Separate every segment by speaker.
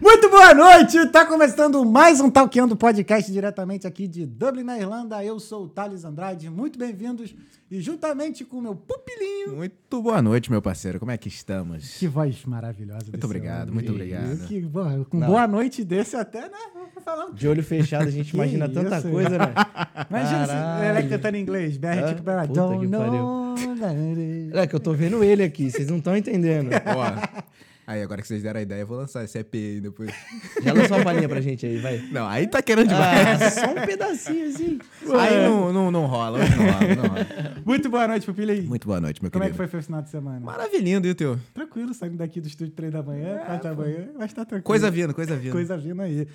Speaker 1: Muito boa noite! Tá começando mais um Talkando Podcast diretamente aqui de Dublin, na Irlanda. Eu sou o Thales Andrade, muito bem-vindos. E juntamente com o meu pupilinho.
Speaker 2: Muito boa noite, meu parceiro. Como é que estamos?
Speaker 1: Que voz maravilhosa.
Speaker 2: Muito obrigado, muito obrigado.
Speaker 1: Que, bom, com Não. boa noite desse até, né?
Speaker 3: Falando. De olho fechado a gente imagina tanta isso? coisa, né?
Speaker 1: Imagina se ele cantando em inglês. BR, tipo, I don't know.
Speaker 3: É que eu tô vendo ele aqui, vocês não estão entendendo.
Speaker 2: Ó, Aí, agora que vocês deram a ideia, eu vou lançar esse EP aí depois.
Speaker 3: Já lançou uma palhinha pra gente aí, vai.
Speaker 2: Não, aí tá querendo demais.
Speaker 3: Ah, só um pedacinho assim.
Speaker 2: Aí não, não, não rola, não rola, não rola.
Speaker 1: Muito boa noite, Pupila
Speaker 2: Muito boa noite, meu
Speaker 1: Como
Speaker 2: querido.
Speaker 1: Como é que foi o final de semana?
Speaker 2: Maravilhindo, e o teu?
Speaker 1: Tranquilo, saindo daqui do estúdio 3 da manhã, 4 da manhã, mas tá tranquilo.
Speaker 2: Coisa vindo, coisa vindo.
Speaker 1: Coisa vindo aí.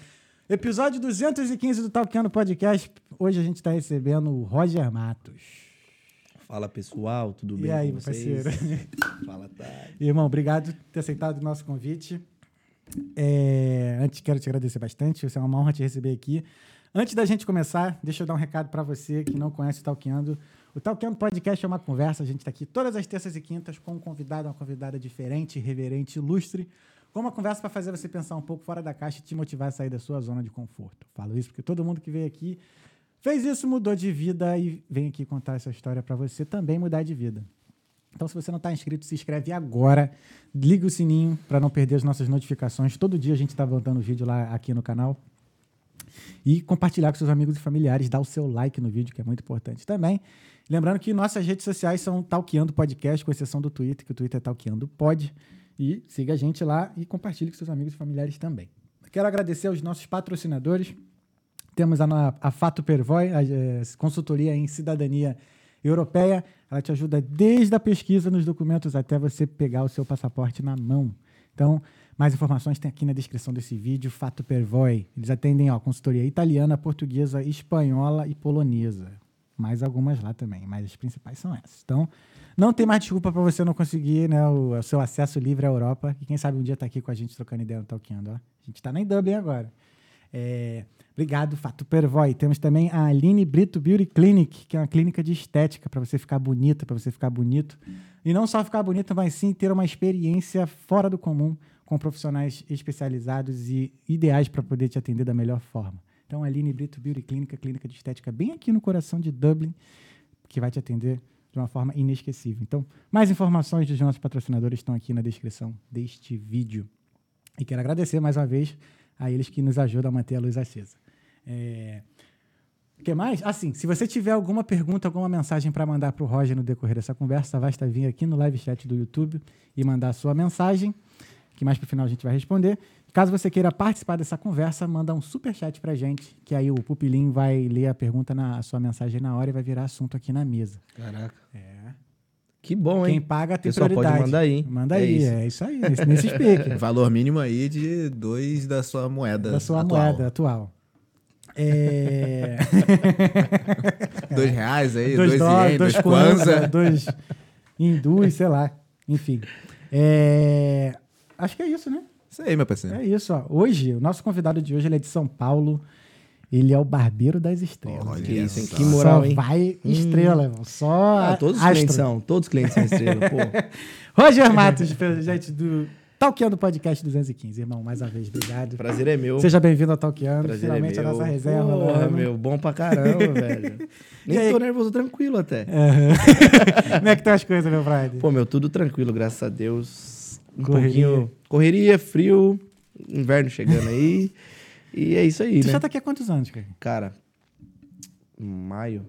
Speaker 1: Episódio 215 do Talkando Podcast. Hoje a gente tá recebendo o Roger Matos.
Speaker 3: Fala pessoal, tudo bem?
Speaker 1: E aí, meu parceiro?
Speaker 3: Fala, Thay.
Speaker 1: Irmão, obrigado por ter aceitado o nosso convite. É, antes, quero te agradecer bastante. Você é uma honra te receber aqui. Antes da gente começar, deixa eu dar um recado para você que não conhece o Talkeando. O Talkeando Podcast é uma conversa. A gente está aqui todas as terças e quintas com um convidado, uma convidada diferente, reverente, ilustre. Com uma conversa para fazer você pensar um pouco fora da caixa e te motivar a sair da sua zona de conforto. Falo isso porque todo mundo que veio aqui Fez isso, mudou de vida e vem aqui contar essa história para você também mudar de vida. Então, se você não está inscrito, se inscreve agora. Liga o sininho para não perder as nossas notificações. Todo dia a gente está botando vídeo lá aqui no canal. E compartilhar com seus amigos e familiares. Dar o seu like no vídeo, que é muito importante também. Lembrando que nossas redes sociais são Talqueando Podcast, com exceção do Twitter, que o Twitter é Talqueando Pod. E siga a gente lá e compartilhe com seus amigos e familiares também. Quero agradecer aos nossos patrocinadores. Temos a, a Fato Pervoy, a, a é, consultoria em cidadania europeia. Ela te ajuda desde a pesquisa nos documentos até você pegar o seu passaporte na mão. Então, mais informações tem aqui na descrição desse vídeo. Fato Pervoy. Eles atendem ó, consultoria italiana, portuguesa, espanhola e polonesa. Mais algumas lá também, mas as principais são essas. Então, não tem mais desculpa para você não conseguir né, o, o, seu acesso livre à Europa. E quem sabe um dia tá aqui com a gente trocando ideia no Talkando. Ó. A gente está em Dublin agora. É, obrigado, Fato Pervoy. Temos também a Aline Brito Beauty Clinic, que é uma clínica de estética para você ficar bonita, para você ficar bonito. E não só ficar bonita, mas sim ter uma experiência fora do comum com profissionais especializados e ideais para poder te atender da melhor forma. Então, a Aline Brito Beauty Clinic, clínica de estética bem aqui no coração de Dublin, que vai te atender de uma forma inesquecível. Então, mais informações dos nossos patrocinadores estão aqui na descrição deste vídeo. E quero agradecer mais uma vez a eles que nos ajudam a manter a luz acesa. É... O que mais? Assim, se você tiver alguma pergunta, alguma mensagem para mandar para o Roger no decorrer dessa conversa, basta vir aqui no live chat do YouTube e mandar a sua mensagem, que mais para o final a gente vai responder. Caso você queira participar dessa conversa, manda um super chat para gente, que aí o Pupilim vai ler a pergunta na a sua mensagem na hora e vai virar assunto aqui na mesa.
Speaker 3: Caraca.
Speaker 1: É.
Speaker 3: Que bom, hein?
Speaker 1: Quem paga tem Pessoal prioridade.
Speaker 3: pode mandar aí.
Speaker 1: Manda é aí, isso. é isso aí, nesse, nesse speak.
Speaker 2: Valor mínimo aí de dois da sua moeda
Speaker 1: Da sua
Speaker 2: atual.
Speaker 1: moeda atual. É...
Speaker 2: dois reais aí,
Speaker 1: dois,
Speaker 2: dois
Speaker 1: dólares,
Speaker 2: dois
Speaker 1: kwanza. Dois hindus, sei lá. Enfim. É... Acho que é isso, né?
Speaker 2: Isso aí, meu parceiro.
Speaker 1: É isso, ó. Hoje, o nosso convidado de hoje ele é de São Paulo. Ele é o barbeiro das estrelas.
Speaker 3: Oh, que isso, hein? Que moral,
Speaker 1: Só
Speaker 3: hein?
Speaker 1: vai estrela, hum. Só
Speaker 3: ah, todos os astro. clientes são. Todos os clientes são estrela, pô.
Speaker 1: Roger Matos, gente do Talkeando Podcast 215, irmão. Mais uma vez, obrigado.
Speaker 3: Prazer é meu.
Speaker 1: Seja bem-vindo ao Talkeando.
Speaker 3: Prazer
Speaker 1: é Finalmente
Speaker 3: é
Speaker 1: a nossa reserva.
Speaker 3: Porra, meu, bom pra caramba, velho. Nem tô nervoso, tranquilo até.
Speaker 1: Uhum. Como é que estão as coisas, meu Friday?
Speaker 3: Pô, meu, tudo tranquilo, graças a Deus. Um correria. pouquinho... Correria, frio, inverno chegando aí. E é isso aí,
Speaker 1: Você
Speaker 3: né?
Speaker 1: já tá aqui há quantos anos, cara?
Speaker 3: Cara, maio.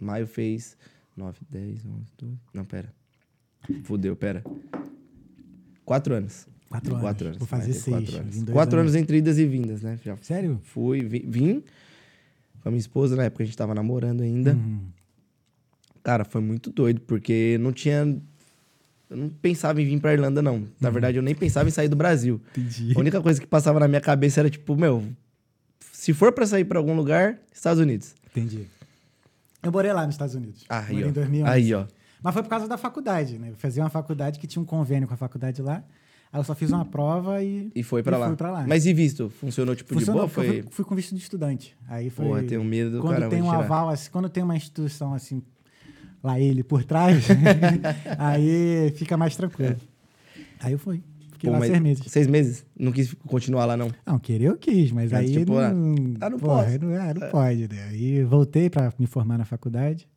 Speaker 3: Maio fez 9, 10, 11, 12. Não, pera. Fudeu, pera. Quatro anos.
Speaker 1: Quatro anos.
Speaker 3: Quatro anos.
Speaker 1: Vou fazer seis.
Speaker 3: Quatro anos. Quatro anos. anos entre idas e vindas, né? Já
Speaker 1: Sério?
Speaker 3: Fui, vim, vim com a minha esposa, na época a gente tava namorando ainda. Uhum. Cara, foi muito doido, porque não tinha eu não pensava em vir pra Irlanda, não. Na uhum. verdade, eu nem pensava em sair do Brasil.
Speaker 1: Entendi.
Speaker 3: A única coisa que passava na minha cabeça era tipo, meu, se for para sair para algum lugar, Estados Unidos.
Speaker 1: Entendi. Eu morei lá nos Estados Unidos.
Speaker 3: Ah, aí,
Speaker 1: ó. em 2011.
Speaker 3: Aí, ó.
Speaker 1: Mas foi por causa da faculdade, né? Eu fazia uma faculdade que tinha um convênio com a faculdade lá. Aí eu só fiz uma prova e.
Speaker 3: E foi para lá. lá. Mas e visto? Funcionou tipo Funcionou, de boa? Foi...
Speaker 1: Fui, fui, com visto de estudante. Aí foi.
Speaker 3: Porra, tenho medo do
Speaker 1: Quando tem um aval, assim, quando tem uma instituição assim lá ele por trás, aí fica mais tranquilo. É. Aí eu fui. fiquei
Speaker 3: Pô,
Speaker 1: lá seis meses.
Speaker 3: Seis meses? Não quis continuar lá, não.
Speaker 1: Não, querer eu quis, mas aí
Speaker 3: tipo,
Speaker 1: não,
Speaker 3: ah, não
Speaker 1: porra,
Speaker 3: posso.
Speaker 1: Não, é, não pode, né? Aí voltei pra me formar na faculdade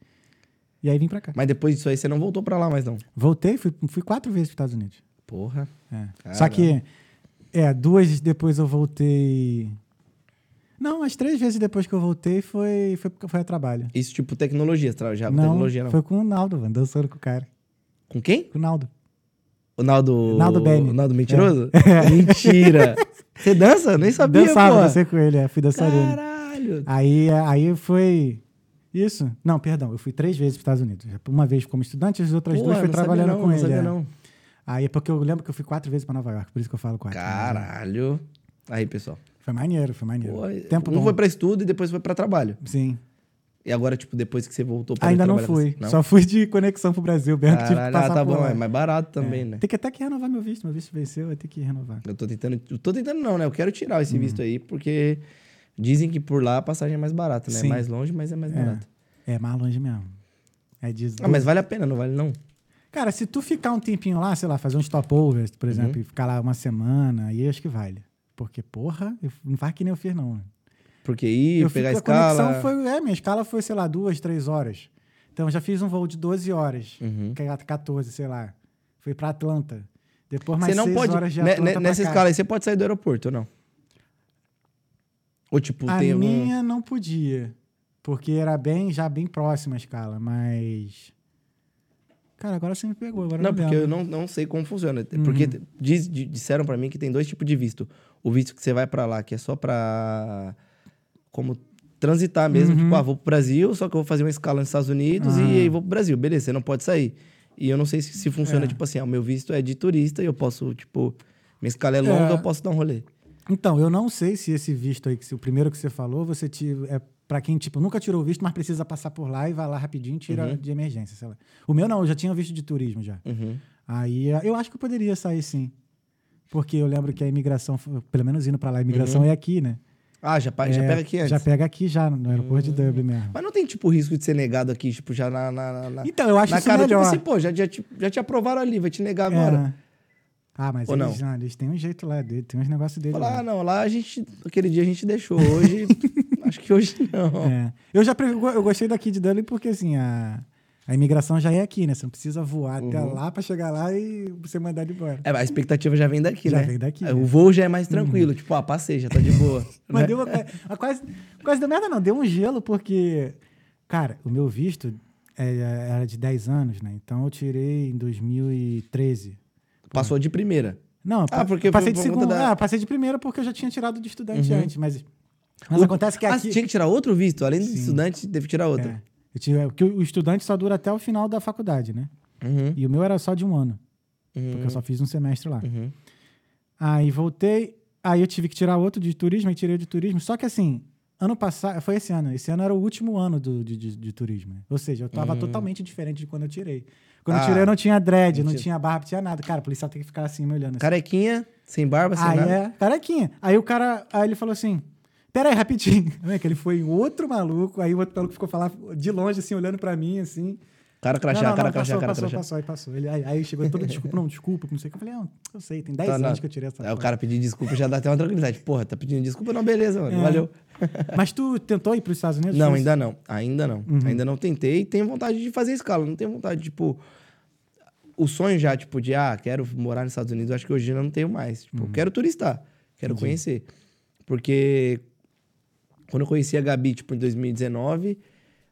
Speaker 1: e aí vim pra cá.
Speaker 3: Mas depois disso aí você não voltou pra lá mais, não.
Speaker 1: Voltei, fui, fui quatro vezes pros Estados Unidos.
Speaker 3: Porra.
Speaker 1: É. Só que, é, duas depois eu voltei... Não, as três vezes depois que eu voltei foi, foi, foi a trabalho.
Speaker 3: Isso, tipo, tecnologia, já
Speaker 1: não,
Speaker 3: tecnologia não.
Speaker 1: foi com o Naldo, mano, dançando com o cara.
Speaker 3: Com quem?
Speaker 1: Com o Naldo.
Speaker 3: O Naldo...
Speaker 1: Naldo Bene.
Speaker 3: O Naldo Mentiroso? Mentira. Você dança? Nem sabia,
Speaker 1: Dançava,
Speaker 3: pô.
Speaker 1: dancei com ele, é, fui dançarino.
Speaker 3: Caralho.
Speaker 1: Aí, aí foi. Isso? Não, perdão, eu fui três vezes para os Estados Unidos. Uma vez como estudante, as outras
Speaker 3: Pô,
Speaker 1: duas
Speaker 3: sabia
Speaker 1: trabalhando
Speaker 3: não,
Speaker 1: com
Speaker 3: não
Speaker 1: ele.
Speaker 3: sabia
Speaker 1: é.
Speaker 3: não.
Speaker 1: Aí, porque eu lembro que eu fui quatro vezes para Nova York, por isso que eu falo quatro.
Speaker 3: Caralho. Aí, pessoal.
Speaker 1: Foi maneiro, foi maneiro.
Speaker 3: Pô,
Speaker 1: Tempo
Speaker 3: um
Speaker 1: bom.
Speaker 3: foi pra estudo e depois foi pra trabalho.
Speaker 1: Sim.
Speaker 3: E agora, tipo, depois que você voltou pra
Speaker 1: Ainda não
Speaker 3: trabalhar
Speaker 1: fui.
Speaker 3: com- Não?
Speaker 1: Só fui de conexão pro Brasil. Bem, tive que
Speaker 3: Caralho, ah,
Speaker 1: passar
Speaker 3: tá
Speaker 1: por
Speaker 3: bom.
Speaker 1: lá.
Speaker 3: É mais barato também,
Speaker 1: É.
Speaker 3: né?
Speaker 1: Tem que até que renovar meu visto. Meu visto venceu, vai ter que renovar.
Speaker 3: Eu tô tentando... Eu tô tentando não, né? Eu quero tirar
Speaker 1: Uhum.
Speaker 3: esse visto aí, porque dizem que por lá a passagem é mais barata, né?
Speaker 1: Sim.
Speaker 3: É mais longe, mas é mais
Speaker 1: É.
Speaker 3: barato.
Speaker 1: É mais longe mesmo. É de
Speaker 3: Ah, mas vale a pena, não vale não?
Speaker 1: Cara, se tu ficar um tempinho lá, sei lá, fazer um stopover, por
Speaker 3: Uhum.
Speaker 1: exemplo, e ficar lá uma semana, aí acho que vale. Porque, porra, eu- não faz que nem eu fiz, não.
Speaker 3: Porque ir,
Speaker 1: eu
Speaker 3: pegar a
Speaker 1: fico- a
Speaker 3: escala...
Speaker 1: foi, é, minha escala foi, sei lá, duas, três horas. Então eu já fiz um voo de 12 horas,
Speaker 3: Uhum.
Speaker 1: que é 14, sei lá. Fui pra Atlanta. Depois mais
Speaker 3: Você não
Speaker 1: seis
Speaker 3: pode...
Speaker 1: horas de Atlanta
Speaker 3: nessa escala aí, você pode sair do aeroporto ou não? Ou, tipo,
Speaker 1: A
Speaker 3: tem algum...
Speaker 1: minha não podia, porque era bem, já bem próxima a escala, mas... Cara, agora você me pegou, agora
Speaker 3: Não, porque eu não, não sei como funciona.
Speaker 1: Uhum.
Speaker 3: Porque diz- di- disseram pra mim que tem dois tipos de visto. O visto que você vai pra lá, que é só pra... Como transitar mesmo.
Speaker 1: Uhum.
Speaker 3: Tipo, ah, vou pro Brasil, só que eu vou fazer uma escala nos Estados Unidos
Speaker 1: Ah.
Speaker 3: e aí vou pro Brasil. Beleza, você não pode sair. E eu não sei se, se funciona,
Speaker 1: É.
Speaker 3: tipo assim, ah, o meu visto é de turista e eu posso, tipo... Minha escala é longa,
Speaker 1: É.
Speaker 3: eu posso dar um rolê.
Speaker 1: Então, eu não sei se esse visto aí, que se- o primeiro que você falou, você tira, é pra quem, tipo, nunca tirou o visto, mas precisa passar por lá e vai lá rapidinho e tira
Speaker 3: Uhum.
Speaker 1: de emergência, sei lá. O meu não, eu já tinha visto de turismo já.
Speaker 3: Uhum.
Speaker 1: Aí eh, eu acho que eu poderia sair sim. Porque eu lembro que a imigração, pelo menos indo pra lá, a imigração é aqui, né?
Speaker 3: Ah, já, pa- já
Speaker 1: É,
Speaker 3: pega aqui antes.
Speaker 1: Já pega aqui já, no aeroporto de Dublin mesmo.
Speaker 3: Mas não tem, tipo, risco de ser negado aqui, tipo, já na... na, na-
Speaker 1: Então, eu acho
Speaker 3: na
Speaker 1: isso
Speaker 3: cara,
Speaker 1: melhor.
Speaker 3: tipo assim, pô, já, já, te, já te aprovaram ali, vai te negar agora.
Speaker 1: É. Ah, mas
Speaker 3: Ou
Speaker 1: eles,
Speaker 3: não?
Speaker 1: eles têm um jeito lá, tem uns negócios deles
Speaker 3: Falar,
Speaker 1: lá.
Speaker 3: ah, não, lá a gente, aquele dia a gente deixou, hoje, acho que hoje não.
Speaker 1: É. Eu já eu gostei daqui de Dublin porque assim, a, a imigração já é aqui, né? Você não precisa voar até
Speaker 3: Uhum.
Speaker 1: lá pra chegar lá e você mandar de embora.
Speaker 3: É, a expectativa já vem daqui,
Speaker 1: Já
Speaker 3: né?
Speaker 1: vem daqui,
Speaker 3: É,
Speaker 1: né?
Speaker 3: O voo já é mais tranquilo, tipo, ah, passei, já tá de boa.
Speaker 1: Mas
Speaker 3: né?
Speaker 1: deu uma, uma quase, quase deu merda, não. Deu um gelo porque, cara, o meu visto é, era de 10 anos, né? Então eu tirei em 2013.
Speaker 3: Passou de primeira.
Speaker 1: Não,
Speaker 3: Ah, porque
Speaker 1: passei de
Speaker 3: por
Speaker 1: segunda.
Speaker 3: da-
Speaker 1: Ah, passei de primeira porque eu já tinha tirado de estudante
Speaker 3: Uhum.
Speaker 1: antes, mas, mas
Speaker 3: O-
Speaker 1: acontece que
Speaker 3: ah,
Speaker 1: aqui.
Speaker 3: você tinha que tirar outro visto? Além do
Speaker 1: Sim.
Speaker 3: estudante, teve que tirar outro.
Speaker 1: É, eu tive, porque o estudante só dura até o final da faculdade, né?
Speaker 3: Uhum.
Speaker 1: E o meu era só de um ano,
Speaker 3: Uhum.
Speaker 1: porque eu só fiz um semestre lá.
Speaker 3: Uhum.
Speaker 1: Aí voltei, aí eu tive que tirar outro de turismo, e tirei o de turismo. Só que assim, ano passado, foi esse ano, esse ano era o último ano do, de, de, de turismo. né? Ou seja, eu tava
Speaker 3: Hum.
Speaker 1: totalmente diferente de quando eu tirei. Quando eu
Speaker 3: Ah,
Speaker 1: tirei, eu não tinha dread, não
Speaker 3: mentira.
Speaker 1: tinha barba, não tinha nada. Cara, o policial tem que ficar assim me olhando. Assim.
Speaker 3: Carequinha, sem barba, sem
Speaker 1: aí
Speaker 3: nada.
Speaker 1: é, carequinha. Aí o cara, aí ele falou assim. Pera aí, rapidinho. Não é que ele foi em outro maluco, aí o outro maluco ficou falando de longe, assim, olhando pra mim, assim.
Speaker 3: Cara crachá,
Speaker 1: não, não,
Speaker 3: cara
Speaker 1: não,
Speaker 3: crachá,
Speaker 1: passou,
Speaker 3: cara
Speaker 1: passou,
Speaker 3: crachá.
Speaker 1: passou, aí passou. Ele, aí, aí chegou todo desculpa, não, desculpa, não sei o que. Eu falei, não, eu sei, tem 10
Speaker 3: Tá,
Speaker 1: anos que eu tirei essa
Speaker 3: Aí o
Speaker 1: foto.
Speaker 3: cara pedir desculpa já dá até uma tranquilidade. Porra, tá pedindo desculpa? Não, beleza, mano.
Speaker 1: É.
Speaker 3: Valeu.
Speaker 1: Mas tu tentou ir para os Estados Unidos?
Speaker 3: Não, ainda não. Ainda não.
Speaker 1: Uhum.
Speaker 3: Ainda não tentei. Tenho vontade de fazer escala. Não tenho vontade, tipo... O sonho já, tipo, de, ah, quero morar nos Estados Unidos, acho que hoje eu não tenho mais. Tipo, quero turistar. Quero
Speaker 1: Entendi.
Speaker 3: conhecer. Porque quando eu conheci a Gabi, tipo, em 2019,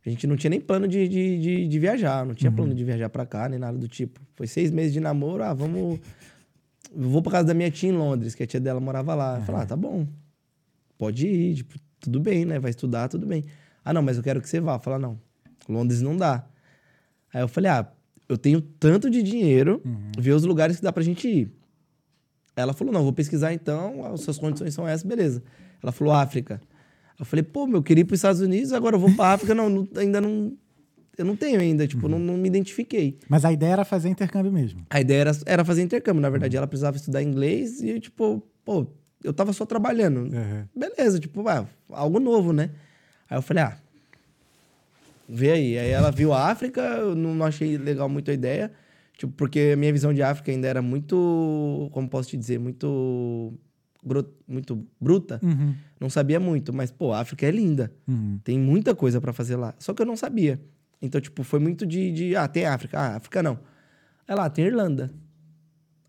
Speaker 3: a gente não tinha nem plano de, de, de, de viajar. Não tinha plano de viajar pra cá, nem nada do tipo. Foi seis meses de namoro. Ah, vamos... Eu vou pra casa da minha tia em Londres, que a tia dela morava lá. Eu falei, ah, tá bom. Pode ir, tipo, tudo bem, né? Vai estudar, tudo bem. Ah, não, mas eu quero que você vá. Eu falei, não, Londres não dá. Aí eu falei, ah, eu tenho tanto de dinheiro, ver os lugares que dá pra gente ir. Ela falou, não, vou pesquisar então, as suas condições são essas, beleza. Ela falou, África. Eu falei, pô, meu, eu queria ir pros Estados Unidos, agora eu vou pra África. não, não, ainda não... Eu não tenho ainda, tipo, não, não me identifiquei.
Speaker 1: Mas a ideia era fazer intercâmbio mesmo.
Speaker 3: A ideia era, era fazer intercâmbio, na verdade. Ela precisava estudar inglês e, tipo, pô, eu tava só trabalhando. Beleza, tipo, ah, algo novo, né? Aí eu falei, ah, vê aí. Aí ela viu a África, eu não não achei legal muito a ideia. Tipo, porque a minha visão de África ainda era muito, como posso te dizer, muito, gru- muito bruta.
Speaker 1: Uhum.
Speaker 3: Não sabia muito, mas, pô, a África é linda.
Speaker 1: Uhum.
Speaker 3: Tem muita coisa pra fazer lá. Só que eu não sabia. Então, tipo, foi muito de, de ah, tem África. Ah, África não. Aí lá, tem Irlanda.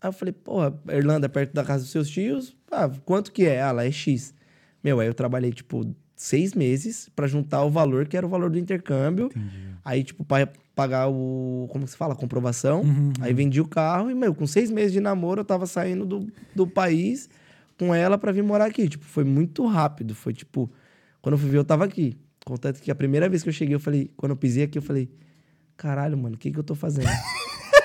Speaker 3: Aí eu falei, porra, Irlanda é perto da casa dos seus tios. Ah, quanto que é? Ah, lá é X. Meu, aí eu trabalhei, tipo, seis meses pra juntar o valor que era o valor do intercâmbio.
Speaker 1: Entendi.
Speaker 3: Aí, tipo, pra pagar o. Como que se fala? Comprovação.
Speaker 1: Uhum,
Speaker 3: Aí vendi o carro e, meu, com seis meses de namoro, eu tava saindo do, do país com ela pra vir morar aqui. Tipo, foi muito rápido. Foi tipo. Quando eu fui ver, eu tava aqui. Contanto que a primeira vez que eu cheguei, eu falei. Quando eu pisei aqui, eu falei. Caralho, mano, o que que eu tô fazendo?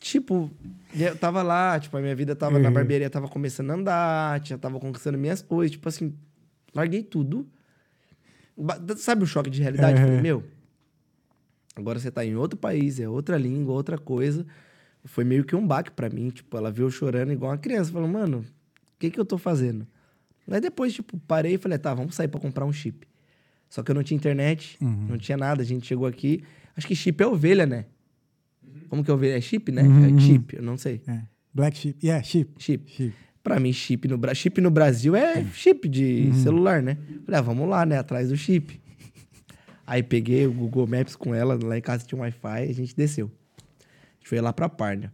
Speaker 3: tipo, eu tava lá, tipo, a minha vida tava na
Speaker 1: Uhum.
Speaker 3: barbearia, tava começando a andar, já tava conquistando minhas coisas. Tipo assim, larguei tudo. Sabe o choque de realidade?
Speaker 1: Uhum.
Speaker 3: Falei, meu, agora você tá em outro país, é outra língua, outra coisa. Foi meio que um baque pra mim. Tipo, ela viu eu chorando igual uma criança. Falou, mano, o que que eu tô fazendo? Aí depois, tipo, parei e falei, tá, vamos sair pra comprar um chip. Só que eu não tinha internet,
Speaker 1: Uhum.
Speaker 3: não tinha nada. A gente chegou aqui. Acho que chip é ovelha, né? Como que é ovelha? É chip, né?
Speaker 1: Uhum.
Speaker 3: É chip, eu não sei.
Speaker 1: É. Black Sheep. Yeah, Sheep.
Speaker 3: Chip.
Speaker 1: Sheep.
Speaker 3: Pra mim, chip no, Bra- chip no Brasil é chip de celular, né? Falei, ah, vamos lá, né? Atrás do chip. Aí peguei o Google Maps com ela, lá em casa tinha um Wi-Fi, a gente desceu. A gente foi lá pra Parnia.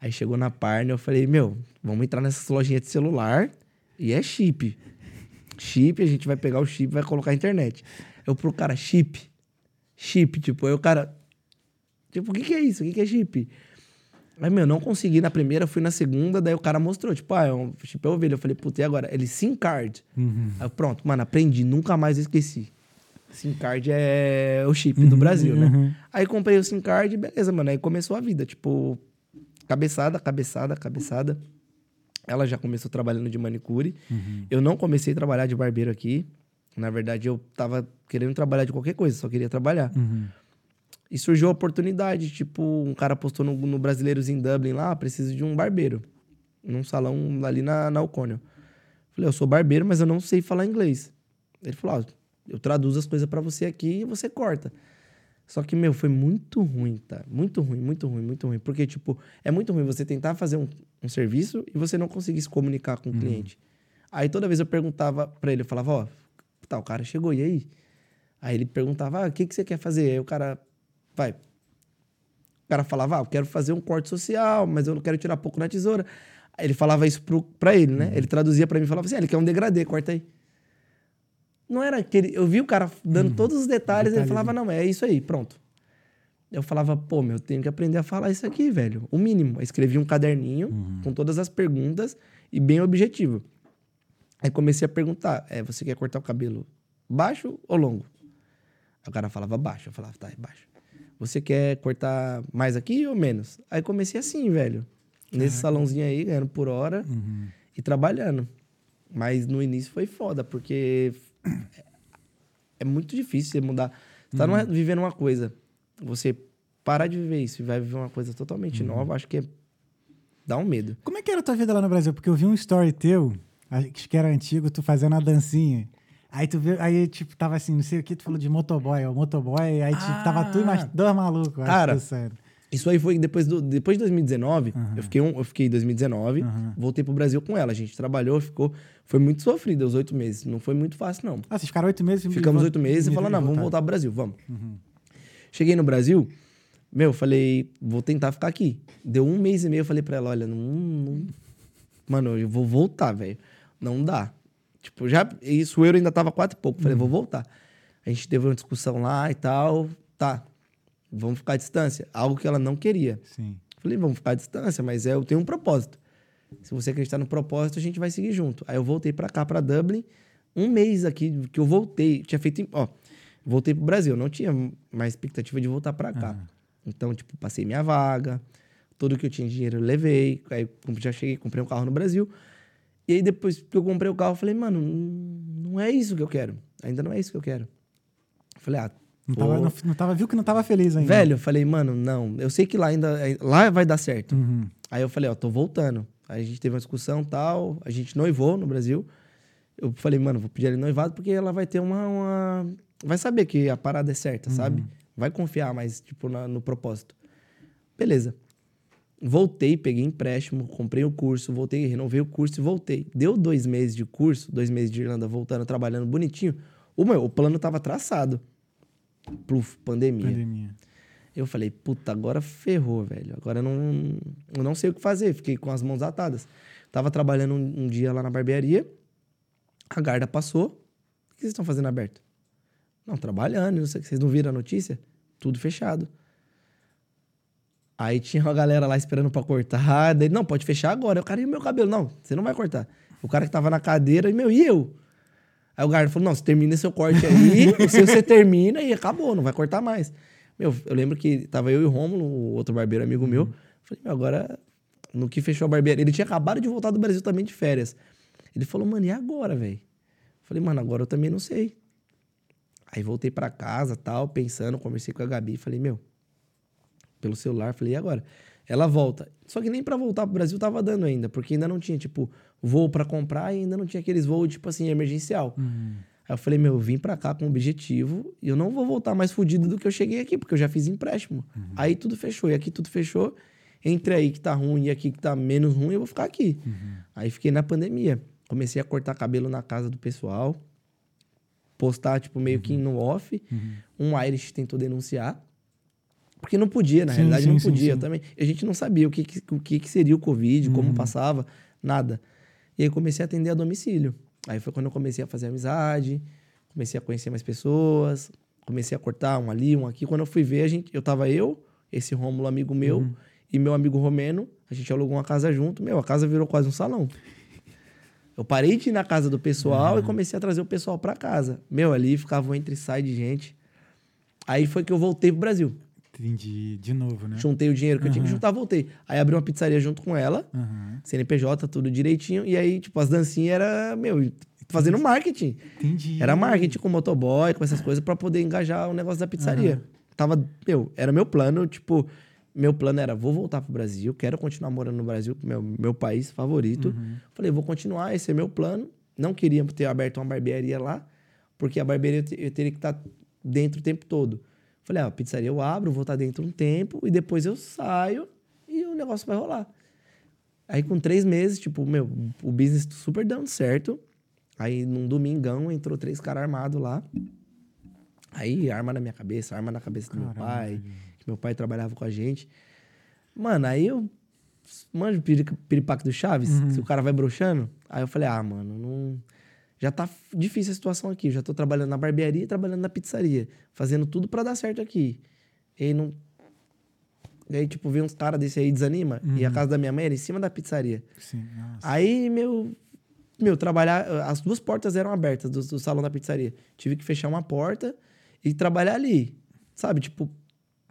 Speaker 3: Aí chegou na Parnia, eu falei, meu, vamos entrar nessas lojinhas de celular e é chip. Chip, a gente vai pegar o chip e vai colocar a internet. Eu pro cara, chip. Chip, tipo, aí o cara. Tipo, o que, que é isso? O que, que é chip? Aí, meu, não consegui na primeira, fui na segunda, daí o cara mostrou, tipo, ah, é um chip é ovelha. Eu falei, puta, e agora? Ele SIM card.
Speaker 1: Uhum.
Speaker 3: Aí pronto, mano, aprendi, nunca mais esqueci. SIM card é o chip do Brasil, né?
Speaker 1: uhum.
Speaker 3: Aí comprei o SIM card, beleza, mano. Aí começou a vida, tipo, cabeçada, cabeçada, cabeçada. Ela já começou trabalhando de manicure.
Speaker 1: Uhum.
Speaker 3: Eu não comecei a trabalhar de barbeiro aqui. Na verdade, eu tava querendo trabalhar de qualquer coisa, só queria trabalhar.
Speaker 1: Uhum.
Speaker 3: E surgiu a oportunidade, tipo, um cara postou no, no Brasileiros em Dublin lá, "Ah, preciso de um barbeiro. Num salão ali na, na. Falei, eu sou barbeiro, mas eu não sei falar inglês. Ele falou, ó, eu traduzo as coisas pra você aqui e você corta. Só que, meu, foi muito ruim, tá? Muito ruim, muito ruim, muito ruim. Porque, tipo, é muito ruim você tentar fazer um, um serviço e você não conseguir se comunicar com o cliente. Aí toda vez eu perguntava pra ele, eu falava, ó, tá, o cara chegou, e aí? Aí ele perguntava, ah, o que, que você quer fazer? Aí o cara, vai. O cara falava, ah, eu quero fazer um corte social, mas eu não quero tirar pouco na tesoura. Aí ele falava isso pro, pra ele, né? Ele traduzia pra mim e falava assim, ah, ele quer um degradê, corta aí. Não era aquele. Eu vi o cara dando todos os detalhes, ele falava, não, é isso aí, pronto. Eu falava, pô, meu, eu tenho que aprender a falar isso aqui, velho. O mínimo. Eu escrevi um caderninho com todas as perguntas e bem objetivo. Aí comecei a perguntar: é, você quer cortar o cabelo baixo ou longo? Aí o cara falava baixo. Eu falava, tá, é baixo. Você quer cortar mais aqui ou menos? Aí comecei assim, velho. Nesse salãozinho aí, ganhando por hora
Speaker 1: Uhum.
Speaker 3: e trabalhando. Mas no início foi foda, porque é muito difícil você mudar. Você tá numa- vivendo uma coisa, você parar de viver isso e vai viver uma coisa totalmente nova, acho que é... dá um medo.
Speaker 1: Como é que era a tua vida lá no Brasil? Porque eu vi um story teu, acho que era antigo, tu fazendo a dancinha. Aí tu viu, aí tipo, tava assim, não sei o que, tu falou de motoboy, ó, motoboy, aí tipo, tava tu e mais dois malucos,
Speaker 3: Cara. Isso aí foi depois, do, depois de 2019.
Speaker 1: Aham.
Speaker 3: Eu fiquei um, eu fiquei em 2019,
Speaker 1: Aham.
Speaker 3: voltei pro Brasil com ela. A gente trabalhou, ficou. Foi muito sofrido os oito meses. Não foi muito fácil, não.
Speaker 1: Ah, vocês ficaram oito meses? e
Speaker 3: Ficamos oito meses e falaram, não, vamos voltar pro Brasil, vamos.
Speaker 1: Uhum.
Speaker 3: Cheguei no Brasil, meu, falei, vou tentar ficar aqui. Deu um mês e meio, eu falei pra ela, olha, não. não- Mano, eu vou voltar, velho. Não dá. Tipo, já. Isso o euro ainda tava quatro e pouco. Falei, vou voltar. A gente teve uma discussão lá e tal. Tá. Vamos ficar à distância. Algo que ela não queria.
Speaker 1: Sim.
Speaker 3: Falei, vamos ficar à distância, mas é, eu tenho um propósito. Se você acreditar no propósito, a gente vai seguir junto. Aí eu voltei pra cá, pra Dublin. Um mês aqui que eu voltei. Tinha feito. Ó, voltei pro Brasil. Não tinha mais expectativa de voltar pra cá. Então, tipo, passei minha vaga. Tudo que eu tinha de dinheiro eu levei. Aí já cheguei, comprei um carro no Brasil. E aí depois que eu comprei o carro, eu falei, mano, não é isso que eu quero. Ainda não é isso que eu quero. Eu falei, ah,
Speaker 1: Não tava, não, não tava, viu que não tava feliz ainda.
Speaker 3: Velho, eu falei, mano, não. Eu sei que lá ainda. Lá vai dar certo.
Speaker 1: Uhum.
Speaker 3: Aí eu falei, ó, tô voltando. A gente teve uma discussão tal, a gente noivou no Brasil. Eu falei, mano, vou pedir ela noivado porque ela vai ter uma, uma- Vai saber que a parada é certa, sabe? Vai confiar mais, tipo, na- no propósito. Beleza. Voltei, peguei empréstimo, comprei o curso, voltei, renovei o curso e voltei. Deu dois meses de curso, dois meses de Irlanda, voltando, trabalhando bonitinho. O meu, o plano tava traçado. Pluf, pandemia.
Speaker 1: Pandemia.
Speaker 3: Eu falei, puta, agora ferrou, velho. Agora eu não, eu não sei o que fazer. Fiquei com as mãos atadas. Tava trabalhando um, um dia lá na barbearia. A guarda passou. O que vocês estão fazendo aberto? Não, trabalhando. Não sei, vocês não viram a notícia? Tudo fechado. Aí tinha uma galera lá esperando pra cortar. Daí, não, pode fechar agora. Eu, cara, e o meu cabelo? Não, você não vai cortar. O cara que tava na cadeira, e meu, e eu? Aí o guarda falou: não, você termina seu corte aí, o seu você termina e acabou, não vai cortar mais. Meu, eu lembro que tava eu e o Rômulo, o outro barbeiro amigo meu. Falei, meu, agora, no que fechou a barbearia, ele tinha acabado de voltar do Brasil também de férias. Ele falou, mano, e agora, velho? Falei, mano, agora eu também não sei. Aí voltei pra casa, tal, pensando, conversei com a Gabi, falei, meu, pelo celular, falei, e agora? Ela volta. Só que nem pra voltar pro Brasil tava dando ainda, porque ainda não tinha, tipo, voo pra comprar e ainda não tinha aqueles voos, tipo assim, emergencial. Aí eu falei, meu, eu vim pra cá com um objetivo e eu não vou voltar mais fudido do que eu cheguei aqui, porque eu já fiz empréstimo. Aí tudo fechou, e aqui tudo fechou. Entre aí que tá ruim e aqui que tá menos ruim, eu vou ficar aqui. Aí fiquei na pandemia. Comecei a cortar cabelo na casa do pessoal. Postar, tipo, meio que no off. Um Irish tentou denunciar. Porque não podia, na
Speaker 1: Sim,
Speaker 3: realidade
Speaker 1: sim,
Speaker 3: não podia
Speaker 1: sim.
Speaker 3: também. A gente não sabia o que, que- o que, que seria o Covid,
Speaker 1: Uhum.
Speaker 3: como passava, nada. E aí comecei a atender a domicílio. Aí foi quando eu comecei a fazer amizade, comecei a conhecer mais pessoas, comecei a cortar um ali, um aqui. Quando eu fui ver, a gente, eu tava eu, esse Rômulo amigo meu,
Speaker 1: Uhum.
Speaker 3: e meu amigo Romeno, a gente alugou uma casa junto. Meu, a casa virou quase um salão. Eu parei de ir na casa do pessoal e comecei a trazer o pessoal pra casa. Meu, ali ficava um entre e sai de gente. Aí foi que eu voltei pro Brasil.
Speaker 1: Entendi. De novo, né?
Speaker 3: Juntei o dinheiro que eu tinha que juntar, voltei. Aí abri uma pizzaria junto com ela,
Speaker 1: Aham.
Speaker 3: CNPJ, tudo direitinho. E aí, tipo, as dancinhas era, meu, fazendo marketing.
Speaker 1: Entendi.
Speaker 3: Era marketing com motoboy, com essas coisas, pra poder engajar o negócio da pizzaria. Tava, meu, era meu plano, tipo, meu plano era, vou voltar pro Brasil, quero continuar morando no Brasil, meu, meu país favorito. Falei, vou continuar, esse é meu plano. Não queria ter aberto uma barbearia lá, porque a barbearia eu te- eu teria que estar dentro o tempo todo. Falei, ah, a pizzaria eu abro, vou estar dentro um tempo, e depois eu saio e o negócio vai rolar. Aí com três meses, tipo, meu, o business super dando certo. Aí num domingão entrou três caras armados lá. Aí arma na minha cabeça, arma na cabeça do meu pai, que meu pai trabalhava com a gente. Mano, aí eu manjo o piri- piripaque do Chaves, se o cara vai broxando. Aí eu falei, ah, mano, não. Já tá difícil a situação aqui. Eu já tô trabalhando na barbearia e trabalhando na pizzaria. Fazendo tudo pra dar certo aqui. E aí não. E aí, tipo, vem uns caras desse aí e desanima. E a casa da minha mãe era em cima da pizzaria.
Speaker 1: Sim. Nossa.
Speaker 3: Aí, meu, meu, trabalhar. As duas portas eram abertas do, do salão da pizzaria. Tive que fechar uma porta e trabalhar ali. Sabe? Tipo,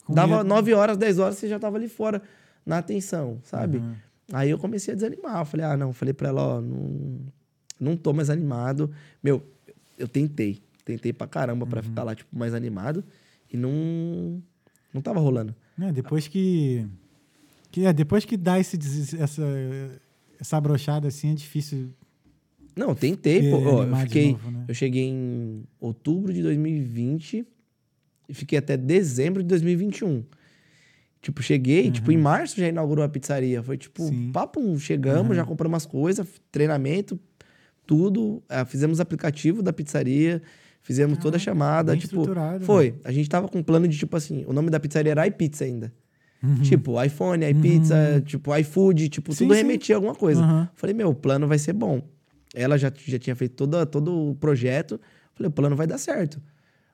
Speaker 3: dava
Speaker 1: medo.
Speaker 3: 9 horas, 10 horas, você já tava ali fora na atenção, sabe?
Speaker 1: Uhum.
Speaker 3: Aí eu comecei a desanimar. Falei, ah, não. Falei pra ela, ó, não, não tô mais animado. Meu, eu tentei. Tentei pra caramba pra ficar lá, tipo, mais animado. E não. Não tava rolando.
Speaker 1: É, depois que. que é, depois que dá esse, essa, essa brochada assim, é difícil.
Speaker 3: Não, tentei, pô. Ó, eu fiquei.
Speaker 1: novo, né?
Speaker 3: Eu cheguei em outubro de 2020 e fiquei até dezembro de 2021. Tipo, cheguei, tipo, em março já inaugurou a pizzaria. Foi tipo,
Speaker 1: Uhum. Sim.
Speaker 3: papo, chegamos, já compramos umas coisas, treinamento, tudo. Ah, fizemos aplicativo da pizzaria, fizemos toda a chamada. Tipo, foi. A gente tava com um plano de, tipo assim, o nome da pizzaria era iPizza ainda. Tipo, iPhone, iPizza, tipo, iFood, tipo,
Speaker 1: Uhum. Sim,
Speaker 3: tudo remetia a alguma coisa.
Speaker 1: Aham.
Speaker 3: Falei, meu, o plano vai ser bom. Ela já, já tinha feito toda, todo o projeto. Falei, o plano vai dar certo.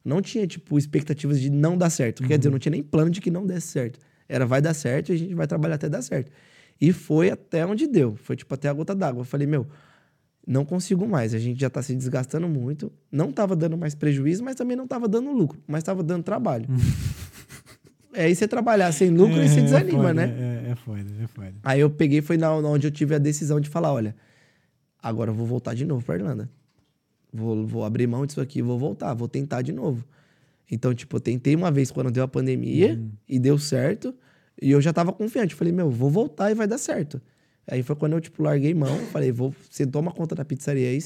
Speaker 3: Não tinha, tipo, expectativas de não dar certo. Quer dizer, não tinha nem plano de que não desse certo. Era vai dar certo e a gente vai trabalhar até dar certo. E foi até onde deu. Foi, tipo, até a gota d'água. Falei, meu, não consigo mais. A gente já tá se desgastando muito. Não tava dando mais prejuízo, mas também não tava dando lucro. Mas tava dando trabalho. é aí você trabalhar sem lucro e você
Speaker 1: É,
Speaker 3: desanima,
Speaker 1: foda,
Speaker 3: né?
Speaker 1: É, é foda, é foda.
Speaker 3: Aí eu peguei, foi na, onde eu tive a decisão de falar, olha, agora eu vou voltar de novo pra Irlanda. Vou, vou abrir mão disso aqui, vou voltar, vou tentar de novo. Então, tipo, eu tentei uma vez quando deu a pandemia e deu certo. E eu já tava confiante. Falei, meu, vou voltar e vai dar certo. Aí foi quando eu, tipo, larguei mão. Falei, vou, você toma conta da pizzaria aí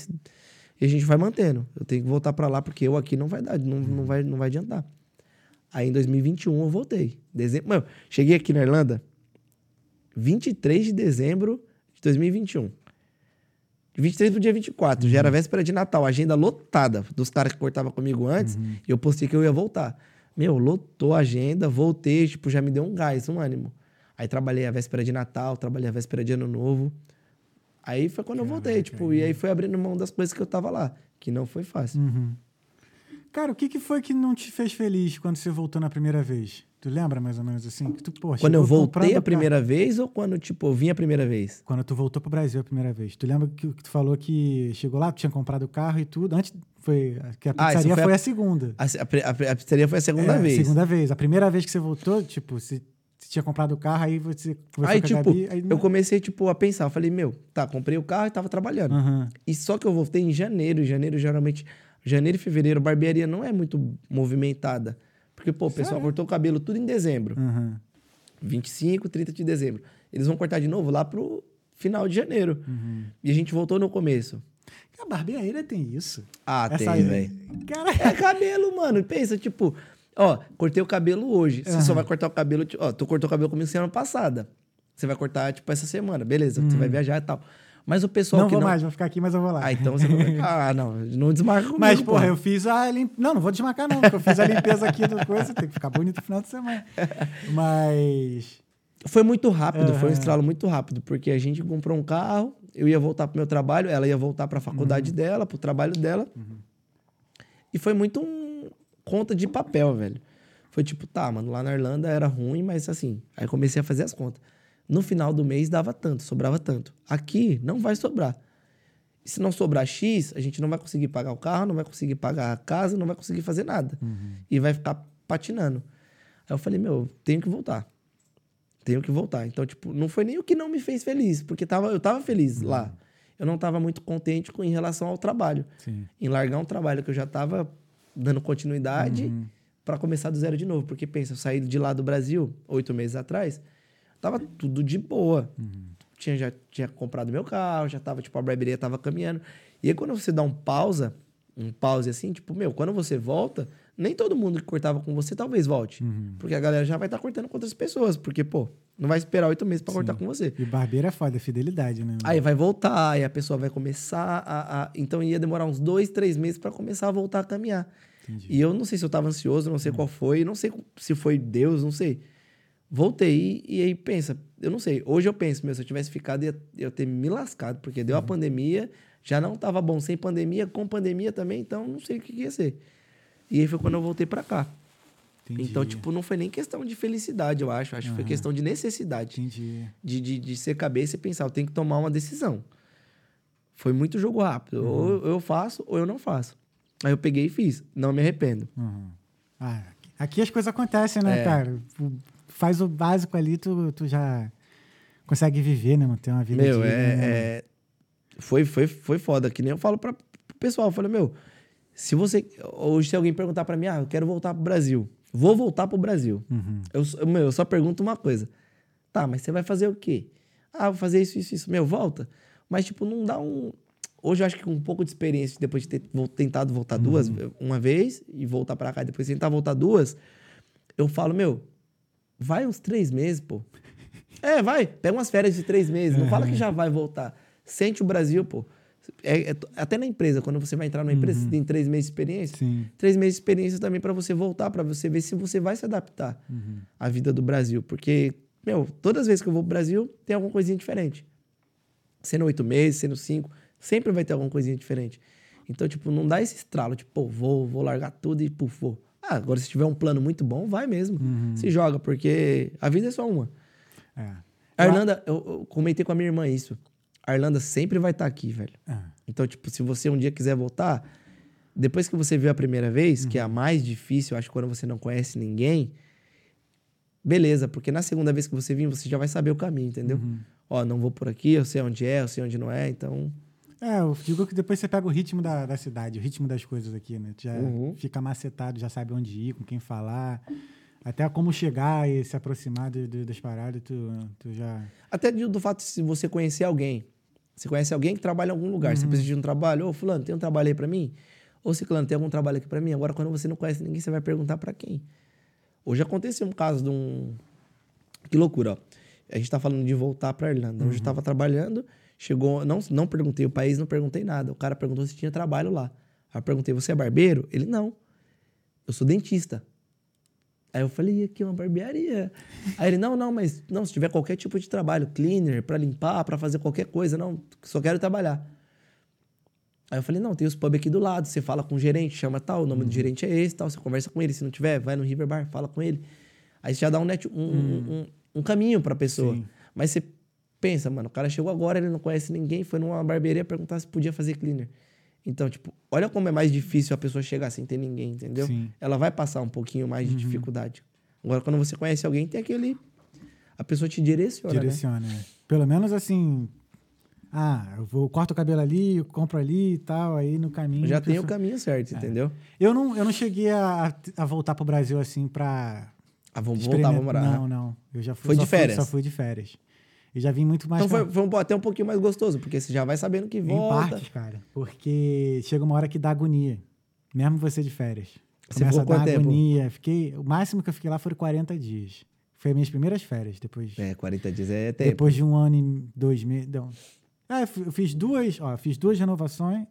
Speaker 3: e a gente vai mantendo. Eu tenho que voltar pra lá porque eu aqui não vai dar, não, não, vai, não vai adiantar. Aí em 2021 eu voltei. Dezembro, mano, cheguei aqui na Irlanda 23 de dezembro de 2021. De 23 pro dia 24, já era véspera de Natal, agenda lotada dos caras que cortavam comigo antes, e eu postei que eu ia voltar. Meu, lotou a agenda, voltei, tipo, já me deu um gás, um ânimo. Aí trabalhei a véspera de Natal, trabalhei a véspera de Ano Novo. Aí foi quando eu voltei, tipo, e aí foi abrindo mão das coisas que eu tava lá, que não foi fácil.
Speaker 1: Uhum. Cara, o que, que foi que não te fez feliz quando você voltou na primeira vez? Tu lembra mais ou menos assim? Que tu, pô,
Speaker 3: Quando eu voltei a primeira vez ou quando, tipo, eu vim a primeira vez?
Speaker 1: Quando tu voltou pro Brasil a primeira vez. Tu lembra que, que tu falou que chegou lá, tu tinha comprado o carro e tudo. Antes foi. Que a
Speaker 3: Ah,
Speaker 1: pizzaria
Speaker 3: foi a-
Speaker 1: foi, a... segunda.
Speaker 3: A, a, a pizzaria foi a segunda
Speaker 1: É,
Speaker 3: vez.
Speaker 1: Segunda vez. A primeira vez que você voltou, tipo, você, você tinha comprado o carro, aí você conversou
Speaker 3: Aí,
Speaker 1: com
Speaker 3: tipo,
Speaker 1: Gabi, aí
Speaker 3: eu comecei, tipo, a pensar. Eu falei, meu, tá, comprei o carro e tava trabalhando.
Speaker 1: Aham.
Speaker 3: E só que eu voltei em janeiro. Janeiro, geralmente, janeiro e fevereiro, barbearia não é muito movimentada. Porque, pô, o pessoal
Speaker 1: Sério?
Speaker 3: cortou o cabelo tudo em dezembro.
Speaker 1: Aham.
Speaker 3: 25, 30 de dezembro. Eles vão cortar de novo lá pro final de janeiro.
Speaker 1: Uhum.
Speaker 3: E a gente voltou no começo.
Speaker 1: A barbearia tem isso.
Speaker 3: Ah,
Speaker 1: Essa
Speaker 3: tem, velho.
Speaker 1: Cara,
Speaker 3: É cabelo, mano. Pensa, tipo, ó, cortei o cabelo hoje. Você só vai cortar o cabelo, ó, tu cortou o cabelo comigo semana passada. Você vai cortar, tipo, essa semana, beleza. Você vai viajar e tal. Mas o pessoal
Speaker 1: Uhum. não vou
Speaker 3: não.
Speaker 1: mais, vou ficar aqui, mas eu vou lá.
Speaker 3: Ah, então você não vai. Ah, não. Não desmarca comigo.
Speaker 1: Mas, porra,
Speaker 3: porra.
Speaker 1: eu fiz a limpa. Não, não vou desmarcar, não, porque eu fiz a limpeza aqui do coisa, tem que ficar bonito no final de semana. Mas.
Speaker 3: Foi muito rápido, foi um estralo muito rápido, porque a gente comprou um carro, eu ia voltar pro meu trabalho, ela ia voltar pra faculdade
Speaker 1: Uhum.
Speaker 3: dela, pro trabalho dela. E foi muito um conta de papel, velho. Foi tipo, tá, mano, lá na Irlanda era ruim, mas assim, aí comecei a fazer as contas. No final do mês dava tanto, sobrava tanto. Aqui não vai sobrar. E se não sobrar X, a gente não vai conseguir pagar o carro, não vai conseguir pagar a casa, não vai conseguir fazer nada. E vai ficar patinando. Aí eu falei, meu, tenho que voltar. Tenho que voltar. Então, tipo, não foi nem o que não me fez feliz, porque tava, eu tava feliz lá. Eu não tava muito contente com, em relação ao trabalho.
Speaker 1: Sim.
Speaker 3: Em largar um trabalho que eu já tava dando continuidade pra começar do zero de novo. Porque pensa, eu saí de lá do Brasil oito meses atrás, tava tudo de boa. Tinha, já tinha comprado meu carro, já tava, tipo, a barbearia tava caminhando. E aí, quando você dá um pausa, um pause assim, tipo, meu, quando você volta, nem todo mundo que cortava com você talvez volte. Porque a galera já vai estar cortando com outras pessoas. Porque, pô, não vai esperar oito meses pra cortar com você.
Speaker 1: E barbeiro é foda, é fidelidade, né?
Speaker 3: Aí vai voltar, aí a pessoa vai começar a. a- Então ia demorar uns dois, três meses pra começar a voltar a caminhar.
Speaker 1: Entendi.
Speaker 3: E eu não sei se eu tava ansioso, não sei qual foi, não sei se foi Deus, não sei. Voltei e aí pensa, eu não sei. Hoje eu penso, meu, se eu tivesse ficado, ia eu ter me lascado, porque deu a pandemia, já não tava bom sem pandemia, com pandemia também, então não sei o que que ia ser. E aí foi quando eu voltei pra cá.
Speaker 1: Entendi.
Speaker 3: Então, tipo, não foi nem questão de felicidade, eu acho. Acho que foi questão de necessidade
Speaker 1: Entendi.
Speaker 3: de, de, de ser cabeça e pensar, eu tenho que tomar uma decisão. Foi muito jogo rápido. Ou
Speaker 1: Uhum.
Speaker 3: eu- eu faço ou eu não faço. Aí eu peguei e fiz. Não me arrependo.
Speaker 1: Uhum. Ah, aqui as coisas acontecem, né,
Speaker 3: É.
Speaker 1: cara? Faz o básico ali, tu, tu já consegue viver, né, mano? Ter uma vida
Speaker 3: Meu,
Speaker 1: digna,
Speaker 3: é,
Speaker 1: né?
Speaker 3: é- Foi, foi, foi foda. Que nem eu falo pra, pro pessoal. Eu falo, meu, se você... Hoje se alguém perguntar pra mim, ah, eu quero voltar pro Brasil. Vou voltar pro Brasil.
Speaker 1: Uhum.
Speaker 3: Eu, meu, eu só pergunto uma coisa. Tá, mas você vai fazer o quê? Ah, vou fazer isso, isso, isso. Meu, volta. Mas, tipo, não dá um... Hoje eu acho que com um pouco de experiência, depois de ter tentado voltar duas, uma vez, e voltar pra cá, e depois tentar voltar duas, eu falo, meu, vai uns três meses, pô. É, vai. Pega umas férias de três meses. Não fala que já vai voltar. Sente o Brasil, pô. É- é- até na empresa, quando você vai entrar numa empresa, você tem três meses de experiência.
Speaker 1: Sim.
Speaker 3: Três meses de experiência também para você voltar, para você ver se você vai se adaptar à vida do Brasil. Porque, meu, todas as vezes que eu vou pro Brasil, tem alguma coisinha diferente. Sendo oito meses, sendo cinco, sempre vai ter alguma coisinha diferente. Então, tipo, não dá esse estralo, tipo, pô, vou, vou largar tudo e, puf, vou. Ah, agora se tiver um plano muito bom, vai mesmo. Se joga, porque a vida é só uma.
Speaker 1: É.
Speaker 3: A Irlanda, eu, eu comentei com a minha irmã isso. A Irlanda sempre vai estar aqui, velho.
Speaker 1: Ah,
Speaker 3: Então, tipo, se você um dia quiser voltar, depois que você viu a primeira vez, que é a mais difícil, eu acho que quando você não conhece ninguém, beleza, porque na segunda vez que você vir, você já vai saber o caminho, entendeu? Ó, não vou por aqui, eu sei onde é, eu sei onde não é, então.
Speaker 1: É, eu digo que depois você pega o ritmo da, da cidade, o ritmo das coisas aqui, né? Tu já
Speaker 3: Uhum.
Speaker 1: fica macetado, já sabe onde ir, com quem falar. Até como chegar e se aproximar do- do- das paradas, tu, tu já.
Speaker 3: Até do do fato de se você conhecer alguém. Você conhece alguém que trabalha em algum lugar, você precisa de um trabalho, ô fulano, tem um trabalho aí pra mim? Ô Ciclano, tem algum trabalho aqui pra mim? Agora, quando você não conhece ninguém, você vai perguntar pra quem? Hoje aconteceu um caso de um. Que loucura, ó. A gente tá falando de voltar pra Irlanda. Hoje eu tava trabalhando, chegou. Não, não perguntei o país, não perguntei nada. O cara perguntou se tinha trabalho lá. Aí eu perguntei, você é barbeiro? Ele, não. Eu sou dentista. Aí eu falei, "E aqui é uma barbearia. Aí ele, não, não, mas não, se tiver qualquer tipo de trabalho, cleaner, pra limpar, pra fazer qualquer coisa, não, só quero trabalhar. Aí eu falei, não, tem os pub aqui do lado, você fala com o gerente, chama tal, o nome do gerente é esse, tal, você conversa com ele, se não tiver, vai no River Bar, fala com ele. Aí você já dá um, net, um, um, um- um caminho pra pessoa.
Speaker 1: Sim.
Speaker 3: Mas você pensa, mano, o cara chegou agora, ele não conhece ninguém, foi numa barbearia perguntar se podia fazer cleaner. Então, tipo, olha como é mais difícil a pessoa chegar sem ter ninguém, entendeu?
Speaker 1: Sim.
Speaker 3: Ela vai passar um pouquinho mais de dificuldade. Agora, quando você conhece alguém, tem aquele. A pessoa te direciona. Né?
Speaker 1: Direciona. é. Pelo menos assim. Ah, eu vou, corto o cabelo ali, eu compro ali e tal, aí no caminho.
Speaker 3: Já tem o caminho certo, entendeu?
Speaker 1: Eu não, eu não cheguei a, a voltar pro Brasil assim pra.
Speaker 3: Ah, vamos voltar, vamos morar.
Speaker 1: Não,
Speaker 3: né?
Speaker 1: não. Eu já fui,
Speaker 3: Foi de
Speaker 1: só fui-
Speaker 3: férias?
Speaker 1: só fui de férias. E já vim muito mais
Speaker 3: Então foi, foi um até um pouquinho mais gostoso, porque você já vai sabendo que
Speaker 1: em
Speaker 3: volta.
Speaker 1: partes, cara. Porque chega uma hora que dá agonia. Mesmo você de férias.
Speaker 3: Você
Speaker 1: Começa
Speaker 3: ficou
Speaker 1: a dar
Speaker 3: tempo?
Speaker 1: agonia. Fiquei, o máximo que eu fiquei lá foram 40 dias. Foi as minhas primeiras férias. Depois,
Speaker 3: É, 40 dias é tempo.
Speaker 1: depois de um ano e dois meses. Não. É, eu fi- eu fiz duas, ó, fiz duas renovações.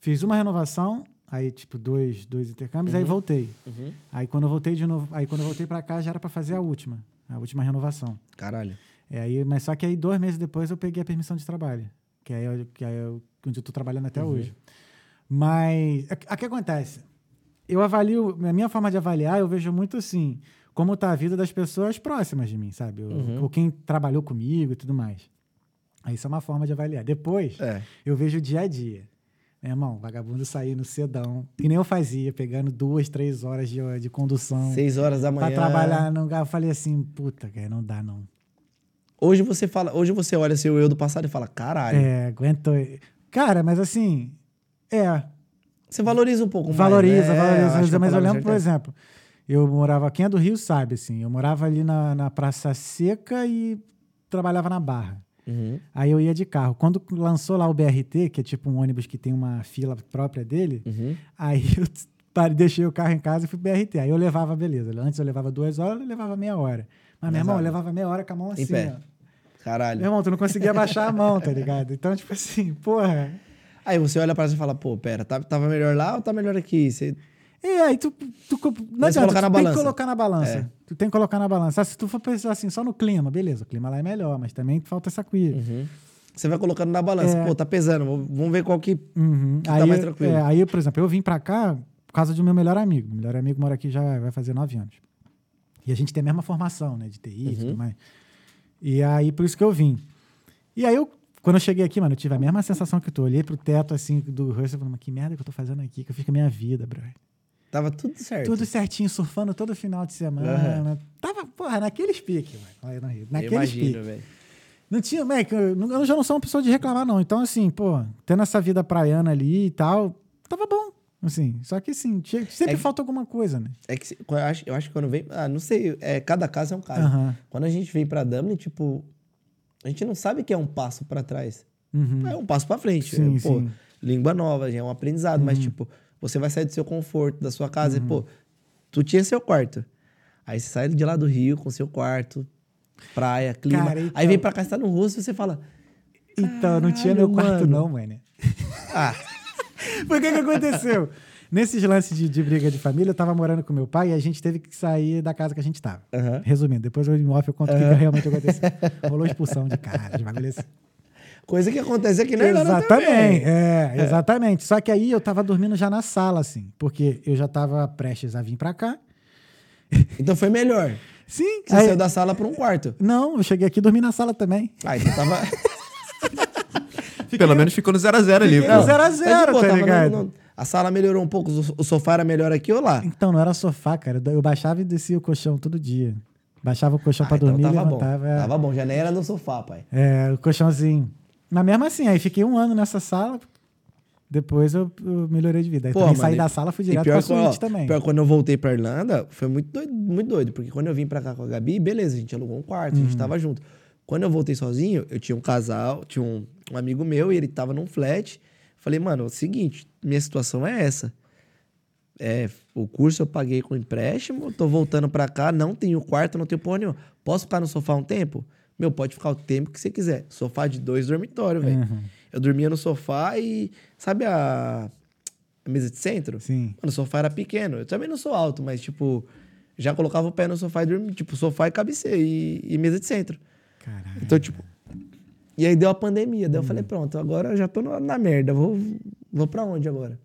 Speaker 1: Fiz uma renovação, aí tipo dois, dois intercâmbios, aí voltei.
Speaker 3: Uhum.
Speaker 1: Aí quando eu voltei de novo, aí quando eu voltei pra cá já era pra fazer a última, a última renovação.
Speaker 3: Caralho.
Speaker 1: É, aí, mas só que aí dois meses depois eu peguei a permissão de trabalho, que é, que é onde eu tô trabalhando até hoje. Mas o que acontece? Eu avalio, a minha forma de avaliar, eu vejo muito assim, como tá a vida das pessoas próximas de mim, sabe? Ou, ou quem trabalhou comigo e tudo mais. Aí isso é uma forma de avaliar. Depois,
Speaker 3: É.
Speaker 1: eu vejo o dia a dia. Meu irmão, vagabundo sair no sedão, que nem eu fazia, pegando duas, três horas de, de condução
Speaker 3: Seis horas da manhã.
Speaker 1: pra trabalhar num lugar. Eu falei assim, puta, cara, não dá não.
Speaker 3: Hoje você fala, hoje você olha seu eu do passado e fala, caralho.
Speaker 1: É, aguentou. Cara, mas assim, é,
Speaker 3: Você valoriza um pouco
Speaker 1: valoriza,
Speaker 3: mais. né?
Speaker 1: valoriza.
Speaker 3: Eu acho que a
Speaker 1: mas eu
Speaker 3: palavra
Speaker 1: lembro, por
Speaker 3: é-
Speaker 1: exemplo, eu morava, quem é do Rio sabe, assim, eu morava ali na, na Praça Seca e trabalhava na Barra.
Speaker 3: Uhum.
Speaker 1: Aí eu ia de carro. Quando lançou lá o BRT, que é tipo um ônibus que tem uma fila própria dele,
Speaker 3: Uhum.
Speaker 1: aí eu parei, deixei o carro em casa e fui pro BRT. Aí eu levava, beleza. Antes eu levava duas horas, eu levava meia hora. Mas, meu irmão, eu levava meia hora com a mão
Speaker 3: Em
Speaker 1: assim,
Speaker 3: pé.
Speaker 1: ó.
Speaker 3: Caralho.
Speaker 1: Meu irmão, tu não conseguia baixar a mão, tá ligado? Então, tipo assim, porra.
Speaker 3: Aí você olha pra você e fala, pô, pera, tá- tava melhor lá ou tá melhor aqui? Você...
Speaker 1: E aí tu, tu co- não adianta,
Speaker 3: colocar
Speaker 1: tu
Speaker 3: na
Speaker 1: tem
Speaker 3: balança.
Speaker 1: que colocar na balança.
Speaker 3: É.
Speaker 1: Tu tem que colocar na balança. Ah, Se tu for pensar assim, só no clima, beleza, o clima lá é melhor, mas também falta essa cuia.
Speaker 3: Uhum. Você vai colocando na balança.
Speaker 1: É.
Speaker 3: Pô, tá pesando. vamos- ver qual que.
Speaker 1: Uhum.
Speaker 3: tá
Speaker 1: Aí,
Speaker 3: mais tranquilo.
Speaker 1: é, aí, por exemplo, eu vim pra cá por causa do meu melhor amigo. Meu melhor amigo mora aqui já vai fazer nove anos. E a gente tem a mesma formação, né, de TI e
Speaker 3: Uhum.
Speaker 1: tudo mais. E aí, por isso que eu vim. E aí, eu, quando eu cheguei aqui, mano, eu tive a mesma sensação que tu. Olhei pro teto, assim, do Russell e falei, mas que merda que eu tô fazendo aqui? Que eu fiz com a minha vida, bro.
Speaker 3: Tava tudo certo.
Speaker 1: Tudo certinho, surfando todo final de semana. Tava, porra, naqueles piques, mano. Naqueles
Speaker 3: imagino,
Speaker 1: piques.
Speaker 3: velho.
Speaker 1: Não tinha, eu, não- eu já não sou uma pessoa de reclamar, não. Então, assim, pô, tendo essa vida praiana ali e tal, tava bom. Assim, só que assim, tinha- sempre
Speaker 3: É que-
Speaker 1: falta alguma coisa, né?
Speaker 3: É que eu acho, eu acho que quando vem. Ah, não sei. É, cada caso é um caso. Quando a gente vem pra Dublin, tipo. A gente não sabe que é um passo pra trás.
Speaker 1: Uhum.
Speaker 3: É um passo pra frente.
Speaker 1: Sim,
Speaker 3: É, pô,
Speaker 1: sim.
Speaker 3: língua nova, já é um aprendizado. Mas, tipo, você vai sair do seu conforto, da sua casa. E, pô, tu tinha seu quarto. Aí você sai de lá do Rio com seu quarto, praia, clima.
Speaker 1: Cara, então-
Speaker 3: Aí vem pra cá, você tá no rosto e você fala.
Speaker 1: Então, não tinha meu quarto,
Speaker 3: mano.
Speaker 1: não, mano.
Speaker 3: Ah,
Speaker 1: Por que que aconteceu? Nesses lances de, de briga de família, eu tava morando com meu pai e a gente teve que sair da casa que a gente tava.
Speaker 3: Aham.
Speaker 1: Resumindo, depois eu em off eu conto o que que realmente aconteceu. Rolou expulsão de casa, de bagulho assim.
Speaker 3: coisa que acontece aqui na
Speaker 1: Exatamente,
Speaker 3: também.
Speaker 1: é, exatamente. Só que aí eu tava dormindo já na sala, assim, porque eu já tava prestes a vir pra cá.
Speaker 3: Então foi melhor.
Speaker 1: Sim,
Speaker 3: Você
Speaker 1: aí-
Speaker 3: saiu da sala pra um quarto.
Speaker 1: Não, eu cheguei aqui e dormi na sala também.
Speaker 3: Ah, então tava.
Speaker 2: Pelo menos ficou no 0x0 ali.
Speaker 1: A zero,
Speaker 3: pô,
Speaker 1: tá
Speaker 3: tava no-
Speaker 1: ligado?
Speaker 3: no- a sala melhorou um pouco, o sofá era melhor aqui ou lá?
Speaker 1: Então, não era sofá, cara. Eu baixava e descia o colchão todo dia. Baixava o colchão pra
Speaker 3: Ah, então
Speaker 1: dormir e
Speaker 3: tava bom.
Speaker 1: levantava. é.
Speaker 3: Tava bom, já nem era no sofá, pai.
Speaker 1: É, o colchãozinho. Mas mesmo assim, aí fiquei um ano nessa sala. Depois eu, eu melhorei de vida. Aí
Speaker 3: Pô,
Speaker 1: também
Speaker 3: mano,
Speaker 1: saí da sala, fui direto pra suíte também.
Speaker 3: pior quando eu voltei pra Irlanda, foi muito doido, muito doido. Porque quando eu vim pra cá com a Gabi, beleza, a gente alugou um quarto, a
Speaker 1: Uhum.
Speaker 3: gente tava junto. Quando eu voltei sozinho, eu tinha um casal, tinha um, um amigo meu e ele tava num flat. Falei, mano, é o seguinte, minha situação é essa. É, o curso eu paguei com empréstimo, tô voltando pra cá, não tenho quarto, não tenho porra nenhuma. Posso ficar no sofá um tempo? Meu, pode ficar o tempo que você quiser. Sofá de dois dormitórios, velho.
Speaker 1: Uhum.
Speaker 3: Eu dormia no sofá e. Sabe a, a mesa de centro?
Speaker 1: Sim.
Speaker 3: Mano, o sofá era pequeno. Eu também não sou alto, mas, tipo, já colocava o pé no sofá e dormia. Tipo, sofá e cabeceira e, e mesa de centro.
Speaker 1: Caralho.
Speaker 3: Então, tipo. E aí deu a pandemia. Daí eu falei, pronto, agora eu já tô na, na merda. Vou, vou pra onde agora?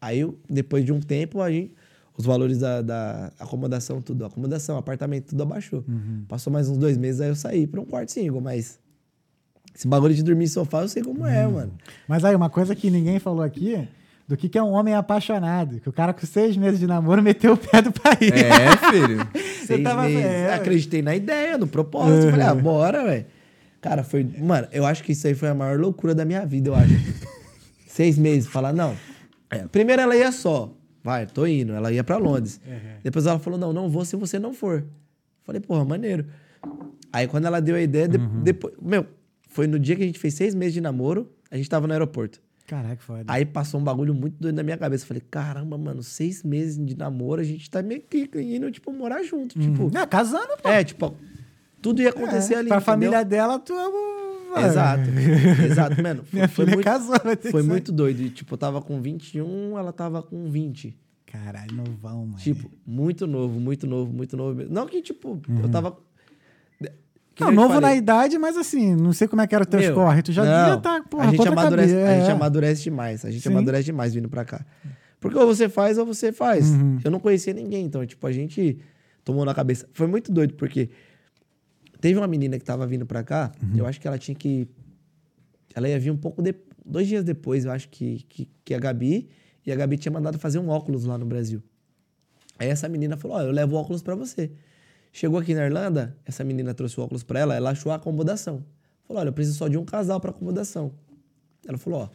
Speaker 3: Aí, eu, depois de um tempo, aí os valores da, da acomodação, tudo, acomodação, apartamento, tudo abaixou. Passou mais uns dois meses, aí eu saí pra um quarto single, mas. Esse bagulho de dormir em sofá, eu sei como é, mano.
Speaker 1: Mas aí, uma coisa que ninguém falou aqui, do que, que é um homem apaixonado. Que o cara com seis meses de namoro meteu o pé do país.
Speaker 2: É, filho.
Speaker 3: Seis
Speaker 1: tava-
Speaker 3: meses.
Speaker 1: é.
Speaker 3: Acreditei na ideia, no propósito. Falei, ah, bora, velho. Cara, foi. Mano, eu acho que isso aí foi a maior loucura da minha vida, eu acho. Seis meses. Falar, não. É, Primeiro ela ia só. Vai, tô indo. Ela ia pra Londres. Depois ela falou, não, não vou se você não for. Falei, porra, maneiro. Aí quando ela deu a ideia, de- depois. Meu, foi no dia que a gente fez seis meses de namoro, a gente tava no aeroporto.
Speaker 1: Caraca, foda.
Speaker 3: Aí passou um bagulho muito doido na minha cabeça. Falei, caramba, mano, seis meses de namoro, a gente tá meio que indo, tipo, morar junto. Tipo,
Speaker 1: Não, casando, pô.
Speaker 3: é, tipo, tudo ia acontecer
Speaker 1: É,
Speaker 3: ali.
Speaker 1: Pra
Speaker 3: entendeu?
Speaker 1: família dela, tu é um...
Speaker 3: Exato. Exato, mano. Foi,
Speaker 1: Minha
Speaker 3: foi muito,
Speaker 1: casou, vai ter
Speaker 3: foi muito doido. E, tipo, eu tava com 21, ela tava com 20.
Speaker 1: Caralho, novão, mano.
Speaker 3: Tipo, muito novo, muito novo, muito novo mesmo. Não que, tipo, eu tava. Que.
Speaker 1: Não, novo na idade, mas assim, não sei como é que era o teu
Speaker 3: meu,
Speaker 1: corre. Tu já
Speaker 3: não,
Speaker 1: devia estar, porra,
Speaker 3: a gente, amadurece,
Speaker 1: cabeça,
Speaker 3: a gente
Speaker 1: é.
Speaker 3: amadurece demais. A gente
Speaker 1: Sim.
Speaker 3: amadurece demais vindo pra cá. Porque ou você faz ou você faz.
Speaker 1: Uhum.
Speaker 3: Eu não conhecia ninguém, então, tipo, a gente tomou na cabeça. Foi muito doido, porque teve uma menina que tava vindo pra cá,
Speaker 1: Uhum.
Speaker 3: eu acho que ela tinha que. Ela ia vir um pouco de... dois dias depois, eu acho que, que, que a Gabi. E a Gabi tinha mandado fazer um óculos lá no Brasil. Aí essa menina falou: Ó, eu levo o óculos pra você. Chegou aqui na Irlanda, essa menina trouxe o óculos pra ela, ela achou a acomodação. Falou: olha, eu preciso só de um casal pra acomodação. Ela falou: ó,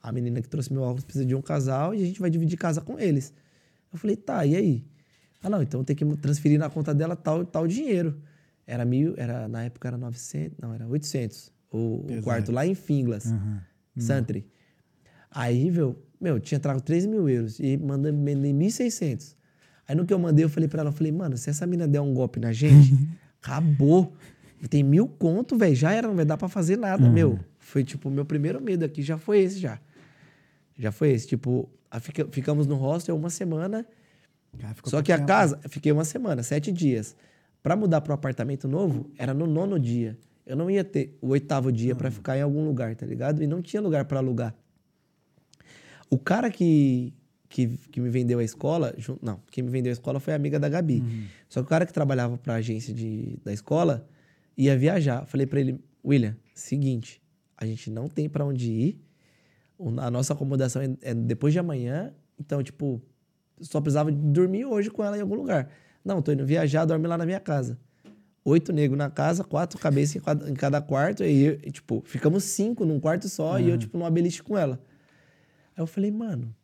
Speaker 3: a menina que trouxe meu óculos precisa de um casal e a gente vai dividir casa com eles. Eu falei: tá, e aí? Ah, não, então tem que transferir na conta dela tal tal dinheiro. Era mil, era, na época era 900, não, era 800. O, o quarto lá em Finglas,
Speaker 1: Uhum.
Speaker 3: Santry. Aí, meu, meu, tinha trago 3 mil euros e mandei 1.600. Aí no que eu mandei, eu falei pra ela, eu falei, mano, se essa mina der um golpe na gente, acabou. Tem mil conto, velho, já era, não vai dar pra fazer nada, meu. Foi, tipo, o meu primeiro medo aqui já foi esse, já. Já foi esse, tipo, fica- ficamos no hostel uma semana,
Speaker 1: ficou
Speaker 3: só que a
Speaker 1: tempo.
Speaker 3: casa, fiquei uma semana, sete dias. Pra mudar pro apartamento novo, era no nono dia. Eu não ia ter o oitavo dia pra ficar em algum lugar, tá ligado? E não tinha lugar pra alugar. O cara que, que, que me vendeu a escola, não, quem me vendeu a escola foi a amiga da Gabi. Só que o cara que trabalhava pra agência de, da escola ia viajar. Falei pra ele, William, seguinte, a gente não tem pra onde ir, a nossa acomodação é, é depois de amanhã, então, tipo, só precisava dormir hoje com ela em algum lugar. Não, tô indo viajar, dorme lá na minha casa. Oito negros na casa, quatro cabeças em cada, quarto. E, eu- e, tipo, ficamos cinco num quarto só e eu, tipo, numa beliche com ela. Aí eu falei, mano,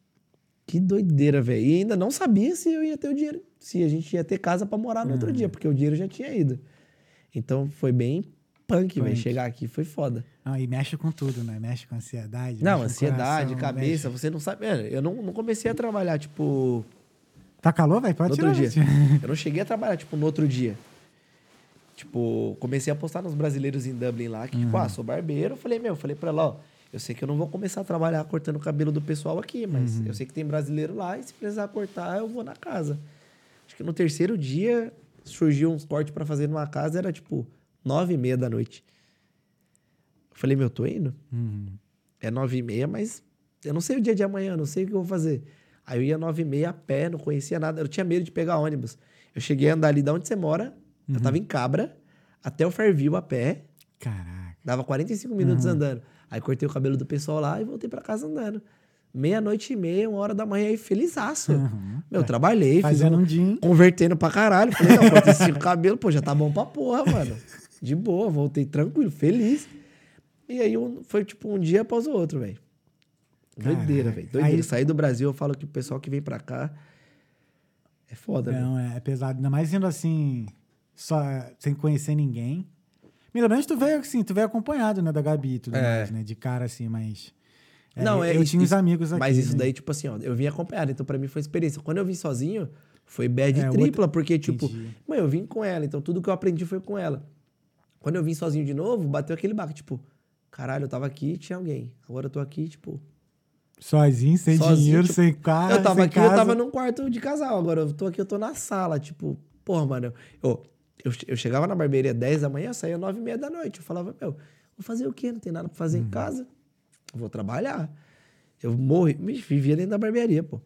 Speaker 3: que doideira, velho. E ainda não sabia se eu ia ter o dinheiro, se a gente ia ter casa pra morar no outro dia, porque o dinheiro já tinha ido. Então foi bem punk, velho. Chegar aqui foi foda.
Speaker 1: Não, e mexe com tudo, né? Mexe com ansiedade.
Speaker 3: Não, ansiedade,
Speaker 1: coração,
Speaker 3: cabeça,
Speaker 1: mexe-
Speaker 3: você não sabe. Mano, eu não, não comecei a trabalhar, tipo,
Speaker 1: Tá calor, velho? Pode
Speaker 3: no
Speaker 1: tirar.
Speaker 3: outro dia.
Speaker 1: gente.
Speaker 3: Eu não cheguei a trabalhar, tipo, no outro dia. Tipo, comecei a postar nos brasileiros em Dublin lá, que, tipo, ah, sou barbeiro. Eu falei, meu, eu falei pra ela, ó, eu sei que eu não vou começar a trabalhar cortando o cabelo do pessoal aqui, mas eu sei que tem brasileiro lá e se precisar cortar, eu vou na casa. Acho que no terceiro dia surgiu uns cortes pra fazer numa casa, era tipo nove e meia da noite. Eu falei, meu, tô indo.
Speaker 1: Uhum.
Speaker 3: É nove e meia, mas eu não sei o dia de amanhã, não sei o que eu vou fazer. Aí eu ia nove e meia a pé, não conhecia nada. Eu tinha medo de pegar ônibus. Eu cheguei a andar ali de onde você mora. Eu tava em Cabra, até o Fairview a pé.
Speaker 1: Caraca.
Speaker 3: Dava 45 minutos andando. Aí cortei o cabelo do pessoal lá e voltei pra casa andando. Meia-noite e meia, uma hora da manhã aí, felizaço.
Speaker 1: Uhum.
Speaker 3: Meu, trabalhei, fiz
Speaker 1: Fazendo
Speaker 3: um,
Speaker 1: din.
Speaker 3: convertendo pra caralho. Falei, não, cortei cinco cabelo, pô, já tá bom pra porra, mano. De boa, voltei tranquilo, feliz. E aí um- foi tipo um dia após o outro, velho. Doideira, velho. Doideira.
Speaker 1: Aí-
Speaker 3: Sair do Brasil, eu falo que o pessoal que vem pra cá é foda, velho.
Speaker 1: Não, é, é pesado. Ainda mais indo assim, só sem conhecer ninguém. Pelo menos tu veio assim, tu veio acompanhado, né, da Gabi e tudo
Speaker 2: É.
Speaker 1: mais, né? De cara assim, mas. É,
Speaker 3: Não, é
Speaker 1: eu
Speaker 3: isso-
Speaker 1: tinha uns amigos aqui.
Speaker 3: Mas isso
Speaker 1: né?
Speaker 3: daí, tipo assim, ó, eu vim acompanhado, então pra mim foi experiência. Quando eu vim sozinho, foi bad
Speaker 1: É,
Speaker 3: tripla, porque, tipo,
Speaker 1: Entendi.
Speaker 3: mãe, eu vim com ela, então tudo que eu aprendi foi com ela. Quando eu vim sozinho de novo, bateu aquele baque, tipo, caralho, eu tava aqui e tinha alguém. Agora eu tô aqui, tipo.
Speaker 1: Sozinho, sem
Speaker 3: Sozinho,
Speaker 1: dinheiro,
Speaker 3: tipo,
Speaker 1: sem carro.
Speaker 3: eu tava aqui,
Speaker 1: casa.
Speaker 3: eu tava num quarto de casal. Agora eu tô aqui, eu tô na sala, tipo, porra, mano. Eu, eu, eu chegava na barbearia 10 da manhã, eu saía 9 e meia da noite. Eu falava, meu, vou fazer o quê? Não tem nada pra fazer
Speaker 1: Uhum.
Speaker 3: em casa. Vou trabalhar. Eu morri, me vivia dentro da barbearia, pô.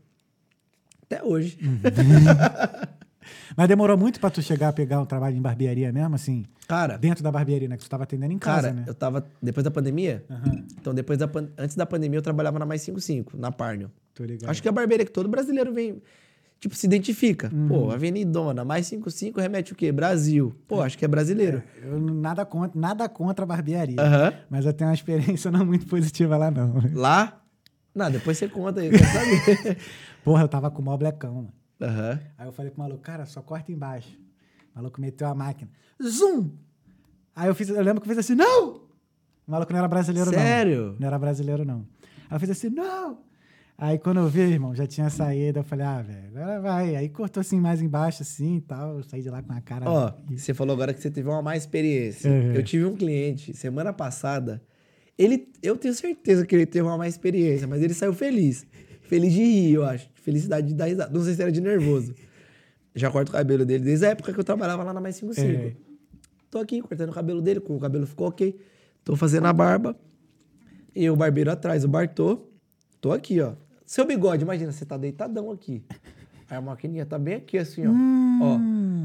Speaker 3: Até hoje.
Speaker 1: Uhum. Mas demorou muito pra tu chegar a pegar um trabalho em barbearia mesmo, assim?
Speaker 3: Cara,
Speaker 1: Dentro da barbearia, né? Que tu tava atendendo em casa,
Speaker 3: cara,
Speaker 1: né?
Speaker 3: eu tava. Depois da pandemia.
Speaker 1: Aham,
Speaker 3: Então, depois da, antes da pandemia, eu trabalhava na Mais 55, na Parnio.
Speaker 1: tô ligado.
Speaker 3: Acho que é a barbearia que todo brasileiro vem, tipo, se identifica.
Speaker 1: Uhum.
Speaker 3: Pô, Avenidona, mais 55 remete o quê? Brasil. Pô, acho que é brasileiro.
Speaker 1: Eu não- nada contra, nada contra a barbearia.
Speaker 3: Aham.
Speaker 1: Mas eu tenho uma experiência não muito positiva lá, não.
Speaker 3: Lá? Não, depois você conta aí, eu quero saber.
Speaker 1: Porra, eu tava com o mó blecão, mano.
Speaker 3: Aham.
Speaker 1: Aí eu falei pro maluco, cara, só corta embaixo. O maluco meteu a máquina. Zoom! Aí eu fiz, eu lembro que eu fiz assim, não! O maluco não era brasileiro, não.
Speaker 3: Sério?
Speaker 1: Não era brasileiro, não. Aí eu fiz assim, não! Aí quando eu vi, irmão, já tinha saído, eu falei, ah, velho, agora vai. Aí cortou assim mais embaixo, assim e tal. Eu saí de lá com a cara.
Speaker 3: Ó, você falou agora que você teve uma má experiência.
Speaker 1: Uhum.
Speaker 3: Eu tive um cliente semana passada. Ele, eu tenho certeza que ele teve uma má experiência, mas ele saiu feliz. Feliz de rir, eu acho. Felicidade de dar risada. Não sei se era de nervoso. Já corto o cabelo dele desde a época que eu trabalhava lá na Mais 55.
Speaker 1: É.
Speaker 3: Tô aqui cortando o cabelo dele, o cabelo ficou ok. Tô fazendo a barba. E o barbeiro atrás, o Bartô. Tô aqui, ó. Seu bigode, imagina, você tá deitadão aqui. Aí a maquininha tá bem aqui, assim, ó. Ó.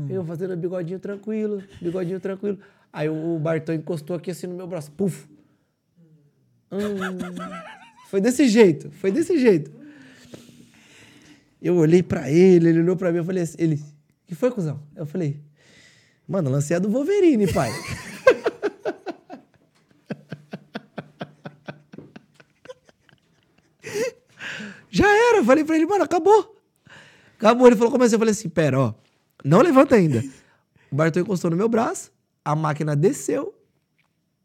Speaker 3: Eu fazendo bigodinho tranquilo, bigodinho tranquilo. Aí o Bartô encostou aqui assim no meu braço. Puf. Hum. Foi desse jeito, foi desse jeito. Eu olhei pra ele, ele olhou pra mim, eu falei assim, ele, que foi, cuzão? Eu falei, mano, lancei a do Wolverine, pai. Já era, eu falei pra ele, mano, acabou. Acabou, ele falou, como assim? Eu falei assim, pera, ó, não levanta ainda. O Bartô encostou no meu braço, a máquina desceu,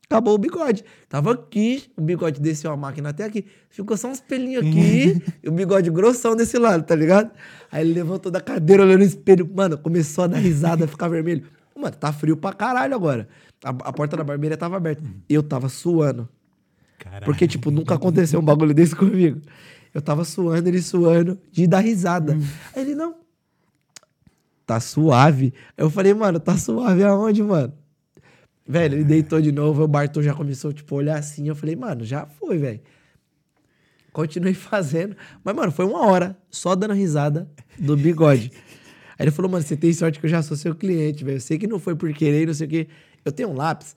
Speaker 3: acabou o bigode. Tava aqui, o bigode desceu a máquina até aqui. Ficou só uns pelinhos aqui e o bigode grossão desse lado, tá ligado? Aí ele levantou da cadeira, olhando no espelho. Mano, começou a dar risada, a ficar vermelho. Mano, tá frio pra caralho agora. A, a porta da barbearia tava aberta. Eu tava suando.
Speaker 1: Caralho.
Speaker 3: Porque, tipo, nunca aconteceu um bagulho desse comigo. Eu tava suando, ele suando, de dar risada. Aí ele, não. Tá suave. Eu falei, mano, tá suave aonde, mano? Velho, ele deitou de novo, o Bartô já começou, tipo, a olhar assim. Eu falei, mano, já foi, velho. Continuei fazendo. Mas, mano, foi uma hora só dando risada do bigode. Aí ele falou, mano, você tem sorte que eu já sou seu cliente, velho. Eu sei que não foi por querer, não sei o quê. Eu tenho um lápis,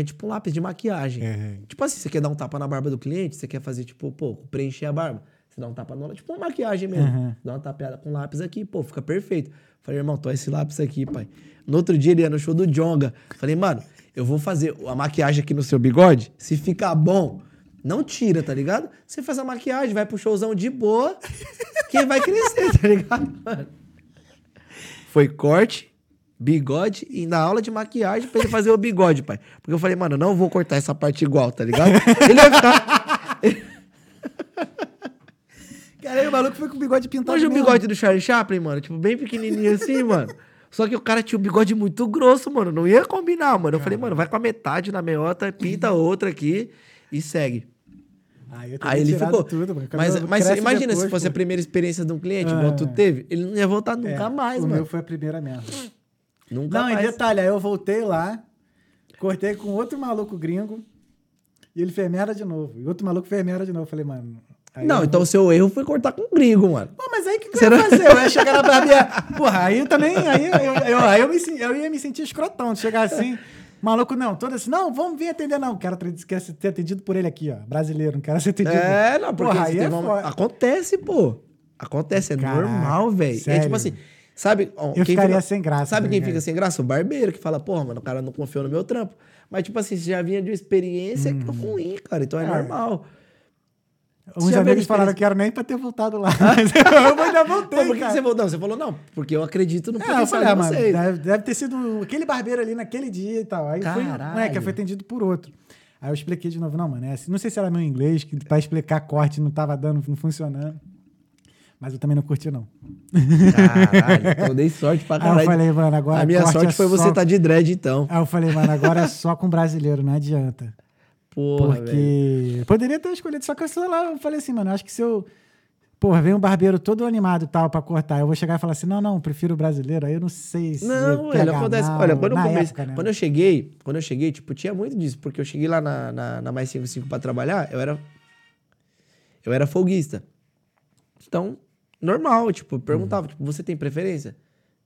Speaker 3: é tipo um lápis de maquiagem.
Speaker 1: É.
Speaker 3: Tipo assim, você quer dar um tapa na barba do cliente, você quer fazer, tipo, pô, preencher a barba. Você dá um tapa no... Tipo uma maquiagem mesmo.
Speaker 1: Uhum.
Speaker 3: Dá uma tapeada com lápis aqui, pô, fica perfeito. Falei, irmão, tô esse lápis aqui, pai. No outro dia ele ia no show do Jonga. Falei, mano, eu vou fazer a maquiagem aqui no seu bigode. Se ficar bom, não tira, tá ligado? Você faz a maquiagem, vai pro showzão de boa, que vai crescer, tá ligado, mano? Foi corte, bigode e na aula de maquiagem pra ele fazer o bigode, pai. Porque eu falei, mano, não vou cortar essa parte igual, tá ligado? Ele vai ficar.
Speaker 1: Caralho, o maluco foi com o bigode pintado
Speaker 3: Hoje o bigode do Charlie Chaplin, mano, tipo, bem pequenininho assim, mano. Só que o cara tinha o bigode muito grosso, mano. Não ia combinar, mano. Eu falei, mano, vai com a metade na meiota, pinta outra aqui e segue.
Speaker 1: Aí, eu teria
Speaker 3: Aí ele ficou.
Speaker 1: Tudo,
Speaker 3: mas mas imagina
Speaker 1: depois,
Speaker 3: se fosse
Speaker 1: pô.
Speaker 3: a primeira experiência de um cliente,
Speaker 1: Ah.
Speaker 3: igual tu teve, ele não ia voltar
Speaker 1: É,
Speaker 3: nunca mais,
Speaker 1: o
Speaker 3: mano.
Speaker 1: meu foi a primeira mesmo.
Speaker 3: Nunca
Speaker 1: Não, e
Speaker 3: mais.
Speaker 1: detalhe, aí eu voltei lá, cortei com outro maluco gringo, e ele fez merda de novo. E outro maluco fez merda de novo. Eu falei, mano.
Speaker 3: Não,
Speaker 1: eu
Speaker 3: então o seu erro foi cortar com gringo, mano.
Speaker 1: Pô, mas aí o que, que eu
Speaker 3: Será?
Speaker 1: ia fazer? Eu ia chegar na barbearia. Porra, aí eu também. Aí eu, eu, eu- aí eu, me, eu ia me sentir escrotão de chegar assim. Maluco, não, todo assim, não, vamos vir atender, não. Quero, quero ser atendido por ele aqui, ó. Brasileiro, não quero ser atendido.
Speaker 3: É, não, porque
Speaker 1: Porra, aí é
Speaker 3: uma- acontece, pô. Acontece, é
Speaker 1: Caraca,
Speaker 3: normal, velho. É tipo assim, sabe?
Speaker 1: Eu
Speaker 3: quem
Speaker 1: ficaria
Speaker 3: fica-
Speaker 1: sem graça,
Speaker 3: Sabe
Speaker 1: tá
Speaker 3: quem fica sem graça? O barbeiro, que fala, porra, mano, o cara não confiou no meu trampo. Mas, tipo assim, você já vinha de uma experiência que ruim, cara. Então é,
Speaker 1: É.
Speaker 3: normal.
Speaker 1: Uns amigos falaram que era nem pra ter voltado lá. Mas eu ainda voltei,
Speaker 3: Pô, por que que você? Não, você falou não, porque eu acredito no
Speaker 1: É, eu falei, ah,
Speaker 3: de
Speaker 1: mano, deve, deve ter sido aquele barbeiro ali naquele dia e tal. Aí foi,
Speaker 3: Caralho.
Speaker 1: não é, que foi atendido por outro. Aí eu expliquei de novo, não, mano, é assim, não sei se era meu inglês, que pra explicar corte não tava dando, não funcionando. Mas eu também não curti, não.
Speaker 3: Caralho, então eu dei sorte pra
Speaker 1: Aí eu
Speaker 3: caralho.
Speaker 1: falei, mano, agora
Speaker 3: a minha sorte
Speaker 1: é
Speaker 3: foi você
Speaker 1: só-
Speaker 3: estar de dread, então.
Speaker 1: Aí eu falei, mano, agora é só com brasileiro, não adianta.
Speaker 3: Porra, velho.
Speaker 1: Porque poderia ter escolhido, só que eu sei lá, eu falei assim, mano, acho que se eu. Porra, vem um barbeiro todo animado e tal pra cortar, eu vou chegar e falar assim: não, não, prefiro o brasileiro. Aí eu não sei se.
Speaker 3: Não, velho, acontece.
Speaker 1: mal,
Speaker 3: Olha, quando eu comecei.
Speaker 1: época, né?
Speaker 3: Quando eu cheguei, quando eu cheguei, tipo, tinha muito disso, porque eu cheguei lá na, na, na Mais 55 pra trabalhar, eu era. Eu era folguista. Então, normal, tipo, eu perguntava, tipo, você tem preferência?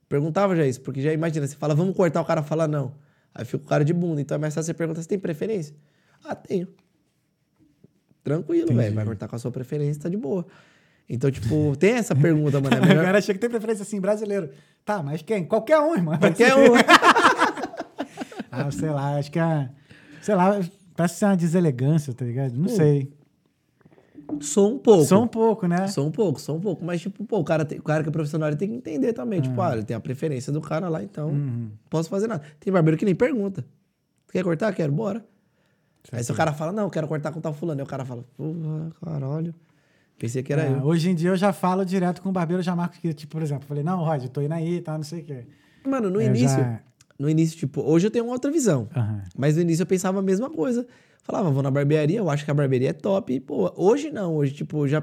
Speaker 3: Perguntava já isso, porque já imagina, você fala, vamos cortar, o cara fala não. Aí fica o cara de bunda. Então é mais fácil você perguntar, você tem preferência? Ah, tenho. Tranquilo, velho. Vai cortar com a sua preferência, tá de boa. Então, tipo, tem essa pergunta, mano. É melhor...
Speaker 1: Agora achei que tem preferência assim, brasileiro. Tá, mas quem? Qualquer um, irmão.
Speaker 3: Qualquer um.
Speaker 1: Ah, sei lá, acho que é. Sei lá, parece ser uma deselegância, tá ligado? Não
Speaker 3: Pô,
Speaker 1: sei.
Speaker 3: Sou um pouco.
Speaker 1: Só um pouco, né?
Speaker 3: Sou um pouco, sou um pouco. Mas, tipo, pô, o cara, tem- o cara que é profissional ele tem que entender também. Tipo, ah, ele tem a preferência do cara lá, então não posso fazer nada. Tem barbeiro que nem pergunta. Quer cortar? Quero, bora. Aí se o cara fala, não, quero cortar com tal fulano. Aí o cara fala, porra, caralho. Pensei que era
Speaker 1: É,
Speaker 3: eu.
Speaker 1: hoje em dia eu já falo direto com o barbeiro, já marco que, tipo, por exemplo, falei, não, Rod, eu tô indo aí, tá, não sei o quê.
Speaker 3: Mano, no
Speaker 1: Eu
Speaker 3: início,
Speaker 1: já-
Speaker 3: no início, tipo, hoje eu tenho uma outra visão.
Speaker 1: Aham.
Speaker 3: Mas no início eu pensava a mesma coisa. Falava, vou na barbearia, eu acho que a barbearia é top. E, pô, hoje não, hoje, tipo, já.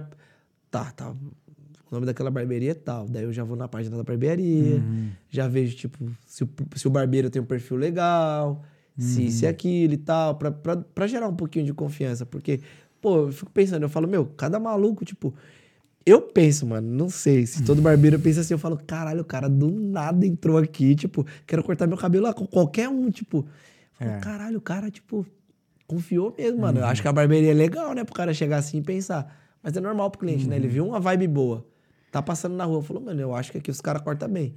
Speaker 3: Tá, tá. O nome daquela barbearia é tal. Daí eu já vou na página da barbearia, já vejo, tipo, se o, se o barbeiro tem um perfil legal, se se aquilo e tal, pra, pra, pra gerar um pouquinho de confiança. Porque, pô, eu fico pensando, eu falo, meu, cada maluco, tipo. Eu penso, mano, não sei. Se todo barbeiro pensa assim, eu falo, caralho, o cara do nada entrou aqui, tipo, quero cortar meu cabelo lá com qualquer um, tipo. Falo,
Speaker 1: É.
Speaker 3: Caralho, o cara, tipo, confiou mesmo, mano. Eu acho que a barbearia é legal, né? Pro cara chegar assim e pensar. Mas é normal pro cliente, né? Ele viu uma vibe boa. Tá passando na rua, falou, mano, eu acho que aqui os caras cortam bem.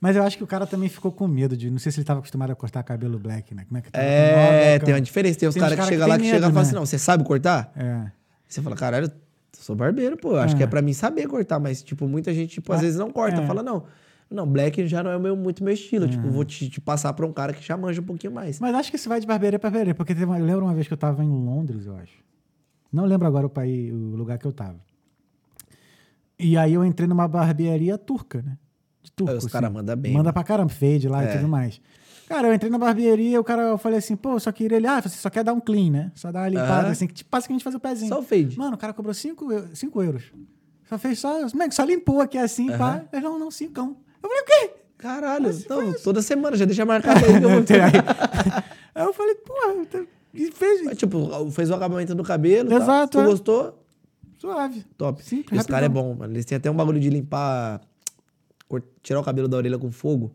Speaker 1: Mas eu acho que o cara também ficou com medo de. Não sei se ele tava acostumado a cortar cabelo black, né? Como é que com
Speaker 3: É, tem uma diferença. Tem os
Speaker 1: Tem
Speaker 3: caras que
Speaker 1: cara que
Speaker 3: chegam lá que
Speaker 1: medo,
Speaker 3: chegam e falam
Speaker 1: né?
Speaker 3: assim: não, você sabe cortar?
Speaker 1: É.
Speaker 3: Você fala, caralho, eu sou barbeiro, pô. eu Acho
Speaker 1: É.
Speaker 3: que é pra mim saber cortar, mas, tipo, muita gente, tipo, às
Speaker 1: Ah,
Speaker 3: vezes não corta.
Speaker 1: é.
Speaker 3: Fala, não. Não, black já não é meu, muito meu estilo. Tipo, vou te, te passar pra um cara que já manja um pouquinho mais.
Speaker 1: Mas acho que isso vai de barbearia pra barbearia, porque teve uma, lembro uma vez que eu tava em Londres, eu acho. Não lembro agora o país, o lugar que eu tava. E aí eu entrei numa barbearia turca, né? De turco.
Speaker 3: Aí os
Speaker 1: assim.
Speaker 3: cara manda bem,
Speaker 1: Manda
Speaker 3: mano.
Speaker 1: pra caramba, fade lá
Speaker 3: É.
Speaker 1: e tudo mais. Cara, eu entrei na barbearia, o cara, eu falei assim, pô, eu só queria ele, ah, você só quer dar um clean, né? Só dar uma limpada, assim, que tipo, basicamente fazer o pezinho.
Speaker 3: Só o fade.
Speaker 1: Mano, o cara cobrou 5 cinco euros. Só fez só, moleque, só limpou aqui assim, pá. Ele, não, não, cincão. Eu falei, o quê?
Speaker 3: Caralho, então, toda semana, já deixa marcado aí. que eu vou-
Speaker 1: Aí eu falei, porra, tá- e fez
Speaker 3: tipo, fez o acabamento no cabelo. tá?
Speaker 1: Exato,
Speaker 3: Tu
Speaker 1: é.
Speaker 3: gostou?
Speaker 1: suave.
Speaker 3: Top.
Speaker 1: Simples,
Speaker 3: Esse cara é bom, mano. Eles têm até um bagulho de limpar. Tirar o cabelo da orelha com fogo.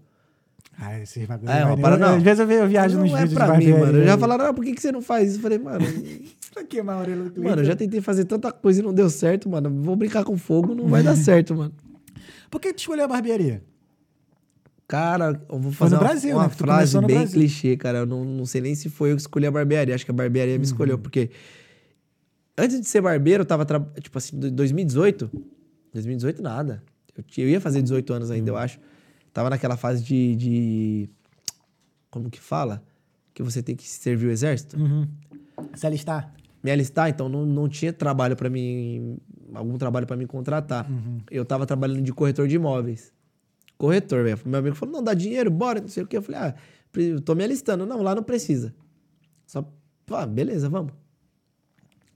Speaker 1: Ah, esses bagulho.
Speaker 3: É,
Speaker 1: vai-
Speaker 3: uma parada-
Speaker 1: eu-
Speaker 3: não.
Speaker 1: Às vezes eu, eu viajo nos
Speaker 3: não é
Speaker 1: vídeos
Speaker 3: pra
Speaker 1: de
Speaker 3: mim, mano. Já falaram, ah, por que, que você não faz isso? Eu falei, mano.
Speaker 1: Pra queimar a orelha do cliente.
Speaker 3: mano, eu já tentei fazer tanta coisa e não deu certo, mano. Vou brincar com fogo, não vai dar certo, mano.
Speaker 1: Por que tu escolheu a barbearia?
Speaker 3: Cara, eu vou fazer uma,
Speaker 1: Brasil,
Speaker 3: uma
Speaker 1: né?
Speaker 3: Frase bem
Speaker 1: Brasil.
Speaker 3: clichê, cara. Eu não, não sei nem se foi eu que escolhi a barbearia. Acho que a barbearia me
Speaker 1: Uhum.
Speaker 3: escolheu, porque antes de ser barbeiro, eu tava, tipo assim, do- 2018. 2018 nada. Eu, eu ia fazer 18 anos ainda,
Speaker 1: Uhum.
Speaker 3: eu acho. Tava naquela fase de, de- Como que fala? Que você tem que servir o exército.
Speaker 1: Uhum. Se alistar?
Speaker 3: Me alistar, então não, não tinha trabalho pra mim. Algum trabalho pra me contratar.
Speaker 1: Uhum.
Speaker 3: Eu tava trabalhando de corretor de imóveis. Corretor, velho. Meu amigo falou: não, dá dinheiro, bora, não sei o quê. Eu falei: ah, tô me alistando. Não, lá não precisa. Só, ah, beleza, vamos.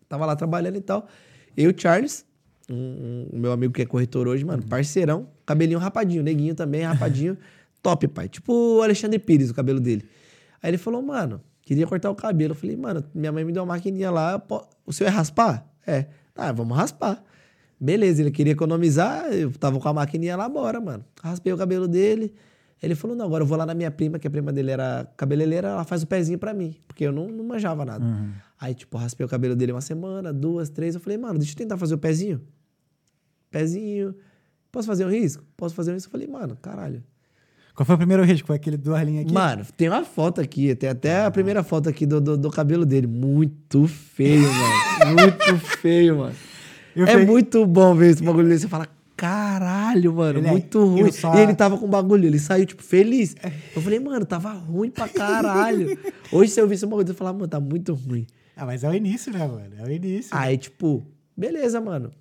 Speaker 3: Tava lá trabalhando e tal. Eu, Charles, um, um- o meu amigo que é corretor hoje, mano, parceirão, cabelinho rapadinho, neguinho também, rapadinho. top, pai. Tipo o Alexandre Pires, o cabelo dele. Aí ele falou, mano, queria cortar o cabelo. Eu falei, mano, minha mãe me deu uma maquininha lá, o seu é raspar? É. Ah, vamos raspar. Beleza, ele queria economizar, eu tava com a maquininha lá, bora, mano. Raspei o cabelo dele. Ele falou, não, agora eu vou lá na minha prima, que a prima dele era cabeleireira, ela faz o pezinho pra mim, porque eu não, não manjava nada. Aí, tipo, raspei o cabelo dele uma semana, duas, três. Eu falei, mano, deixa eu tentar fazer o pezinho. Pezinho. Posso fazer um risco? Posso fazer um risco? Eu falei, mano, caralho.
Speaker 1: Qual foi o primeiro risco? Foi aquele linhas aqui?
Speaker 3: Mano, tem uma foto aqui, tem até a primeira foto aqui do, do, do cabelo dele. Muito feio, mano. Muito feio, mano.
Speaker 1: Eu
Speaker 3: é
Speaker 1: peguei-
Speaker 3: muito bom ver esse bagulho dele. Você fala, caralho, mano,
Speaker 1: Ele é-
Speaker 3: muito
Speaker 1: eu
Speaker 3: ruim.
Speaker 1: só-
Speaker 3: E ele tava com bagulho, ele saiu, tipo, feliz. Eu falei, mano, tava ruim pra caralho. Hoje, se eu visse um bagulho, eu falar, mano, tá muito ruim.
Speaker 1: Ah, mas é o início, né, mano? É o início.
Speaker 3: Aí, tipo, beleza, mano.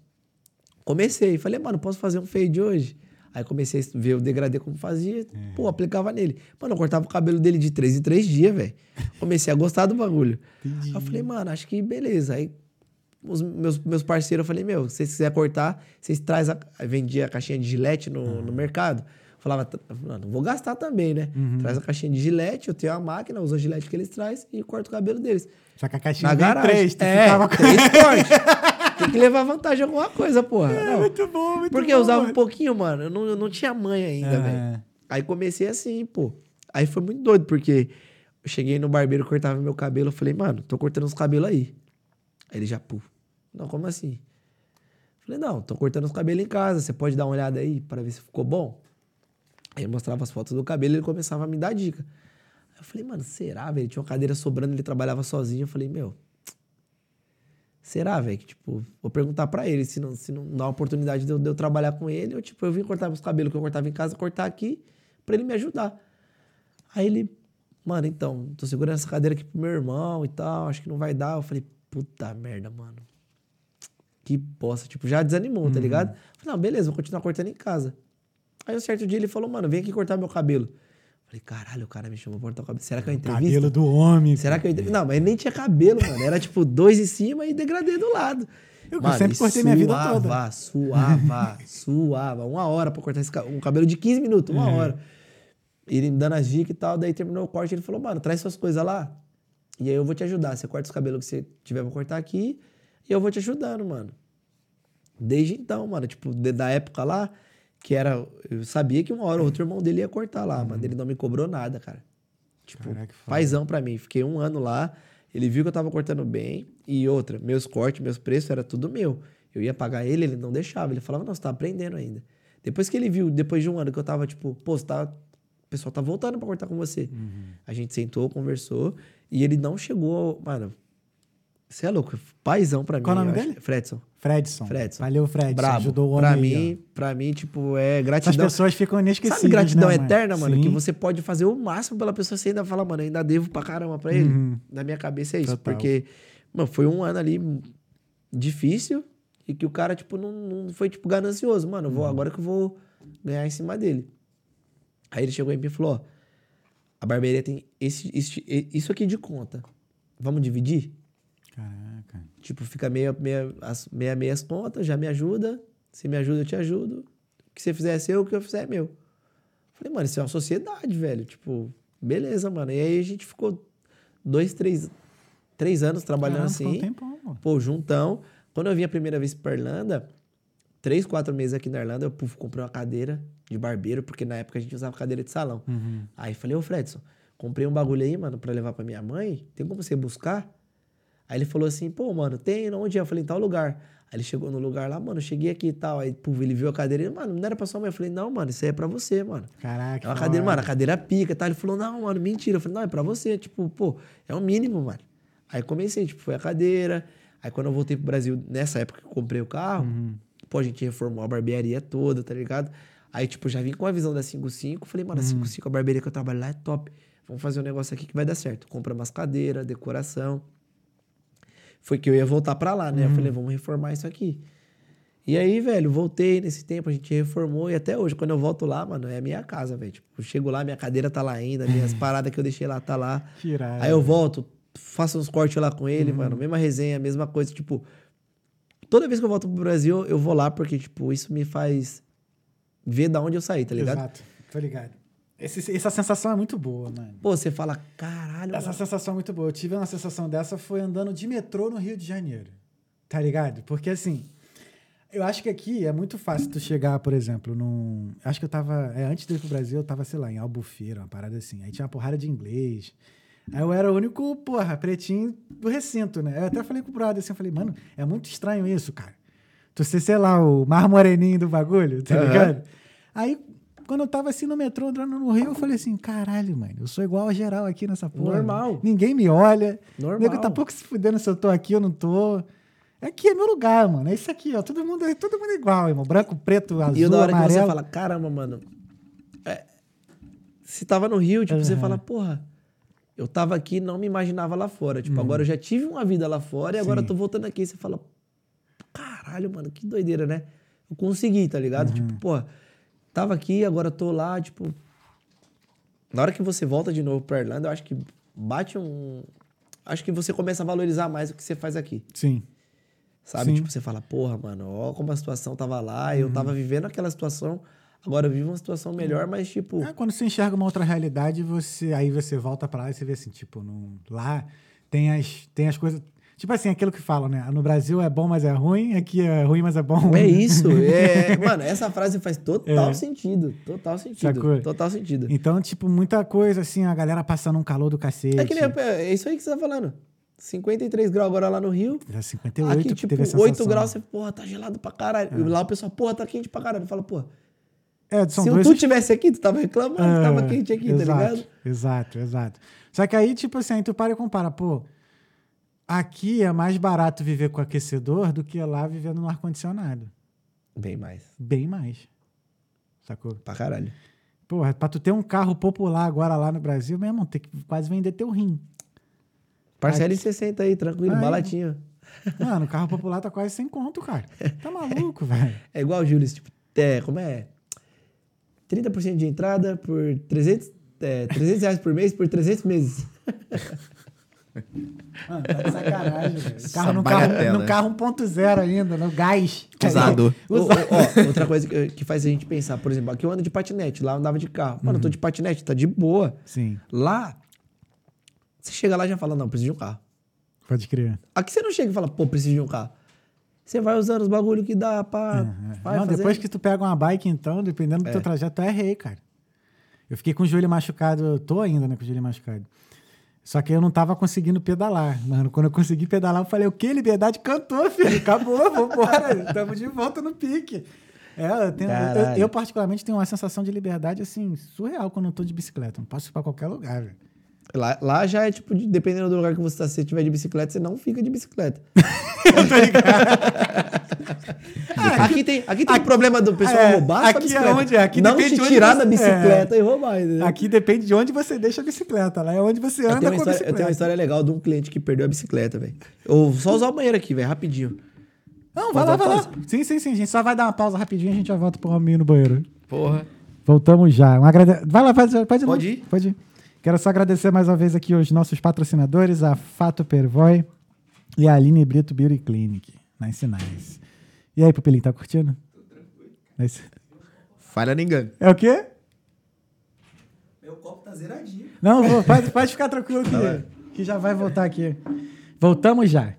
Speaker 3: Comecei. Falei, mano, posso fazer um fade hoje? Aí comecei a ver o degradê como fazia. Pô, aplicava nele. Mano, eu cortava o cabelo dele de três em três dias, velho. Comecei a gostar do bagulho. Aí eu falei, mano, acho que beleza. Aí os meus, meus parceiros, eu falei, meu, se vocês quiserem cortar, vocês trazem a... Vendia a caixinha de gilete no, no mercado. Falava, "T- mano, vou gastar também, né? Traz a caixinha de gilete, eu tenho a máquina, uso a gilete que eles trazem e corto o cabelo deles.
Speaker 1: Só que a caixinha
Speaker 3: Na garagem.
Speaker 1: três, tu
Speaker 3: é,
Speaker 1: ficava com...
Speaker 3: três cortes. Tem que levar vantagem em alguma coisa, porra.
Speaker 1: É,
Speaker 3: Não.
Speaker 1: muito bom, muito
Speaker 3: Porque
Speaker 1: bom.
Speaker 3: eu usava um
Speaker 1: mano.
Speaker 3: pouquinho, mano. Eu não, eu não tinha manha ainda,
Speaker 1: É.
Speaker 3: velho. Aí comecei assim, pô. Aí foi muito doido, porque eu cheguei no barbeiro, cortava meu cabelo. Eu falei, mano, tô cortando os cabelos aí. Aí ele já, pô. Não, como assim? Falei, não, tô cortando os cabelos em casa. Você pode dar uma olhada aí pra ver se ficou bom? Aí eu mostrava as fotos do cabelo e ele começava a me dar dica. Aí eu falei, mano, será, velho? Tinha uma cadeira sobrando, ele trabalhava sozinho. Eu falei, meu, será, velho? Que, tipo, vou perguntar pra ele se não, se não dá uma oportunidade de eu, de eu trabalhar com ele. Ou, tipo, eu vim cortar meus cabelos que eu cortava em casa, cortar aqui pra ele me ajudar. Aí ele, mano, então, tô segurando essa cadeira aqui pro meu irmão e tal, acho que não vai dar. Eu falei, puta merda, mano. Que bosta. Tipo, já desanimou, tá ligado? Falei, não, beleza, vou continuar cortando em casa. Aí um certo dia ele falou, mano, vem aqui cortar meu cabelo. Falei, caralho, o cara me chamou pra cortar o cabelo. Será que uma entrevista?
Speaker 1: Cabelo do homem.
Speaker 3: Será que eu entrei? Não, mas nem tinha cabelo, mano. Era tipo dois em cima e degradê do lado.
Speaker 1: Eu
Speaker 3: Mano,
Speaker 1: sempre cortei minha vida
Speaker 3: suava,
Speaker 1: toda.
Speaker 3: Suava, suava. Uma hora pra cortar esse ca- um cabelo de 15 minutos,
Speaker 1: Uhum.
Speaker 3: uma hora. Ele me dando as dicas e tal. Daí terminou o corte. Ele falou, mano, traz suas coisas lá. E aí eu vou te ajudar. Você corta os cabelos que você tiver pra cortar aqui. E eu vou te ajudando, mano. Desde então, mano. Tipo, de- da época lá, que era. Eu sabia que uma hora ou outra o irmão dele ia cortar lá, mas ele não me cobrou nada, cara. Tipo,
Speaker 1: Caraca,
Speaker 3: paizão pra mim. Fiquei um ano lá, ele viu que eu tava cortando bem. E outra, meus cortes, meus preços, era tudo meu. Eu ia pagar ele, ele não deixava. Ele falava, não, você tá aprendendo ainda. Depois que ele viu, depois de um ano que eu tava, tipo, pô, você tá, o pessoal tá voltando pra cortar com você.
Speaker 1: Uhum.
Speaker 3: A gente sentou, conversou, e ele não chegou, mano, você é louco, paizão pra
Speaker 1: Qual
Speaker 3: mim.
Speaker 1: o nome dele?
Speaker 3: Fredson.
Speaker 1: Fredson.
Speaker 3: Fredson.
Speaker 1: Valeu, Fredson.
Speaker 3: Brabo.
Speaker 1: Ajudou o
Speaker 3: pra
Speaker 1: homem
Speaker 3: mim,
Speaker 1: aí,
Speaker 3: pra mim, tipo, é gratidão.
Speaker 1: pessoas ficam inesquecíveis,
Speaker 3: Sabe gratidão
Speaker 1: né,
Speaker 3: eterna, mano?
Speaker 1: Sim.
Speaker 3: Que você pode fazer o máximo pela pessoa, você ainda fala, mano, ainda devo pra caramba pra ele.
Speaker 1: Uhum.
Speaker 3: Na minha cabeça é isso.
Speaker 1: Total.
Speaker 3: Porque, mano, foi um ano ali difícil e que o cara, tipo, não, não foi, tipo, ganancioso. Mano, eu
Speaker 1: Uhum.
Speaker 3: vou, agora que eu vou ganhar em cima dele. Aí ele chegou em mim e falou, ó, a barbearia tem esse, esse- isso aqui de conta. Vamos dividir?
Speaker 1: Caraca.
Speaker 3: Tipo, fica meia, meia, as, meia, meia as contas, já me ajuda. Se me ajuda, eu te ajudo. O que você fizer é seu, o que eu fizer é meu. Falei, mano, isso é uma sociedade, velho. Tipo, beleza, mano. E aí a gente ficou dois, três, três anos trabalhando
Speaker 1: Caramba,
Speaker 3: assim.
Speaker 1: um tempão, pô.
Speaker 3: Pô, juntão. Quando eu vim a primeira vez pra Irlanda, três, quatro meses aqui na Irlanda, eu puf, comprei uma cadeira de barbeiro, porque na época a gente usava cadeira de salão.
Speaker 1: Uhum.
Speaker 3: Aí falei, ô Fredson, comprei um bagulho aí, mano, pra levar pra minha mãe. Tem como você buscar? Aí ele falou assim, pô, mano, tem, onde é? Eu falei, em tal lugar. Aí ele chegou no lugar lá, mano, cheguei aqui e tal. Aí, pô, ele viu a cadeira e, mano, não era pra sua mãe. Eu falei, não, mano, isso aí é pra você, mano.
Speaker 1: Caraca.
Speaker 3: É uma cadeira, mano, a cadeira pica e tal. Ele falou, não, mano, mentira. Eu falei, não, é pra você. Tipo, pô, é o mínimo, mano. Aí comecei, tipo, foi a cadeira. Aí quando eu voltei pro Brasil, nessa época que eu comprei o carro, pô, a gente reformou a barbearia toda, tá ligado? Aí, tipo, já vim com a visão da 55. Falei, mano, a 55, a barbearia que eu trabalho lá é top. Vamos fazer um negócio aqui que vai dar certo. Compra umas cadeiras, decoração. Foi que eu ia voltar pra lá, né? Eu falei, vamos reformar isso aqui. E aí, velho, voltei nesse tempo, a gente reformou e até hoje, quando eu volto lá, mano, é a minha casa, velho. Tipo, eu chego lá, minha cadeira tá lá ainda, minhas paradas que eu deixei lá tá lá.
Speaker 1: Que irado.
Speaker 3: Aí eu volto, faço uns cortes lá com ele, mano, mesma resenha, mesma coisa, tipo, toda vez que eu volto pro Brasil, eu vou lá porque, tipo, isso me faz ver da onde eu saí, tá ligado?
Speaker 1: Exato. Tô ligado. Esse- essa sensação é muito boa, mano.
Speaker 3: Pô, você fala, caralho,
Speaker 1: Essa
Speaker 3: mano.
Speaker 1: sensação é muito boa. Eu tive uma sensação dessa foi andando de metrô no Rio de Janeiro. Tá ligado? Porque assim, eu acho que aqui é muito fácil tu chegar, por exemplo, num. Acho que eu tava. É, antes de ir pro Brasil, eu tava, sei lá, em Albufeira, uma parada assim. Aí tinha uma porrada de inglês. Aí eu era o único, porra, pretinho do recinto, né? Eu até falei com o brother assim, eu falei, mano, é muito estranho isso, cara. Tu ser, sei lá, o mar moreninho do bagulho, tá
Speaker 3: Aham.
Speaker 1: ligado? Aí, quando eu tava assim no metrô, entrando no Rio, eu falei assim, caralho, mano, eu sou igual a geral aqui nessa porra.
Speaker 3: Normal.
Speaker 1: Ninguém me olha.
Speaker 3: Normal.
Speaker 1: Nego tá pouco se fudendo se eu tô aqui ou não tô. Aqui é meu lugar, mano. É isso aqui, ó. Todo mundo, é- todo mundo é igual, irmão. Branco, preto, azul,
Speaker 3: E o da hora que
Speaker 1: amarelo.
Speaker 3: você fala, caramba, mano. é, se tava no Rio, tipo, você
Speaker 1: Uhum.
Speaker 3: fala, porra, eu tava aqui e não me imaginava lá fora. Tipo, agora eu já tive uma vida lá fora e agora
Speaker 1: Uhum. Sim.
Speaker 3: eu tô voltando aqui. Você fala, caralho, mano, que doideira, né? Eu consegui, tá
Speaker 1: Uhum.
Speaker 3: ligado? Tipo, pô, tava aqui, agora tô lá, tipo. Na hora que você volta de novo pra Irlanda, eu acho que bate um. Acho que você começa a valorizar mais o que você faz aqui.
Speaker 1: Sim.
Speaker 3: Sabe?
Speaker 1: Sim. Uhum.
Speaker 3: Tipo, você fala, porra, mano, ó como a situação tava lá, eu tava vivendo aquela situação, agora eu vivo uma situação melhor, mas tipo.
Speaker 1: É, quando você enxerga uma outra realidade, você aí você volta pra lá e você vê assim, tipo, no, lá tem as, tem as coisas. Tipo assim, aquilo que falam, né? No Brasil é bom, mas é ruim, aqui é ruim, mas é bom.
Speaker 3: É isso, é. Mano, essa frase faz total
Speaker 1: É.
Speaker 3: sentido. Total sentido.
Speaker 1: Sacou?
Speaker 3: Total sentido.
Speaker 1: Então, tipo, muita coisa, assim, a galera passando um calor do cacete.
Speaker 3: É que nem, é isso aí que você tá falando. 53 graus agora lá no Rio.
Speaker 1: É 58
Speaker 3: Aqui, tipo,
Speaker 1: teve a
Speaker 3: 8
Speaker 1: sensação.
Speaker 3: graus, você, porra, tá gelado pra caralho. E lá o pessoal, porra, tá quente pra caralho. Fala, porra,
Speaker 1: É, são
Speaker 3: se
Speaker 1: dois
Speaker 3: tu tivesse aqui, tu tava reclamando,
Speaker 1: É,
Speaker 3: tava quente aqui,
Speaker 1: exato,
Speaker 3: tá ligado?
Speaker 1: Exato, exato. Só que aí, tipo assim, aí tu para e compara, pô, aqui é mais barato viver com aquecedor do que lá vivendo no ar-condicionado.
Speaker 3: Bem mais.
Speaker 1: Bem mais. Sacou?
Speaker 3: Pra caralho.
Speaker 1: Porra, pra tu ter um carro popular agora lá no Brasil, meu irmão, tem que quase vender teu rim.
Speaker 3: Parcela em 60 aí, tranquilo,
Speaker 1: Aí.
Speaker 3: balatinho.
Speaker 1: Mano, o carro popular tá quase sem conto, cara. Tá maluco, velho.
Speaker 3: É igual Júlio, tipo, é, como é? 30% de entrada por 300, é, 300 reais por mês por 300 meses.
Speaker 1: Mano, tá de sacanagem, velho. Carro no carro, no carro 1.0 ainda, no gás.
Speaker 2: Usado.
Speaker 3: Ô, ô, ó, outra coisa que, que faz a gente pensar, por exemplo, aqui eu ando de patinete, lá eu andava de carro. Mano, eu tô de patinete, tá de boa.
Speaker 1: Sim,
Speaker 3: Lá, você chega lá e já fala, não, preciso de um carro.
Speaker 1: pode crer.
Speaker 3: Aqui você não chega e fala, pô, preciso de um carro. Você vai usando os bagulho que dá pra. vai
Speaker 1: É, Não,
Speaker 3: fazer.
Speaker 1: depois que tu pega uma bike, então, dependendo do teu trajeto, tu é rei, cara. Eu fiquei com o joelho machucado, eu tô ainda, né, com o joelho machucado. Só que eu não tava conseguindo pedalar, mano. Quando eu consegui pedalar, eu falei, o que? Liberdade cantou, filho. Acabou, vambora. Tamo de volta no pique. É, eu, tenho- eu- eu, particularmente tenho uma sensação de liberdade, assim, surreal quando eu tô de bicicleta. Não posso ir pra qualquer lugar, velho.
Speaker 3: Lá, lá já é tipo, de- dependendo do lugar que você tá, se você tiver de bicicleta, você não fica de bicicleta. aqui tem, aqui tem o problema do pessoal
Speaker 1: É,
Speaker 3: roubar
Speaker 1: aqui é
Speaker 3: bicicleta.
Speaker 1: onde é, aqui
Speaker 3: não
Speaker 1: depende
Speaker 3: te
Speaker 1: de onde
Speaker 3: tirar
Speaker 1: você-
Speaker 3: da bicicleta e roubar, entendeu?
Speaker 1: Aqui depende de onde você deixa a bicicleta. Lá é onde você
Speaker 3: eu,
Speaker 1: anda com a
Speaker 3: história, eu
Speaker 1: bicicleta.
Speaker 3: tenho uma história legal de um cliente que perdeu a bicicleta, velho. Eu vou só usar o banheiro aqui, velho, rapidinho.
Speaker 1: Não, vai lá, vai lá. Sim, sim, sim. A gente só vai dar uma pausa rapidinho e a gente já volta pro hominho no banheiro.
Speaker 3: Porra.
Speaker 1: Voltamos já. Um agrade... Vai lá, pode, pode ir. lá.
Speaker 3: Pode ir?
Speaker 1: Pode ir. Quero só agradecer mais uma vez aqui os nossos patrocinadores, a Fato Pervoy e a Aline Brito Beauty Clinic. Nice, nice. E aí, Pupilinho, tá curtindo? Nice.
Speaker 2: Falha nem engano.
Speaker 1: É o quê?
Speaker 3: Meu copo tá zeradinho.
Speaker 1: Não, vou, pode, pode ficar tranquilo que, que já vai voltar aqui. Voltamos já.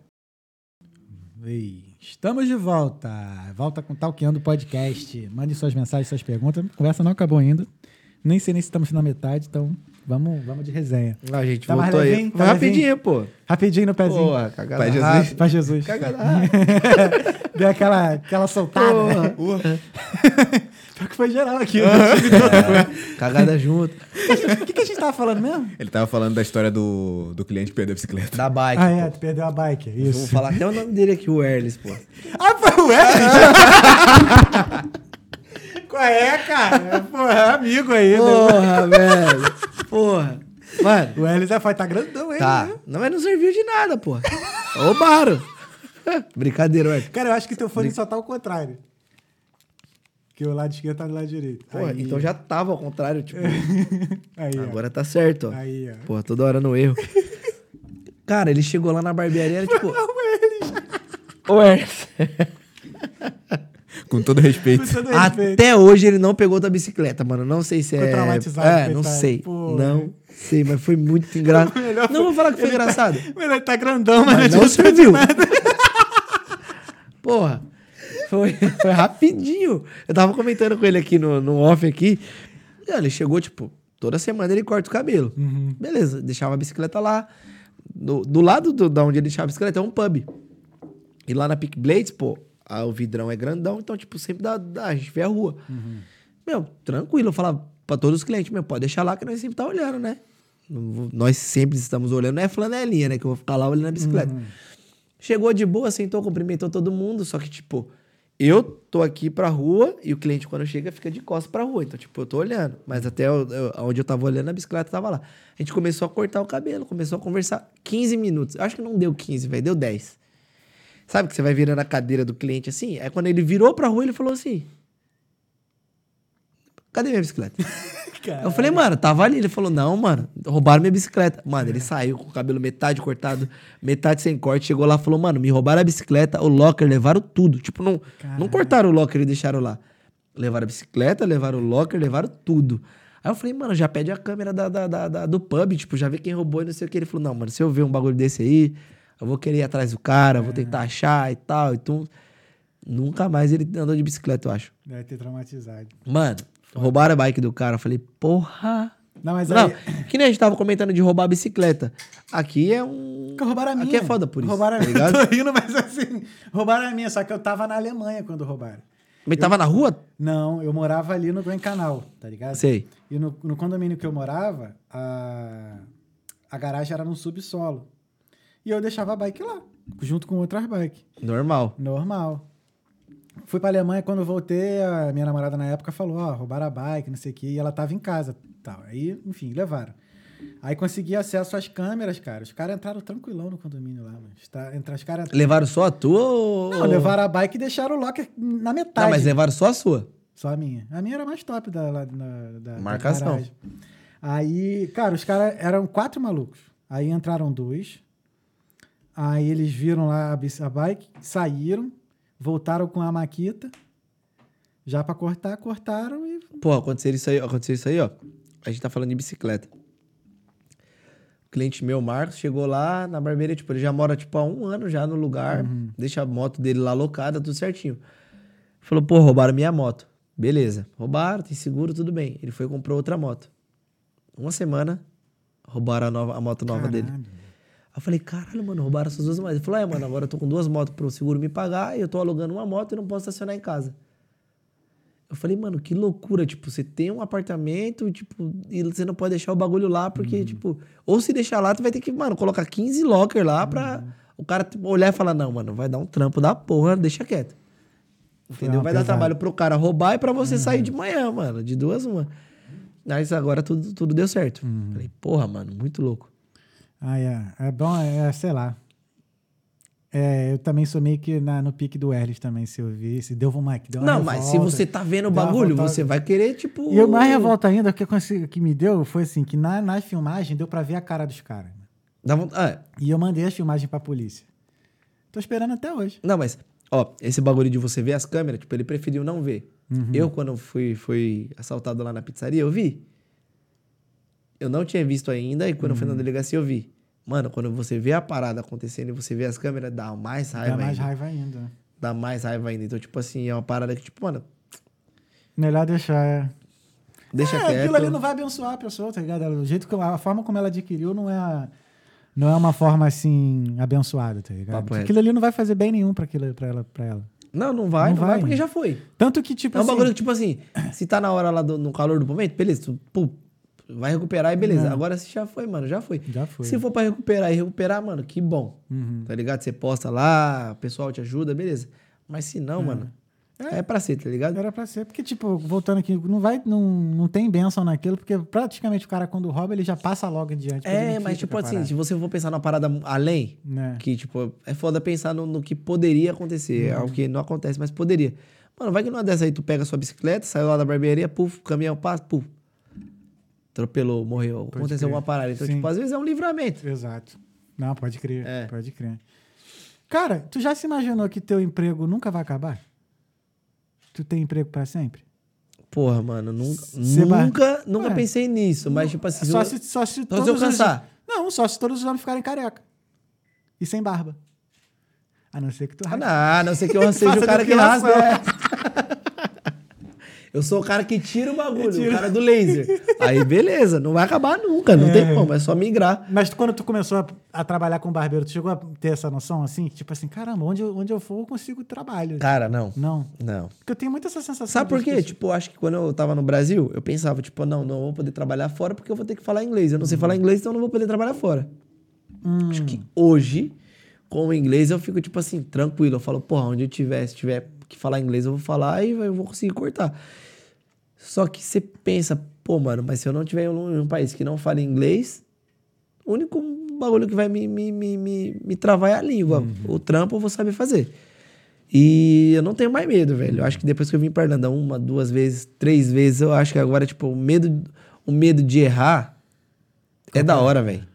Speaker 1: Ei, Estamos de volta. Volta com Talqueando Podcast. Mande suas mensagens, suas perguntas. A conversa não acabou ainda. Nem sei nem se estamos na metade, então vamos, vamos de resenha.
Speaker 3: A gente
Speaker 1: Tá
Speaker 3: voltou aí.
Speaker 1: Tá
Speaker 3: Vai rapidinho, pô.
Speaker 1: Rapidinho no pezinho.
Speaker 3: Porra, cagada
Speaker 2: Pai Jesus.
Speaker 1: Pra Jesus.
Speaker 3: Cagada.
Speaker 1: Deu aquela, aquela soltada.
Speaker 3: Porra.
Speaker 1: Pior que foi geral aqui.
Speaker 3: Cagada junto.
Speaker 1: O que, que a gente tava falando mesmo?
Speaker 2: Ele tava falando da história do, do cliente que perdeu a bicicleta.
Speaker 3: Da bike.
Speaker 1: Ah, é, perdeu a bike.
Speaker 3: Vou
Speaker 1: Isso.
Speaker 3: falar até o nome dele aqui, o Erles, pô.
Speaker 1: Ah, foi o Wesley? Qual é, cara? Porra, é amigo aí. né?
Speaker 3: Porra, velho. Porra. Mano,
Speaker 1: O já foi, tá grandão, ele,
Speaker 3: tá.
Speaker 1: né?
Speaker 3: Não, mas não serviu de nada, porra. Roubaram. Brincadeira, ué.
Speaker 1: Cara, eu acho que teu fone só tá ao contrário. Que o lado esquerdo tá do lado direito.
Speaker 3: Porra,
Speaker 1: Aí.
Speaker 3: então já tava ao contrário, tipo.
Speaker 1: Aí, ó.
Speaker 3: Agora tá certo, ó.
Speaker 1: Aí, ó.
Speaker 3: Porra, toda hora no erro. Cara, ele chegou lá na barbearia, era tipo. Ô, Erles.
Speaker 2: Com todo respeito.
Speaker 1: Com todo respeito.
Speaker 3: Até hoje ele não pegou tua bicicleta, mano. Não sei se é.
Speaker 1: traumatizado,
Speaker 3: É, não sei.
Speaker 1: Pô.
Speaker 3: Não sei, mas foi muito engraçado. Não vou falar que foi
Speaker 1: ele tá-
Speaker 3: engraçado.
Speaker 1: Mas ele tá grandão, mas,
Speaker 3: Mas
Speaker 1: não
Speaker 3: serviu. Porra. Foi, foi rapidinho. Eu tava comentando com ele aqui no, no off aqui. Ele chegou, tipo, toda semana ele corta o cabelo.
Speaker 1: Uhum.
Speaker 3: Beleza, deixava a bicicleta lá. Do, do lado do, da onde ele deixava a bicicleta é um pub. E lá na Peak Blades, pô, a- o vidrão é grandão, então, tipo, sempre dá, dá a gente vê a rua. Meu, tranquilo, eu falava pra todos os clientes, meu, pode deixar lá que nós sempre tá olhando, né? Nós sempre estamos olhando, não é flanelinha, né? Que eu vou ficar lá olhando a bicicleta. Chegou de boa, sentou, cumprimentou todo mundo, só que, tipo, eu tô aqui pra rua e o cliente, quando chega, fica de costas pra rua. Então, tipo, eu tô olhando. Mas até eu, eu- onde eu tava olhando, a bicicleta tava lá. A gente começou a cortar o cabelo, começou a conversar 15 minutos. Acho que não deu 15, velho, deu 10. Sabe que você vai virando a cadeira do cliente assim? Aí quando ele virou pra rua, ele falou assim: Cadê minha bicicleta? Eu falei, mano, tava ali. Ele falou, não, mano, roubaram minha bicicleta. Mano, ele saiu com o cabelo metade cortado, metade sem corte. Chegou lá e falou, mano, me roubaram a bicicleta, o locker, levaram tudo. Tipo, não, não
Speaker 1: Caralho.
Speaker 3: cortaram o locker e deixaram lá. Levaram a bicicleta, levaram o locker, levaram tudo. Aí eu falei, mano, já pede a câmera da, da- da- da- do pub, tipo, já vê quem roubou e não sei o que. Ele falou, não, mano, se eu ver um bagulho desse aí, eu vou querer ir atrás do cara, vou tentar achar e tal. Então, nunca mais ele andou de bicicleta, eu acho.
Speaker 1: Deve ter traumatizado.
Speaker 3: Mano, roubaram a bike do cara. Eu falei, porra.
Speaker 1: Não, mas
Speaker 3: Não,
Speaker 1: aí...
Speaker 3: que nem a gente tava comentando de roubar a bicicleta. Aqui é um.
Speaker 1: Que roubaram a minha.
Speaker 3: Aqui é foda por isso.
Speaker 1: Roubaram a
Speaker 3: tá
Speaker 1: minha.
Speaker 3: ligado?
Speaker 1: Tô rindo, mas assim... Roubaram a minha, só que eu tava na Alemanha quando roubaram.
Speaker 3: Mas tava na rua?
Speaker 1: Não, eu morava ali no Grand Canal, tá ligado?
Speaker 3: Sei.
Speaker 1: E no, no condomínio que eu morava, a, a garagem era no subsolo. E eu deixava a bike lá, junto com outras bikes.
Speaker 3: Normal.
Speaker 1: Normal. Fui pra Alemanha, quando voltei, a minha namorada na época falou, ó, roubaram a bike, não sei o quê, e ela tava em casa. Tal. Aí, enfim, levaram. Aí consegui acesso às câmeras, cara. Os caras entraram tranquilão no condomínio lá, mano. Está, entra, os caras...
Speaker 3: Levaram só a tua ou.
Speaker 1: Não, levaram a bike e deixaram o locker na metade.
Speaker 3: Não, mas levaram só a sua.
Speaker 1: Só a minha. A minha era mais top da, da, da
Speaker 3: Marcação.
Speaker 1: garagem. Aí, cara, os caras eram quatro malucos. Aí entraram dois. Aí eles viram lá a, a bike, saíram, voltaram com a maquita. Já pra cortar, cortaram e.
Speaker 3: Pô, aconteceu isso aí, aconteceu isso aí, ó. A gente tá falando de bicicleta. O cliente meu, Marcos, chegou lá na barbearia, tipo, ele já mora, tipo, há um ano já no lugar, deixa a moto dele lá locada, tudo certinho. Falou, pô, roubaram minha moto. Beleza, roubaram, tem seguro, tudo bem. Ele foi e comprou outra moto. Uma semana, roubaram a, nova, a moto nova dele.
Speaker 1: Caralho.
Speaker 3: Aí eu falei, caralho, mano, roubaram essas duas motos. Ele falou, é, mano, agora eu tô com duas motos pro seguro me pagar e eu tô alugando uma moto e não posso estacionar em casa. Eu falei, mano, que loucura, tipo, você tem um apartamento, tipo, e você não pode deixar o bagulho lá, porque, tipo, ou se deixar lá, tu vai ter que, mano, colocar 15 locker lá pra o cara olhar e falar, não, mano, vai dar um trampo da porra, deixa quieto. Entendeu? Vai dar trabalho pro cara roubar e pra você sair de manhã, mano, de duas uma. Mas agora tudo, tudo deu certo. Falei, porra, mano, muito louco.
Speaker 1: Ah, é. É bom, é, sei lá. É, eu também sou meio que na- no pique do Erles também, se eu vi. Se deu uma, que deu uma
Speaker 3: Não, mas se
Speaker 1: revolta.
Speaker 3: você tá vendo o bagulho, você vai querer, tipo.
Speaker 1: E o mais revolta ainda, o que, eu que me deu foi assim, que na, na filmagem deu pra ver a cara dos caras.
Speaker 3: Dá vontade. Ah,
Speaker 1: E eu mandei as filmagens pra polícia. Tô esperando até hoje.
Speaker 3: Não, mas, ó, esse bagulho de você ver as câmeras, tipo, ele preferiu não ver.
Speaker 1: Uhum.
Speaker 3: Eu, quando fui, fui assaltado lá na pizzaria, eu vi. Eu não tinha visto ainda, e quando eu fui na
Speaker 1: Uhum.
Speaker 3: delegacia, eu vi. Mano, quando você vê a parada acontecendo e você vê as câmeras, dá mais raiva
Speaker 1: Dá mais
Speaker 3: ainda.
Speaker 1: raiva ainda.
Speaker 3: Dá mais raiva ainda. Então, tipo assim, é uma parada que, tipo, mano,
Speaker 1: Melhor deixar. É,
Speaker 3: deixa
Speaker 1: é
Speaker 3: quieto.
Speaker 1: aquilo ali não vai abençoar a pessoa, tá ligado? O jeito que a forma como ela adquiriu não é a- não é uma forma assim abençoada, tá ligado?
Speaker 3: Papo.
Speaker 1: Aquilo ali não vai fazer bem nenhum pra, aquilo, pra, ela, pra ela.
Speaker 3: Não, não vai,
Speaker 1: Não
Speaker 3: não, vai,
Speaker 1: vai.
Speaker 3: porque já foi.
Speaker 1: Tanto que, tipo
Speaker 3: É um
Speaker 1: assim,
Speaker 3: bagulho que, tipo assim, se tá na hora lá do, no calor do momento, beleza, tu, pô, vai recuperar e beleza.
Speaker 1: É.
Speaker 3: Agora se já foi, mano, já foi.
Speaker 1: Já foi.
Speaker 3: Se for pra recuperar e recuperar, mano, que bom.
Speaker 1: Uhum.
Speaker 3: Tá ligado? Você posta lá, o pessoal te ajuda, beleza. Mas se não, mano, é. pra ser, tá ligado?
Speaker 1: Era pra ser, porque, tipo, voltando aqui, não vai, não, não tem bênção naquilo, porque praticamente o cara, quando rouba, ele já passa logo porque ele
Speaker 3: É, mas tipo assim, se você for pensar numa parada além,
Speaker 1: Né?
Speaker 3: que, tipo, é foda pensar no, no que poderia acontecer, é algo que não acontece, mas poderia. Mano, vai que numa dessa aí tu pega a sua bicicleta, saiu lá da barbearia, puf, caminhão passa, puf. Atropelou, morreu,
Speaker 1: Pode
Speaker 3: aconteceu
Speaker 1: crer.
Speaker 3: alguma parada. Então,
Speaker 1: Sim.
Speaker 3: tipo, às vezes é um livramento.
Speaker 1: Exato. Não, pode crer.
Speaker 3: É.
Speaker 1: Pode crer. Cara, tu já se imaginou que teu emprego nunca vai acabar? Tu tem emprego pra sempre?
Speaker 3: Porra, mano, nunca, nunca, nunca
Speaker 1: Ué.
Speaker 3: pensei nisso, mas tipo assim,
Speaker 1: só se, só se
Speaker 3: se
Speaker 1: todos
Speaker 3: eu
Speaker 1: os-
Speaker 3: cansar.
Speaker 1: Não, só se todos os homens ficarem careca. E sem barba. A não ser que tu
Speaker 3: Ah, não, a não ser que eu seja o cara que rasga. é. Eu sou o cara que tira o bagulho,
Speaker 1: Tira.
Speaker 3: o cara do laser. Aí, beleza, não vai acabar nunca, não tem como, é só migrar.
Speaker 1: Mas quando tu começou a, a trabalhar com barbeiro, tu chegou a ter essa noção assim? Tipo assim, caramba, onde eu, onde eu for eu consigo trabalho.
Speaker 3: Cara, não,
Speaker 1: Não.
Speaker 3: não.
Speaker 1: Porque eu tenho muito essa sensação.
Speaker 3: Sabe por quê?
Speaker 1: pessoas-
Speaker 3: Tipo, acho que quando eu tava no Brasil, eu pensava, tipo, não, não vou poder trabalhar fora porque eu vou ter que falar inglês. Eu não sei falar inglês, então eu não vou poder trabalhar fora. Acho que hoje, com o inglês, eu fico, tipo assim, tranquilo. Eu falo, porra, onde eu tiver, se tiver que falar inglês, eu vou falar e eu vou conseguir cortar. Só que você pensa, pô, mano, mas se eu não tiver em um, um país que não fale inglês, o único bagulho que vai me, me, me, me, me travar é a língua. O trampo eu vou saber fazer. E eu não tenho mais medo, velho. Eu acho que depois que eu vim pra Irlanda uma, duas vezes, três vezes, eu acho que agora, tipo, o medo, o medo de errar é da hora, velho.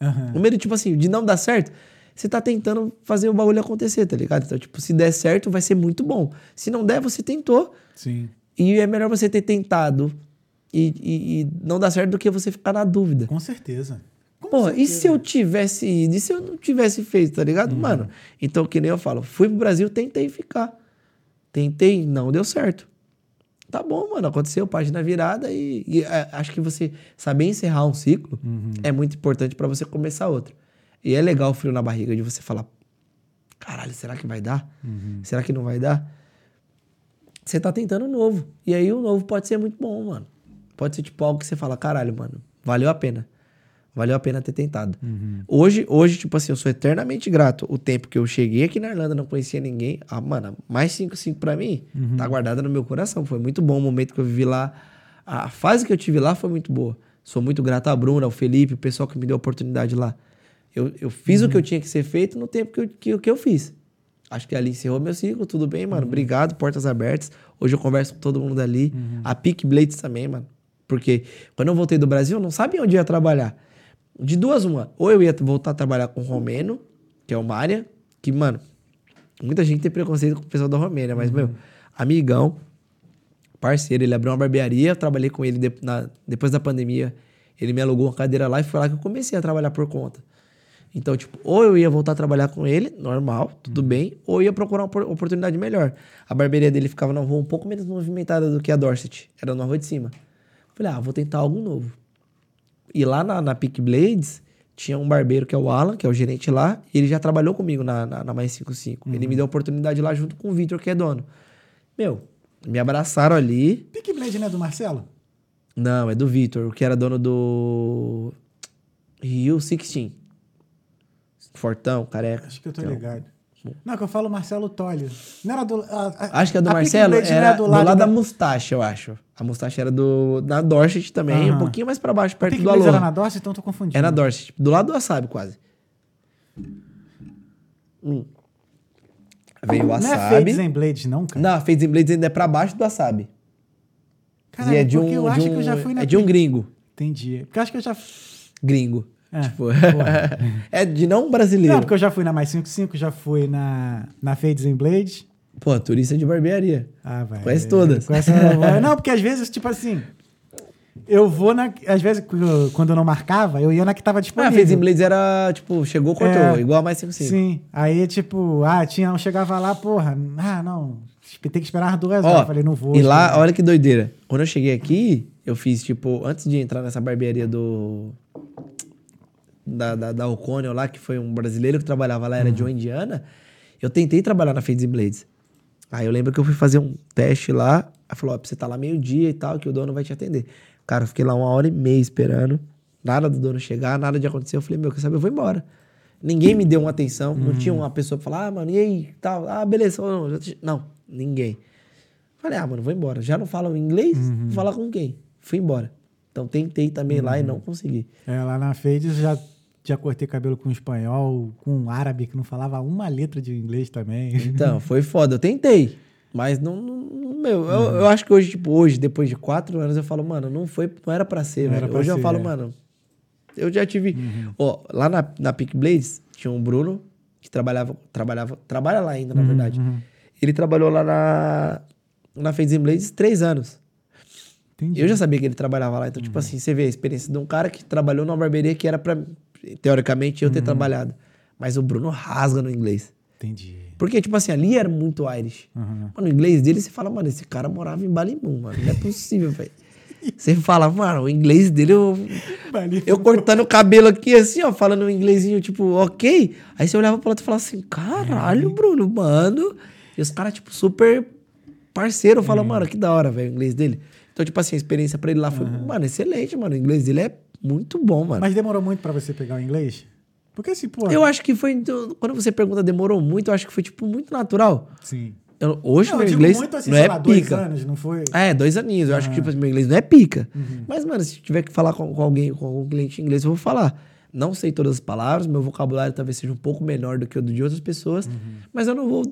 Speaker 1: Aham.
Speaker 3: O medo, tipo assim, de não dar certo, você tá tentando fazer o bagulho acontecer, tá ligado? Então, tipo, se der certo, vai ser muito bom. Se não der, você tentou.
Speaker 1: Sim.
Speaker 3: E é melhor você ter tentado e, e, e não dar certo do que você ficar na dúvida.
Speaker 1: Com certeza. Com
Speaker 3: Porra, e
Speaker 1: certeza.
Speaker 3: se eu tivesse ido? E se eu não tivesse feito, tá ligado? Mano, então, que nem eu falo, fui pro Brasil, tentei ficar. Tentei, não deu certo. Tá bom, mano, aconteceu, página virada e, e, é, acho que você saber encerrar um ciclo é muito importante pra você começar outro. E é legal o frio na barriga de você falar, caralho, será que vai dar? Será que não vai dar? Você tá tentando o novo. E aí o novo pode ser muito bom, mano. Pode ser tipo algo que você fala, caralho, mano, valeu a pena. Valeu a pena ter tentado. Hoje, hoje, tipo assim, eu sou eternamente grato. O tempo que eu cheguei aqui na Irlanda, não conhecia ninguém. Ah, mano, mais 5-5 pra mim, tá guardada no meu coração. Foi muito bom o momento que eu vivi lá. A fase que eu tive lá foi muito boa. Sou muito grato à Bruna, ao Felipe, o pessoal que me deu a oportunidade lá. Eu, eu fiz o que eu tinha que ser feito no tempo que eu, que, que eu fiz. Acho que ali encerrou meu ciclo, tudo bem, mano. Obrigado, portas abertas. Hoje eu converso com todo mundo dali. A Peak Blades também, mano. Porque quando eu voltei do Brasil, eu não sabia onde ia trabalhar. De duas, uma. Ou eu ia voltar a trabalhar com o Romeno, que é o Mária, que, mano, muita gente tem preconceito com o pessoal da Romênia, mas, meu, amigão, parceiro, ele abriu uma barbearia, eu trabalhei com ele de- na- depois da pandemia. Ele me alugou uma cadeira lá e foi lá que eu comecei a trabalhar por conta. Então, tipo, ou eu ia voltar a trabalhar com ele, normal, tudo bem, ou ia procurar uma opor- oportunidade melhor. A barbearia dele ficava numa rua um pouco menos movimentada do que a Dorset, era na rua de cima. Falei, ah, vou tentar algo novo. E lá na, na Peak Blades, tinha um barbeiro que é o Alan, que é o gerente lá, e ele já trabalhou comigo na, na, na Mais 55. Ele me deu a oportunidade lá junto com o Victor, que é dono. Meu, me abraçaram ali.
Speaker 1: Pick Blade não é do Marcelo?
Speaker 3: Não, é do Victor, que era dono do Rio 16. Fortão, careca.
Speaker 1: Acho que eu tô
Speaker 3: Então,
Speaker 1: ligado. Não, que eu falo Marcelo Tolle. Não era do. a- a-
Speaker 3: Acho que é do
Speaker 1: a
Speaker 3: Marcelo, era
Speaker 1: é
Speaker 3: do lado, da
Speaker 1: da
Speaker 3: Mustache, eu acho. A Mustache era do da Dorset também, um
Speaker 1: Aham.
Speaker 3: pouquinho mais pra baixo, perto do
Speaker 1: Blade era na Dorset, então eu tô confundindo.
Speaker 3: É na Dorset, do lado do Wasabi, quase. Hum. Veio o
Speaker 1: Não é
Speaker 3: Wasabi.
Speaker 1: Fades and Blades, não, cara?
Speaker 3: Não, Fades and Blades ainda é pra baixo do Wasabi.
Speaker 1: Caralho,
Speaker 3: e é de um,
Speaker 1: eu
Speaker 3: de um-
Speaker 1: que eu já fui na
Speaker 3: É de um gringo.
Speaker 1: Entendi. Porque eu acho que eu já.
Speaker 3: Gringo.
Speaker 1: É,
Speaker 3: Tipo, é de não brasileiro.
Speaker 1: Não, porque eu já fui na Mais 55, já fui na, na Fades and Blades.
Speaker 3: Pô, turista de barbearia.
Speaker 1: Ah, vai.
Speaker 3: Conhece todas.
Speaker 1: Conhece- não, porque às vezes, tipo assim. Eu vou na. Às vezes, quando eu não marcava, eu ia na que tava
Speaker 3: Ah,
Speaker 1: disponível.
Speaker 3: Fades and Blades era, tipo, chegou, cortou.
Speaker 1: É.
Speaker 3: igual a mais 55.
Speaker 1: Sim. Aí, tipo, ah, tinha, eu chegava lá, porra, ah, não, tem que esperar duas
Speaker 3: Ó,
Speaker 1: horas. Eu falei, não vou.
Speaker 3: E lá,
Speaker 1: esperar.
Speaker 3: olha que doideira. Quando eu cheguei aqui, eu fiz, tipo, antes de entrar nessa barbearia do. Da, da, da O'Connell lá, que foi um brasileiro que trabalhava lá, era de uma indiana. Eu tentei trabalhar na Fades Blades. Aí eu lembro que eu fui fazer um teste lá. Aí falou: ó, você tá lá meio-dia e tal, que o dono vai te atender. Cara, eu fiquei lá uma hora e meia esperando. Nada do dono chegar, nada de acontecer. Eu falei: meu, quer saber? Eu vou embora. Ninguém me deu uma atenção. Não tinha uma pessoa pra falar: ah, mano, e aí? Tal. Ah, beleza. Não, não, ninguém. Falei, ah, mano, vou embora. Já não falam inglês? Vou falar com quem? Fui embora. Então tentei também lá e não consegui.
Speaker 1: É, lá na Fades já, já cortei cabelo com espanhol, com um árabe que não falava uma letra de inglês também.
Speaker 3: Então, foi foda. Eu tentei. Mas não. não- meu, eu, eu acho que hoje, tipo, hoje, depois de quatro anos, eu falo, mano, não foi, não era pra ser,
Speaker 1: Não
Speaker 3: velho.
Speaker 1: pra
Speaker 3: Hoje eu
Speaker 1: ser,
Speaker 3: falo,
Speaker 1: é.
Speaker 3: mano, eu já tive. Ó, lá na, na Peak Blades, tinha um Bruno que trabalhava, trabalhava, trabalha lá ainda, na verdade. Ele trabalhou lá na, na Fades Blades três anos.
Speaker 1: Entendi.
Speaker 3: Eu já sabia que ele trabalhava lá. Então, tipo assim, você vê a experiência de um cara que trabalhou numa barbearia que era pra, teoricamente, eu ter trabalhado. Mas o Bruno rasga no inglês.
Speaker 1: Entendi.
Speaker 3: Porque, tipo assim, ali era muito Irish.
Speaker 1: Uhum.
Speaker 3: Mano, o inglês dele, você fala, mano, esse cara morava em Balimum, mano. Não é possível, velho. Você fala, mano, o inglês dele, eu,
Speaker 1: Balimum.
Speaker 3: eu cortando o cabelo aqui, assim, ó, falando um inglesinho, tipo, ok. Aí você olhava pro outro e falava assim, caralho, Bruno, mano. E os caras, tipo, super parceiro. Fala, mano, que da hora, velho, o inglês dele. Então, tipo assim, a experiência pra ele lá foi, mano, excelente, mano. O inglês dele é muito bom, mano.
Speaker 1: Mas demorou muito pra você pegar o inglês? Porque assim, pô.
Speaker 3: Eu acho que foi. então, Quando você pergunta demorou muito, eu acho que foi, tipo, muito natural.
Speaker 1: Sim.
Speaker 3: Eu- hoje
Speaker 1: Não,
Speaker 3: meu inglês
Speaker 1: muito assim,
Speaker 3: não é
Speaker 1: lá, dois
Speaker 3: pica.
Speaker 1: anos, não foi?
Speaker 3: É, dois aninhos. Eu acho que tipo, meu inglês não é pica. Mas, mano, se tiver que falar com, com alguém, com algum cliente em inglês, eu vou falar. Não sei todas as palavras, meu vocabulário talvez seja um pouco menor do que o de outras pessoas, mas eu não vou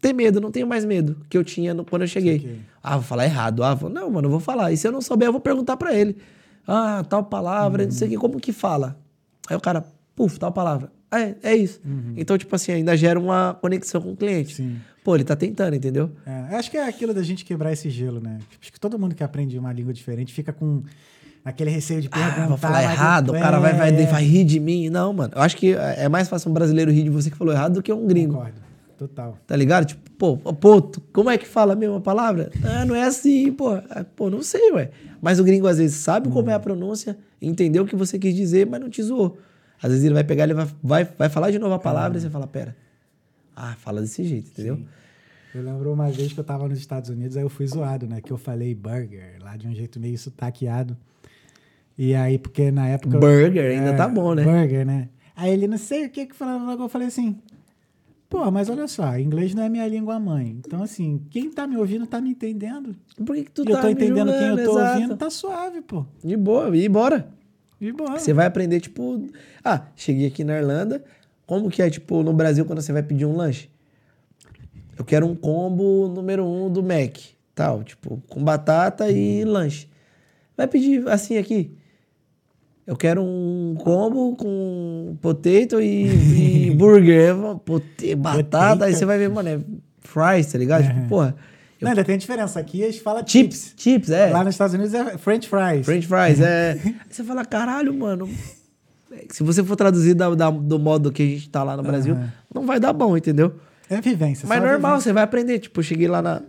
Speaker 3: ter medo, não tenho mais medo que eu tinha no- quando eu cheguei. Ah, vou falar errado. Ah, vou, não, mano, eu vou falar. E se eu não souber, eu vou perguntar pra ele. Ah, tal palavra, não sei o que, como que fala? Aí o cara, puf, tal palavra. Ah, É, é isso. Então, tipo assim, ainda gera uma conexão com o cliente.
Speaker 1: Sim.
Speaker 3: Pô, ele tá tentando, entendeu?
Speaker 1: É, acho que é aquilo da gente quebrar esse gelo, né? Acho que todo mundo que aprende uma língua diferente fica com aquele receio de perguntar.
Speaker 3: Ah, vou falar errado, o cara vai, vai,
Speaker 1: é,
Speaker 3: vai rir de mim. Não, mano. Eu acho que é mais fácil um brasileiro rir de você que falou errado do que um gringo.
Speaker 1: Concordo, total.
Speaker 3: Tá ligado? Tipo, pô, pô, como é que fala a mesma palavra? Ah, não é assim, pô. Ah, Pô, não sei, ué. Mas o gringo às vezes sabe como é a pronúncia, entendeu o que você quis dizer, mas não te zoou. Às vezes ele vai pegar, ele vai, vai, vai falar de novo a palavra e você fala, pera. Ah, fala desse jeito, entendeu?
Speaker 1: Eu lembro uma vez que eu tava nos Estados Unidos, aí eu fui zoado, né? Que eu falei burger, lá de um jeito meio sotaqueado. E aí, porque na época... eu-
Speaker 3: Burger ainda tá bom, né?
Speaker 1: Burger, né? Aí ele, não sei o que que logo, eu falei assim... Pô, mas olha só, inglês não é minha língua mãe. Então, assim, quem tá me ouvindo tá me entendendo.
Speaker 3: Por que, que tu
Speaker 1: e
Speaker 3: tá
Speaker 1: eu tô
Speaker 3: me
Speaker 1: entendendo quem eu
Speaker 3: julgando?
Speaker 1: tô
Speaker 3: Exato.
Speaker 1: ouvindo, tá suave, pô.
Speaker 3: De boa, e bora.
Speaker 1: E boa.
Speaker 3: Você vai aprender, tipo. Ah, cheguei aqui na Irlanda. Como que é, tipo, no Brasil, quando você vai pedir um lanche? Eu quero um combo número um do Mac. Tal, tipo, com batata e lanche. Vai pedir assim aqui. Eu quero um combo com potato e, e burger. Pote, batata, aí você vai ver, mano, é fries, tá ligado? Tipo, porra.
Speaker 1: Não, ainda tem diferença. Aqui eles falam
Speaker 3: Chips,
Speaker 1: chips.
Speaker 3: chips, é.
Speaker 1: Lá nos Estados Unidos é French fries.
Speaker 3: French fries, é. Aí você fala, caralho, mano. Se você for traduzir da- da- do modo que a gente tá lá no Brasil, não vai dar bom, entendeu?
Speaker 1: É vivência.
Speaker 3: Mas
Speaker 1: só
Speaker 3: normal,
Speaker 1: vivência.
Speaker 3: você vai aprender. Tipo, eu cheguei lá na.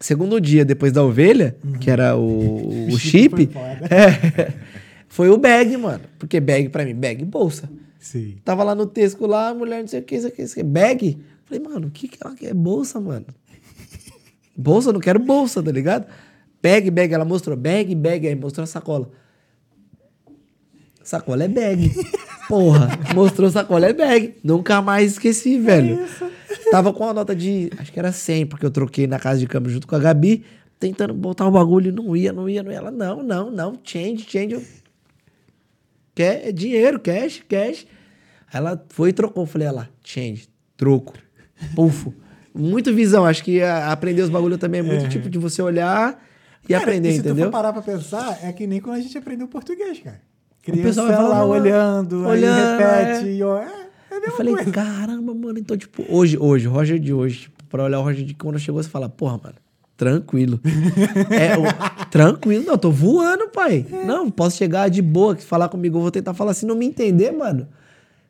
Speaker 3: Segundo dia depois da ovelha, que era o, o
Speaker 1: O
Speaker 3: chip,
Speaker 1: chip
Speaker 3: é, foi o bag, mano. Porque bag pra mim, bag, bolsa.
Speaker 1: Sim.
Speaker 3: Tava lá no texto lá, a mulher, não sei o que, isso aqui, isso aqui. Bag? Falei, mano, o que, que ela quer? Bolsa, mano. Bolsa, eu não quero bolsa, tá ligado? Bag, bag. Ela mostrou bag, bag. Aí mostrou a sacola. Sacola é bag. Porra, mostrou sacola é bag. Nunca mais esqueci, velho. Tava com a nota de. Acho que era 100, porque eu troquei na casa de câmbio junto com a Gabi, tentando botar o bagulho e não ia, não ia, não ia. Ela, não, não, não, change, change. Eu, Quer é dinheiro, cash, cash. Aí ela foi e trocou. Eu Falei, olha lá, change, troco, pufo. Muito visão. Acho que aprender os bagulhos também é muito tipo de você olhar e
Speaker 1: Cara,
Speaker 3: aprender,
Speaker 1: e se tu
Speaker 3: entendeu?
Speaker 1: for parar pra pensar, é que nem quando a gente aprendeu português, cara.
Speaker 3: O
Speaker 1: Criança
Speaker 3: pessoal vai falar,
Speaker 1: lá olhando,
Speaker 3: olhando,
Speaker 1: repete, e ó, é, é a
Speaker 3: Eu falei,
Speaker 1: coisa.
Speaker 3: caramba, mano. Então, tipo, hoje, hoje, o Roger de hoje, tipo, pra olhar o Roger de quando chegou, você fala, porra, mano, tranquilo. é, o- tranquilo, não, eu tô voando, pai. Não, posso chegar de boa, falar comigo, eu vou tentar falar assim, não me entender, mano.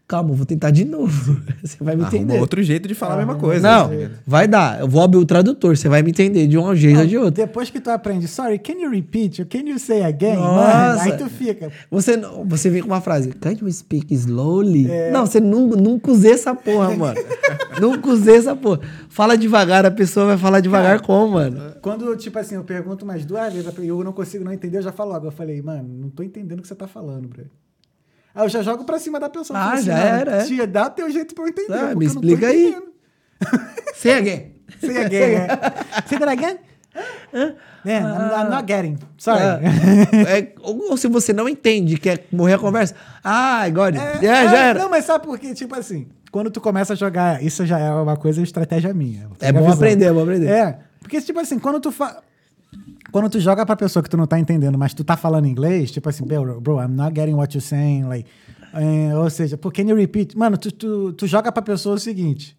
Speaker 3: Calma, vou tentar de novo. Você vai me
Speaker 2: Arruma
Speaker 3: entender.
Speaker 2: outro jeito de falar a mesma coisa.
Speaker 3: Não,
Speaker 2: né?
Speaker 3: vai dar. Eu vou abrir o tradutor, você vai me entender de um jeito ou de outro.
Speaker 1: Depois que tu aprende, sorry, can you repeat? Can you say again?
Speaker 3: Nossa.
Speaker 1: Mano, aí tu fica.
Speaker 3: Você, não- você vem com uma frase, can you speak slowly?
Speaker 1: É.
Speaker 3: Não, você nunca, nunca usei essa porra, mano. nunca usei essa porra. Fala devagar, a pessoa vai falar devagar como, mano?
Speaker 1: Quando, tipo assim, eu pergunto mais duas vezes e eu não consigo não entender, eu já falo logo. Eu falei, mano, não tô entendendo o que você tá falando, bro. Aí eu já jogo pra cima da pessoa.
Speaker 3: Ah,
Speaker 1: assim,
Speaker 3: já era, é.
Speaker 1: Tia, dá teu jeito pra eu entender.
Speaker 3: Ah, me explica aí. Say again.
Speaker 1: Say again, né? Say that again? É, I'm, I'm not getting. Sorry.
Speaker 3: É, é, ou, ou se você não entende, quer morrer a conversa, ah, agora,
Speaker 1: É,
Speaker 3: já,
Speaker 1: é,
Speaker 3: já era.
Speaker 1: Não, mas sabe por quê? Tipo assim, quando tu começa a jogar, isso já é uma coisa, estratégia minha.
Speaker 3: É bom aprender, é bom aprender.
Speaker 1: É, porque tipo assim, quando tu fa... Quando tu joga pra pessoa que tu não tá entendendo, mas tu tá falando inglês, tipo assim, bro, bro I'm not getting what you're saying, like... é, ou seja, can you repeat? Mano, tu, tu, tu joga pra pessoa o seguinte...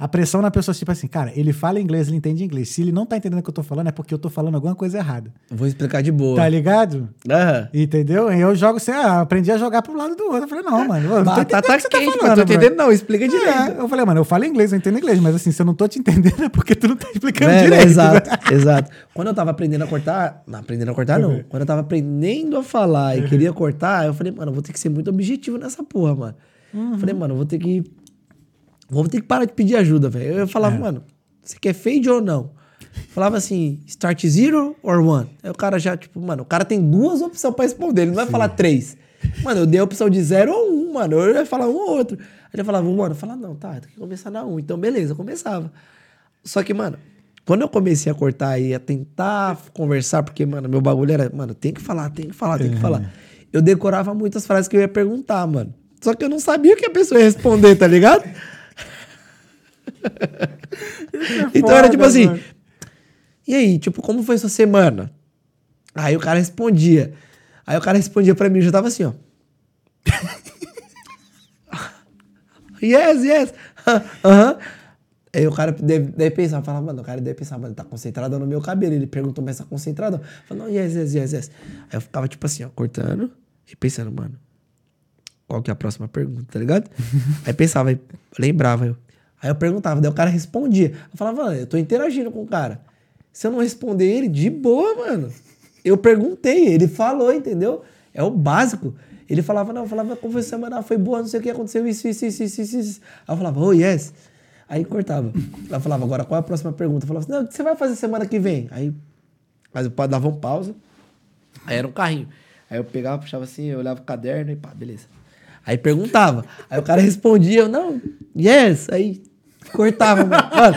Speaker 1: A pressão na pessoa, tipo assim, cara, ele fala inglês, ele entende inglês. Se ele não tá entendendo o que eu tô falando, é porque eu tô falando alguma coisa errada.
Speaker 3: Vou explicar de boa.
Speaker 1: Tá ligado?
Speaker 3: Aham.
Speaker 1: Entendeu? Aí eu jogo assim, ah, aprendi a jogar pro lado do outro. Eu falei, não, mano, eu não tô entendendo
Speaker 3: Batata
Speaker 1: o que você tá
Speaker 3: quente,
Speaker 1: falando,
Speaker 3: mas tô entendendo não, explica direito.
Speaker 1: É, eu falei, mano, eu falo inglês, eu entendo inglês, mas assim, se eu não tô te entendendo é porque tu não tá explicando
Speaker 3: Velho,
Speaker 1: direito.
Speaker 3: exato, exato. Quando eu tava aprendendo a cortar, não aprendendo a cortar não, quando eu tava aprendendo a falar e queria cortar, eu falei, mano, eu vou ter que ser muito objetivo nessa porra, mano. Eu Falei, mano, eu vou ter que vou ter que parar de pedir ajuda, velho. Eu falava, mano, você quer fade ou não? Falava assim, start zero or one? Aí o cara já, tipo, mano, o cara tem duas opções pra responder, ele não vai falar três. Mano, eu dei a opção de zero ou um, mano. Eu ia falar um ou outro. Aí ele falava, mano, eu falava, não, tá, tem que começar na um. Então, beleza, eu começava. Só que, mano, quando eu comecei a cortar e a tentar conversar, porque, mano, meu bagulho era, mano, tem que falar, tem que falar, tem que falar. Eu decorava muitas frases que eu ia perguntar, mano. Só que eu não sabia o que a pessoa ia responder, tá ligado? Então era tipo
Speaker 1: foda,
Speaker 3: assim.
Speaker 1: mano.
Speaker 3: E aí, tipo, como foi sua semana? Aí o cara respondia. Aí o cara respondia pra mim, eu já tava assim, ó. yes, yes. Aham. Aí o cara deve, deve pensar, fala, mano, o cara deve pensar, mano, tá concentrado no meu cabelo. Ele perguntou, mas tá concentrado? Eu falo, não, yes, yes, yes, yes. Aí eu ficava, tipo assim, ó, cortando e pensando, mano, qual que é a próxima pergunta, tá ligado? aí pensava, aí lembrava eu. Aí eu perguntava, daí o cara respondia. Eu falava, eu tô interagindo com o cara. Se eu não responder ele, de boa, mano. Eu perguntei, ele falou, entendeu? É o básico. Ele falava, não, eu falava, como foi a semana? Foi boa, não sei o que, aconteceu isso, isso, isso, isso, isso. Aí eu falava, oh, yes. Aí cortava. Ela falava, agora qual é a próxima pergunta? Eu falava assim, não, o que você vai fazer semana que vem? Aí, mas eu dava um pausa. Aí era um carrinho. Aí eu pegava, puxava assim, eu olhava o caderno e pá, beleza. Aí perguntava. Aí o cara respondia, eu, não, yes. Aí cortava, mano. Mano,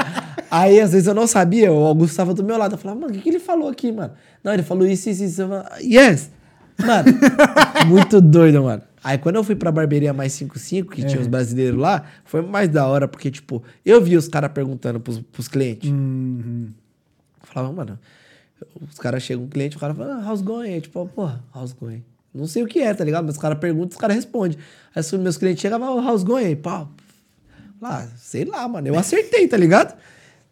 Speaker 3: Aí às vezes eu não sabia, o Augusto estava do meu lado. Eu falava, mano, o que, que ele falou aqui, mano? Não, ele falou isso, isso, isso. Eu falava, yes! Mano, muito doido, mano. Aí quando eu fui pra barbearia mais 55, que tinha os brasileiros lá, foi mais da hora, porque, tipo, eu vi os caras perguntando pros, pros clientes.
Speaker 1: Uhum.
Speaker 3: Eu falava, mano, os caras chegam um cliente, o cara fala, ah, how's going? Aí, tipo, porra, how's going? Não sei o que é, tá ligado? Mas os caras perguntam, os caras respondem. Aí meus clientes chegam, ah, how's going? Pá, lá, sei lá, mano, eu acertei, tá ligado?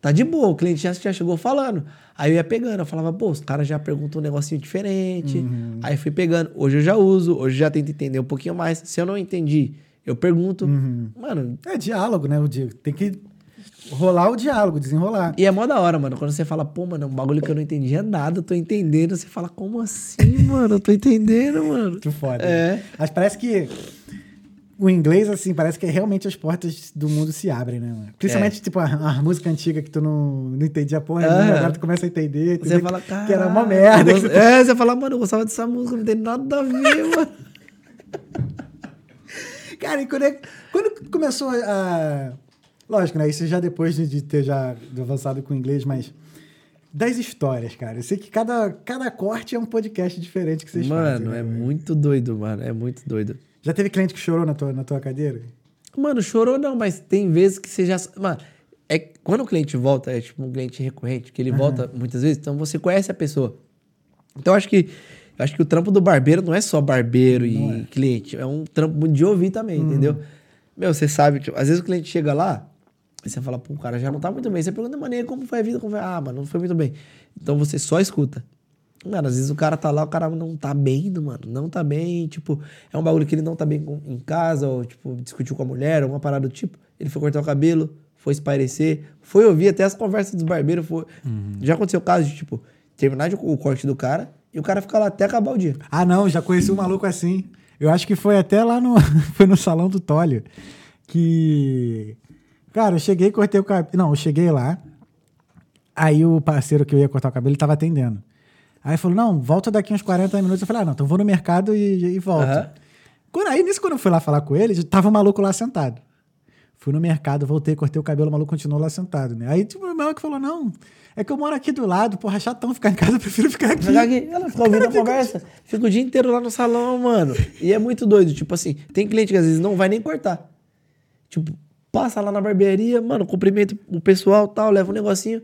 Speaker 3: Tá de boa, o cliente já, já chegou falando. Aí eu ia pegando, eu falava, pô, os caras já perguntam um negocinho diferente. Aí fui pegando. Hoje eu já uso, hoje eu já tento entender um pouquinho mais. Se eu não entendi, eu pergunto. Mano,
Speaker 1: É diálogo, né? O dia. Tem que rolar o diálogo, desenrolar.
Speaker 3: e é mó da hora, mano. Quando você fala, pô, mano, é um bagulho que eu não entendi é nada, eu tô entendendo. Você fala, como assim, mano? Eu tô entendendo, mano.
Speaker 1: Que foda.
Speaker 3: É.
Speaker 1: Mas parece que o inglês, assim, parece que realmente as portas do mundo se abrem, né, mano? Principalmente, tipo, a, a música antiga que tu não, não entendia porra nenhuma,
Speaker 3: Aham.
Speaker 1: agora tu começa a entender.
Speaker 3: Você fala, cara.
Speaker 1: que era uma merda.
Speaker 3: É, você fala, mano, eu gostava dessa música, não tem nada a ver, mano.
Speaker 1: Cara, e quando, é- quando começou a. Lógico, né? Isso já depois de, ter já avançado com o inglês, mas. Das histórias, cara. Eu sei que cada, cada corte é um podcast diferente que vocês fazem.
Speaker 3: Mano,
Speaker 1: né,
Speaker 3: é
Speaker 1: mano?
Speaker 3: muito doido, mano. É muito doido.
Speaker 1: Já teve cliente que chorou na tua, na tua cadeira?
Speaker 3: Mano, chorou não, mas tem vezes que você já. Mano, é quando o cliente volta, é tipo um cliente recorrente, que ele volta muitas vezes, então você conhece a pessoa. Então eu acho que. Eu acho que o trampo do barbeiro não é só barbeiro e cliente, é um trampo de ouvir também, entendeu? Meu, você sabe, tipo, às vezes o cliente chega lá, e você fala, pô, o cara já não tá muito bem. Você pergunta, maneira, como foi a vida? Como foi? Ah, mano, não foi muito bem. Então você só escuta. Mano, às vezes o cara tá lá, o cara não tá bem, mano. Não tá bem, tipo, é um bagulho que ele não tá bem em casa, ou, tipo, discutiu com a mulher, alguma parada do tipo. Ele foi cortar o cabelo, foi espairecer, foi ouvir até as conversas dos barbeiros. Foi... Já aconteceu o caso de, tipo, terminar de- o corte do cara e o cara ficar lá até acabar o dia.
Speaker 1: Ah, não, já conheci um maluco assim. Eu acho que foi até lá no. foi no salão do Tólio. Que. Cara, eu cheguei, cortei o cabelo. Não, eu cheguei lá. Aí o parceiro que eu ia cortar o cabelo, ele tava atendendo. Aí falou: não, volta daqui uns 40 minutos. Eu falei: ah, não, então vou no mercado e, e volto.
Speaker 3: Aham.
Speaker 1: Quando, aí nisso, quando eu fui lá falar com ele, tava o maluco lá sentado. Fui no mercado, voltei, cortei o cabelo, o maluco continuou lá sentado, né? Aí tipo, o meu que falou: não, é que eu moro aqui do lado, porra, chatão ficar em casa, eu prefiro ficar aqui.
Speaker 3: Ficar aqui, ela fica ouvindo a conversa. Fica o dia inteiro lá no salão, mano. E é muito doido. Tipo assim, tem cliente que às vezes não vai nem cortar. Tipo, passa lá na barbearia, mano, cumprimenta o pessoal tal, leva um negocinho.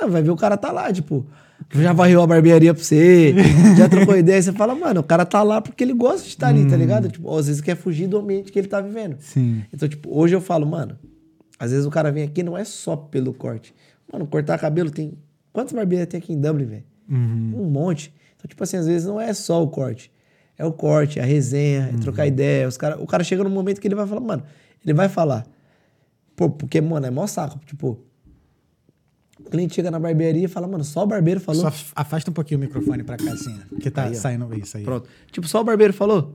Speaker 3: Ah, vai ver o cara tá lá, tipo, já varreu a barbearia pra você, já trocou ideia. Você fala, mano, o cara tá lá porque ele gosta de estar ali, tá ligado? Tipo, às vezes quer fugir do ambiente que ele tá vivendo.
Speaker 1: Sim.
Speaker 3: Então, tipo, hoje eu falo, mano, às vezes o cara vem aqui não é só pelo corte. Mano, cortar cabelo tem. Quantas barbearias tem aqui em Dublin, velho? Um monte. Então, tipo assim, às vezes não é só o corte. É o corte, é a resenha, é trocar ideia. Os cara, o cara chega num momento que ele vai falar, mano, ele vai falar. Pô, porque, mano, é mó saco. Tipo, o cliente chega na barbearia e fala, mano, só o barbeiro falou.
Speaker 1: Só af- afasta um pouquinho o microfone pra cá, assim, ó, que tá
Speaker 3: Aí,
Speaker 1: saindo isso aí.
Speaker 3: Pronto. Tipo, só o barbeiro falou.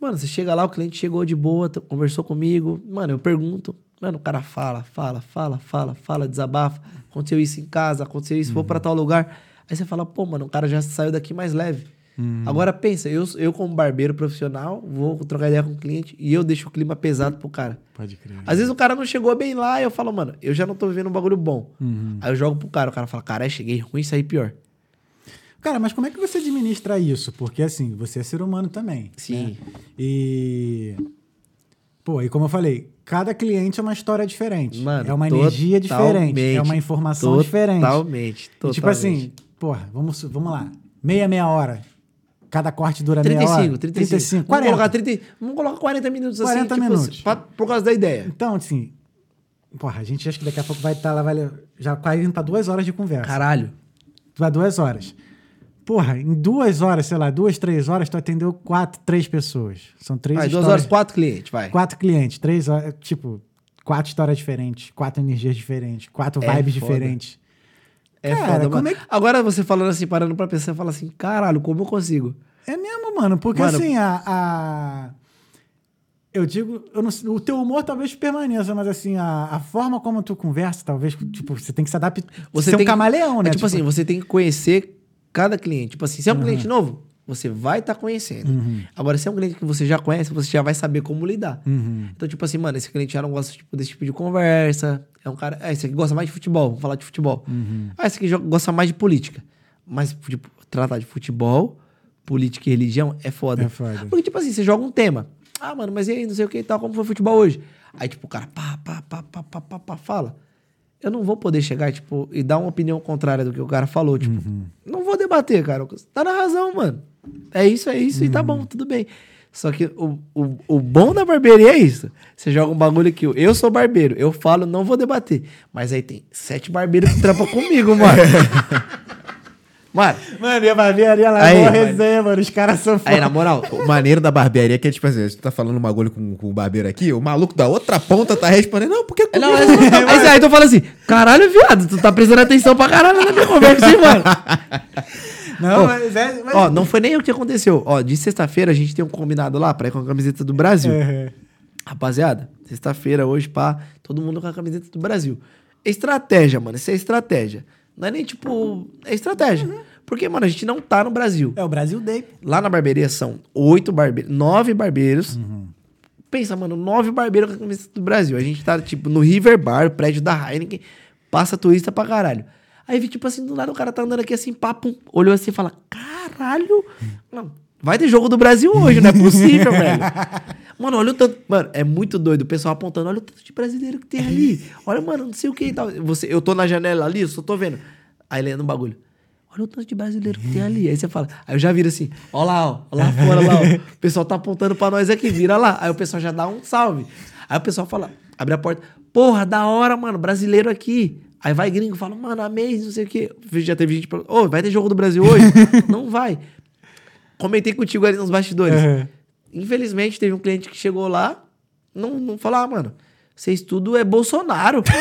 Speaker 3: Mano, você chega lá, o cliente chegou de boa, conversou comigo. Mano, eu pergunto. Mano, o cara fala, fala, fala, fala, fala, desabafa. Aconteceu isso em casa, aconteceu isso, vou pra tal lugar. Aí você fala, pô, mano, o cara já saiu daqui mais leve. Agora pensa, eu, eu como barbeiro profissional, vou trocar ideia com o cliente e eu deixo o clima pesado pro cara.
Speaker 1: Pode crer.
Speaker 3: Às vezes o cara não chegou bem lá e eu falo, mano, eu já não tô vivendo um bagulho bom.
Speaker 1: Uhum.
Speaker 3: Aí eu jogo pro cara, o cara fala, cara, cheguei ruim, saí pior.
Speaker 1: Cara, mas como é que você administra isso? Porque assim, você é ser humano também.
Speaker 3: Sim.
Speaker 1: né? E. Pô, e como eu falei, cada cliente é uma história diferente.
Speaker 3: Mano,
Speaker 1: é uma energia diferente. É uma
Speaker 3: totalmente,
Speaker 1: informação diferente.
Speaker 3: Totalmente,
Speaker 1: E,
Speaker 3: totalmente.
Speaker 1: tipo assim, porra, vamos, vamos lá. Meia, meia hora. Cada corte dura
Speaker 3: 35,
Speaker 1: meia hora.
Speaker 3: 35.
Speaker 1: 35
Speaker 3: Vamos
Speaker 1: 40.
Speaker 3: colocar, 30, vamos colocar 40 minutos
Speaker 1: 40
Speaker 3: assim, tipo,
Speaker 1: minutos.
Speaker 3: pra- por causa da ideia.
Speaker 1: Então, assim, porra, a gente acha que daqui a pouco vai estar lá, vai já quase indo pra duas horas de conversa.
Speaker 3: Caralho.
Speaker 1: Vai duas horas. Porra, em duas horas, sei lá, duas, três horas, tu atendeu quatro, três pessoas. São três
Speaker 3: Vai, duas
Speaker 1: histórias-
Speaker 3: horas, quatro clientes, vai.
Speaker 1: Quatro clientes, três horas, tipo, quatro histórias diferentes, quatro energias diferentes, quatro
Speaker 3: É
Speaker 1: vibes
Speaker 3: foda.
Speaker 1: diferentes.
Speaker 3: É
Speaker 1: Cara,
Speaker 3: foda,
Speaker 1: como
Speaker 3: mano.
Speaker 1: é que-
Speaker 3: Agora você falando assim, parando pra pensar, fala assim, caralho, como eu consigo?
Speaker 1: É mesmo, mano, porque
Speaker 3: Mano-
Speaker 1: assim, a, a- Eu digo, eu não o teu humor talvez permaneça, mas assim, a, a forma como tu conversa, talvez, tipo, você tem que se adaptar.
Speaker 3: Você tem
Speaker 1: um camaleão, né?
Speaker 3: É tipo, assim, você tem que conhecer cada cliente. Tipo assim, se é um cliente novo, você vai estar conhecendo.
Speaker 1: Uhum.
Speaker 3: Agora, se é um cliente que você já conhece, você já vai saber como lidar.
Speaker 1: Uhum.
Speaker 3: Então, tipo assim, mano, esse cliente já não gosta tipo, desse tipo de conversa. É um cara. É, esse aqui gosta mais de futebol, vamos falar de futebol.
Speaker 1: Uhum.
Speaker 3: Ah, esse aqui gosta mais de política. Mas, tipo, tratar de futebol, política e religião é foda.
Speaker 1: É foda.
Speaker 3: Porque, tipo assim, você joga um tema. Ah, mano, mas e aí, não sei o que e tal, como foi o futebol hoje? Aí, tipo, o cara pá, pá, pá, pá, pá, pá, pá, fala. Eu não vou poder chegar, tipo, e dar uma opinião contrária do que o cara falou, tipo. Não vou debater, cara. Tá na razão, mano. É isso, é isso, e tá bom, tudo bem. Só que o, o, o bom da barbearia é isso. Você joga um bagulho que eu, eu sou barbeiro, eu falo, não vou debater. Mas aí tem sete barbeiros que trampam comigo, mano. mano,
Speaker 1: Mano, e a barbearia lá
Speaker 3: Aí,
Speaker 1: é
Speaker 3: mas-
Speaker 1: resenha, mano. Os caras são
Speaker 3: aí na moral,
Speaker 2: O maneiro da barbearia é que, tipo assim, você tá falando um bagulho com, com o barbeiro aqui, o maluco da outra ponta tá respondendo, não, porque
Speaker 3: É, Não,
Speaker 2: comigo
Speaker 3: mas,
Speaker 2: não tá
Speaker 3: aí, aí tu fala assim, caralho, viado, tu tá prestando atenção pra caralho na minha conversa, hein, mano?
Speaker 1: Não,
Speaker 3: Ó,
Speaker 1: mas é. Mas...
Speaker 3: Ó, não foi nem o que aconteceu. Ó, de sexta-feira a gente tem um combinado lá pra ir com a camiseta do Brasil.
Speaker 1: É,
Speaker 3: Rapaziada, sexta-feira, hoje, pá, todo mundo com a camiseta do Brasil. É estratégia, mano. Isso é estratégia. Não é nem tipo. É estratégia. Porque, mano, a gente não tá no Brasil.
Speaker 1: é o Brasil Day.
Speaker 3: Lá na barbearia são oito barbeiros, nove barbeiros. Pensa, mano, nove barbeiros com a camiseta do Brasil. A gente tá, tipo, no River Bar, prédio da Heineken, passa turista pra caralho. Aí vi, tipo assim, do lado o cara tá andando aqui assim, papo, olhou assim e fala: caralho, não, vai ter jogo do Brasil hoje, não é possível, velho. Mano, olha o tanto. Mano, é muito doido. O pessoal apontando, olha o tanto de brasileiro que tem ali. Olha, mano, não sei o que e tal. Você, eu tô na janela ali, eu só tô vendo. Aí lendo um bagulho. Olha o tanto de brasileiro que tem ali. Aí você fala. Aí eu já viro assim, ó lá, ó, ó lá fora, lá, ó. O pessoal tá apontando pra nós aqui, vira lá. Aí o pessoal já dá um salve. Aí o pessoal fala, abre a porta. Porra, da hora, mano, brasileiro aqui. Aí vai gringo, fala, mano, amei, não sei o quê. Já teve gente falando, ô, vai ter jogo do Brasil hoje? não vai. Comentei contigo ali nos bastidores.
Speaker 1: Uhum.
Speaker 3: Infelizmente, teve um cliente que chegou lá, não, não falou, ah, mano, vocês tudo é Bolsonaro.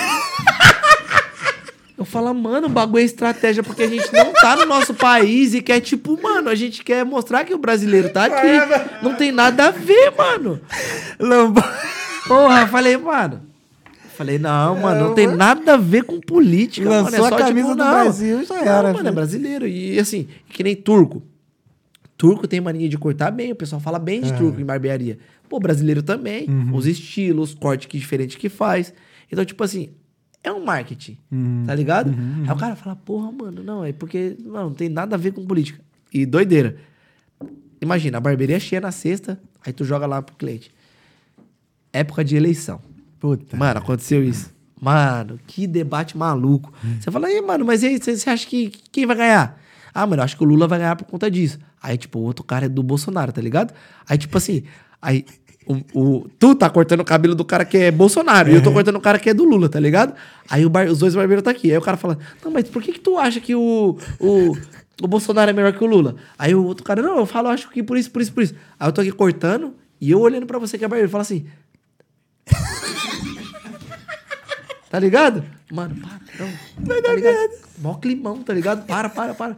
Speaker 3: Eu falo, mano, o bagulho é estratégia, porque a gente não tá no nosso país e quer, tipo, mano, a gente quer mostrar que o brasileiro tá aqui. Não tem nada a ver, mano. Porra, falei, mano. Falei, não, mano, não tem nada a ver com política, mano. É
Speaker 1: Lançou
Speaker 3: só,
Speaker 1: a camisa
Speaker 3: tipo,
Speaker 1: do
Speaker 3: não.
Speaker 1: Brasil, já
Speaker 3: Não,
Speaker 1: era,
Speaker 3: mano, é
Speaker 1: filho.
Speaker 3: brasileiro. E assim, que nem turco. Turco tem mania de cortar bem, o pessoal fala bem de turco em barbearia. Pô, brasileiro também. Os estilos, corte que diferente que faz. Então, tipo assim, é um marketing, tá ligado? Aí o cara fala, porra, mano, não, é porque não, não tem nada a ver com política. E doideira. Imagina, a barbearia é cheia na sexta, aí tu joga lá pro cliente. Época de eleição.
Speaker 1: Puta.
Speaker 3: Mano, aconteceu isso. Mano, que debate maluco. Você fala, aí, mano, mas e aí, você acha que quem vai ganhar? Ah, mano, eu acho que o Lula vai ganhar por conta disso. Aí, tipo, o outro cara é do Bolsonaro, tá ligado? Aí, tipo assim, aí. O, o- tu tá cortando o cabelo do cara que é Bolsonaro e eu tô cortando o cara que é do Lula, tá ligado? Aí bar- os dois barbeiros tá aqui. Aí o cara fala: Não, mas por que, que tu acha que o, o, o Bolsonaro é melhor que o Lula? Aí o outro cara: Não, eu falo, acho que por isso, por isso, por isso. Aí eu tô aqui cortando e eu olhando pra você que é barbeiro, fala assim: Tá ligado? Mano, para, não. Vai tá ligado? Mó climão, tá ligado? Para, para, para.